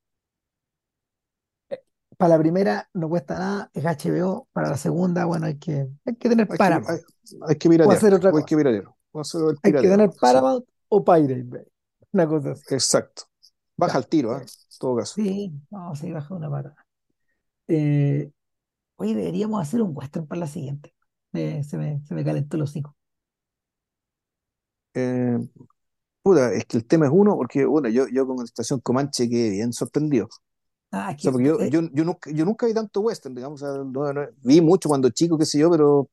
[SPEAKER 1] eh, Para la primera no cuesta nada, es HBO. Para la segunda, bueno, hay que, hay que tener
[SPEAKER 2] Hay que, hay, hay que
[SPEAKER 1] o
[SPEAKER 2] piratear,
[SPEAKER 1] hacer otra
[SPEAKER 2] o hay que o hacer el
[SPEAKER 1] Hay que tener Paramount o Pirate Bay. Una cosa así.
[SPEAKER 2] exacto. Baja
[SPEAKER 1] Ya.
[SPEAKER 2] al tiro, ¿eh? En todo caso.
[SPEAKER 1] Sí, vamos a ir bajar una pata. Eh, Oye, deberíamos hacer un western para la siguiente. Eh, se me, se me calentó el hocico.
[SPEAKER 2] Eh, puta, es que el tema es uno, porque bueno, yo, yo con Estación Comanche quedé bien sorprendido.
[SPEAKER 1] Ah,
[SPEAKER 2] O
[SPEAKER 1] es
[SPEAKER 2] sea,
[SPEAKER 1] que,
[SPEAKER 2] porque yo, yo, yo, nunca, yo nunca vi tanto western, digamos, o sea, no- no- vi mucho cuando chico, qué sé yo, pero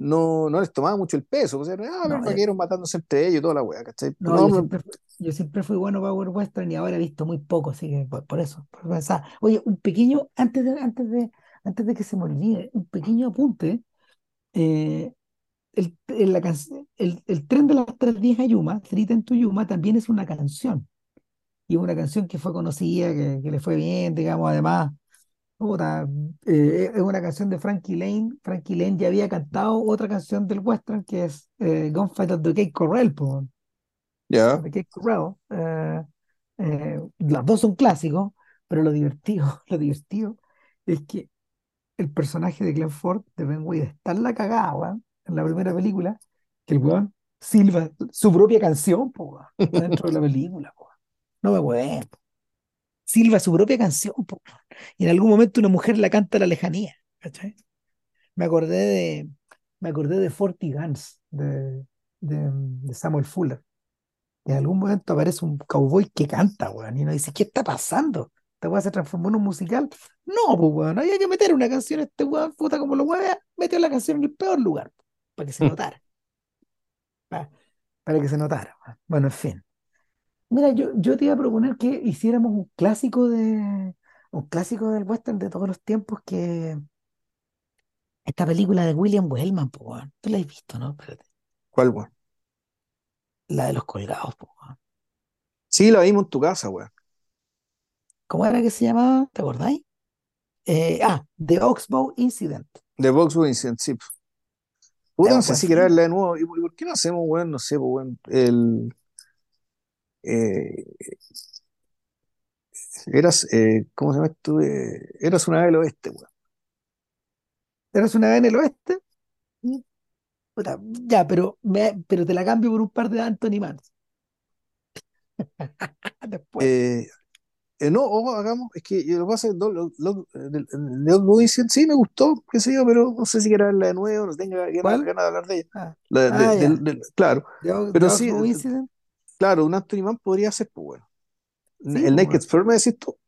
[SPEAKER 2] no, no les tomaba mucho el peso. O sea, ah,
[SPEAKER 1] no, yo,
[SPEAKER 2] vaqueros matándose entre ellos y toda la wea, ¿cachai?
[SPEAKER 1] no,
[SPEAKER 2] No,
[SPEAKER 1] yo siempre, fu- yo siempre fui bueno para western y ahora he visto muy poco, así que por, por eso, por pensar. Oye, un pequeño, antes de, antes de, antes de que se me olvide, un pequeño apunte. eh, el, en la el, el tren de las 310 a Yuma, Ten to Yuma, también es una canción. Y una canción que fue conocida, que, que le fue bien, digamos, además, puta, eh, es una canción de Frankie Lane. Frankie Lane ya había cantado otra canción del western que es eh, Gunfight of the Cape Corral,
[SPEAKER 2] Ya.
[SPEAKER 1] Corral. Eh, eh, las dos son clásicos, pero lo divertido, lo divertido es que el personaje de Glenn Ford, de Ben Wade, está en la cagada, weón, en la primera película, que el weón silba su propia canción, po, dentro de la película, po. No me weón. Silba su propia canción, po. Y en algún momento una mujer la canta a la lejanía, ¿cachai? Me acordé de, me acordé de Forty Guns, de, de, de Samuel Fuller. Y en algún momento aparece un cowboy que canta, weón, y uno dice, ¿qué está pasando? ¿Esta weá se transformó en un musical? No, pues weón, había que meter una canción a este weón, puta como lo mueve, metió la canción en el peor lugar, para que se notara, pa- para, que se notara. Bueno, en fin. Mira, yo, yo te iba a proponer que hiciéramos un clásico de, un clásico del western de todos los tiempos, que esta película de William Wellman, pues weón, tú la has visto, ¿no? Espérate.
[SPEAKER 2] ¿Cuál, weón?
[SPEAKER 1] La de los colgados, pues weón.
[SPEAKER 2] Sí, la vimos en tu casa, weón.
[SPEAKER 1] ¿Cómo era que se llamaba? ¿Te acordáis? Eh, ah, The Oxbow Incident.
[SPEAKER 2] De Vox Vincent, sí. Puta, no sé si
[SPEAKER 1] film.
[SPEAKER 2] verla de nuevo. ¿Y por qué no hacemos, weón? No sé, weón. El. Eh, eras. Eh, ¿cómo se llama esto? Eh, eras una vez del oeste, weón.
[SPEAKER 1] ¿Eres una vez en el oeste? Mm, puta, ya, pero, me, pero te la cambio por un par de Anthony Mann después.
[SPEAKER 2] Eh, eh, no, o hagamos. Es que lo que pasa es que el- el Vox Vincent sí me gustó, qué sé yo, pero no sé si quiero verla de nuevo, no tengo ganas, de hablar de ella.
[SPEAKER 1] Ah,
[SPEAKER 2] La- de-
[SPEAKER 1] ah,
[SPEAKER 2] claro, pero sí,
[SPEAKER 1] Incident.
[SPEAKER 2] Claro, un Anthony Mann podría ser, pues, bueno.
[SPEAKER 1] Sí,
[SPEAKER 2] El
[SPEAKER 1] pues,
[SPEAKER 2] Naked. Spear, me decís tú.
[SPEAKER 1] O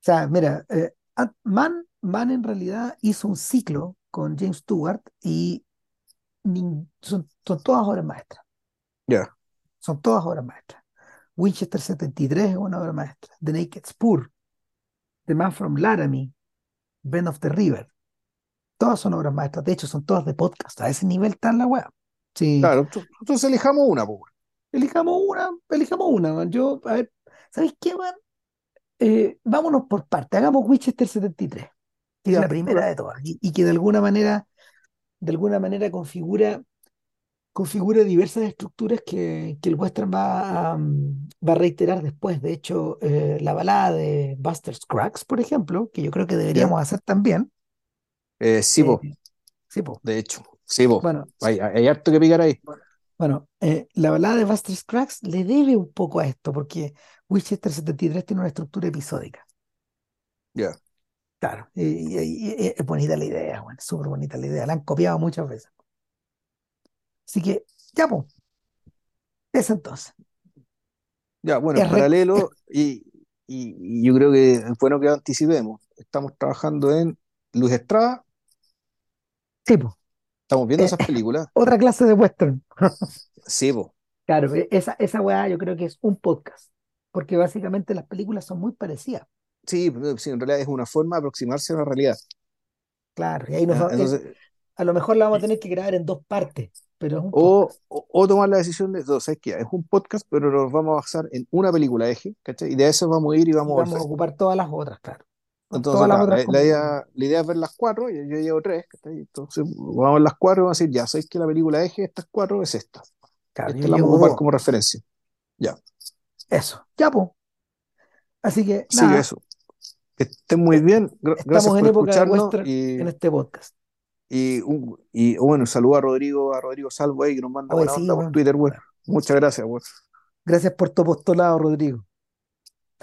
[SPEAKER 1] sea, mira, eh, Ant- Mann, Mann en realidad hizo un ciclo con James Stewart y son, son todas obras maestras.
[SPEAKER 2] Ya,
[SPEAKER 1] Son todas obras maestras. Winchester 73 es una obra maestra. The Naked Spur, The Man from Laramie, Bend of the River. Todas son obras maestras. De hecho, son todas de podcast. A ese nivel está la web. Sí.
[SPEAKER 2] claro, ento- entonces elijamos una, pues.
[SPEAKER 1] Elijamos una, elijamos una, man. Yo, a ver, ¿sabéis qué, man? Eh, vámonos por parte. Hagamos Winchester 73, que es la primera de todas, y, y que de alguna manera, de alguna manera configura, configura diversas estructuras que, que el western va a, mm, va a reiterar después. De hecho, eh, la balada de Buster Scruggs, por ejemplo, que yo creo que
[SPEAKER 2] Ya.
[SPEAKER 1] deberíamos hacer también.
[SPEAKER 2] Eh, sí,
[SPEAKER 1] eh,
[SPEAKER 2] po,
[SPEAKER 1] sí, po.
[SPEAKER 2] de hecho, sí, po.
[SPEAKER 1] Bueno,
[SPEAKER 2] Hay, hay, hay harto que picar ahí.
[SPEAKER 1] Bueno, eh, la balada de Buster Scruggs le debe un poco a esto, porque Winchester 73 tiene una estructura episódica.
[SPEAKER 2] Ya,
[SPEAKER 1] Claro, y, y- y- es bonita la idea, bueno, es súper bonita la idea, la han copiado muchas veces. Así que, ya, pues, eso entonces.
[SPEAKER 2] ya, bueno, en
[SPEAKER 1] Es
[SPEAKER 2] paralelo, y, y, y yo creo que es bueno que anticipemos. Estamos trabajando en Luis Estrada,
[SPEAKER 1] sí, pues,
[SPEAKER 2] estamos viendo
[SPEAKER 1] eh,
[SPEAKER 2] esas películas.
[SPEAKER 1] otra clase de western.
[SPEAKER 2] Sí, po,
[SPEAKER 1] Claro, e- esa, esa weá yo creo que es un podcast, porque básicamente las películas son muy parecidas.
[SPEAKER 2] sí, sí, en realidad es una forma de aproximarse a la realidad.
[SPEAKER 1] Claro, y ahí nos
[SPEAKER 2] ¿ya?
[SPEAKER 1] va- eh,
[SPEAKER 2] Entonces,
[SPEAKER 1] a lo mejor la vamos a tener que grabar en dos partes, pero es un
[SPEAKER 2] o, o, o tomar la decisión de, no, ¿sabes qué? Es un podcast, pero nos vamos a basar en una película eje, ¿cachai? Y de eso vamos a ir y
[SPEAKER 1] Y
[SPEAKER 2] vamos a
[SPEAKER 1] vamos a ocupar todas las otras, claro.
[SPEAKER 2] Entonces, la, idea, la idea es ver las cuatro, yo, yo llevo tres. Entonces, vamos a ver las cuatro y vamos a decir, ya, ¿sabéis que la película eje de estas cuatro es esta?
[SPEAKER 1] Claro,
[SPEAKER 2] Esta la vamos a ocupar como referencia. Ya,
[SPEAKER 1] Eso, ya, pues. Así que, nada,
[SPEAKER 2] eso. Que estén muy
[SPEAKER 1] eh,
[SPEAKER 2] bien, gra- gracias
[SPEAKER 1] en
[SPEAKER 2] por
[SPEAKER 1] época
[SPEAKER 2] escucharnos y,
[SPEAKER 1] en este podcast.
[SPEAKER 2] y, un- y bueno, saludo a Rodrigo, a Rodrigo Salvo ahí que nos manda
[SPEAKER 1] Oye,
[SPEAKER 2] buena
[SPEAKER 1] sí,
[SPEAKER 2] onda por. Twitter, güey. Muchas gracias, güey.
[SPEAKER 1] Gracias por tu apostolado, Rodrigo.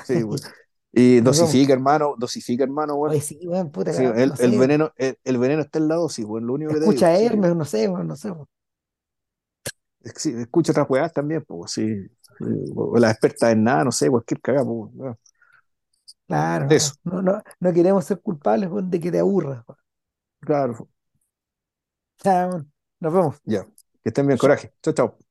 [SPEAKER 2] Sí, güey. Y dosifica, hermano, dosifica, hermano, güey.
[SPEAKER 1] Oye, sí, weón, puta,
[SPEAKER 2] Sí,
[SPEAKER 1] no
[SPEAKER 2] el, veneno, el, el veneno está en la dosis, güey, lo único que te digo.
[SPEAKER 1] Escucha
[SPEAKER 2] Sí,
[SPEAKER 1] Hermes, no sé, weón, no sé. weón.
[SPEAKER 2] sí, escucha otras weas también, pues, sí. O la experta en nada, no sé, cualquier cagada, pues, weón.
[SPEAKER 1] Claro,
[SPEAKER 2] Eso,
[SPEAKER 1] no, no, no queremos ser culpables weón, de que te aburras. weón.
[SPEAKER 2] claro,
[SPEAKER 1] weón. Nos vemos.
[SPEAKER 2] ya. Que estén bien, coraje. Chao, chao.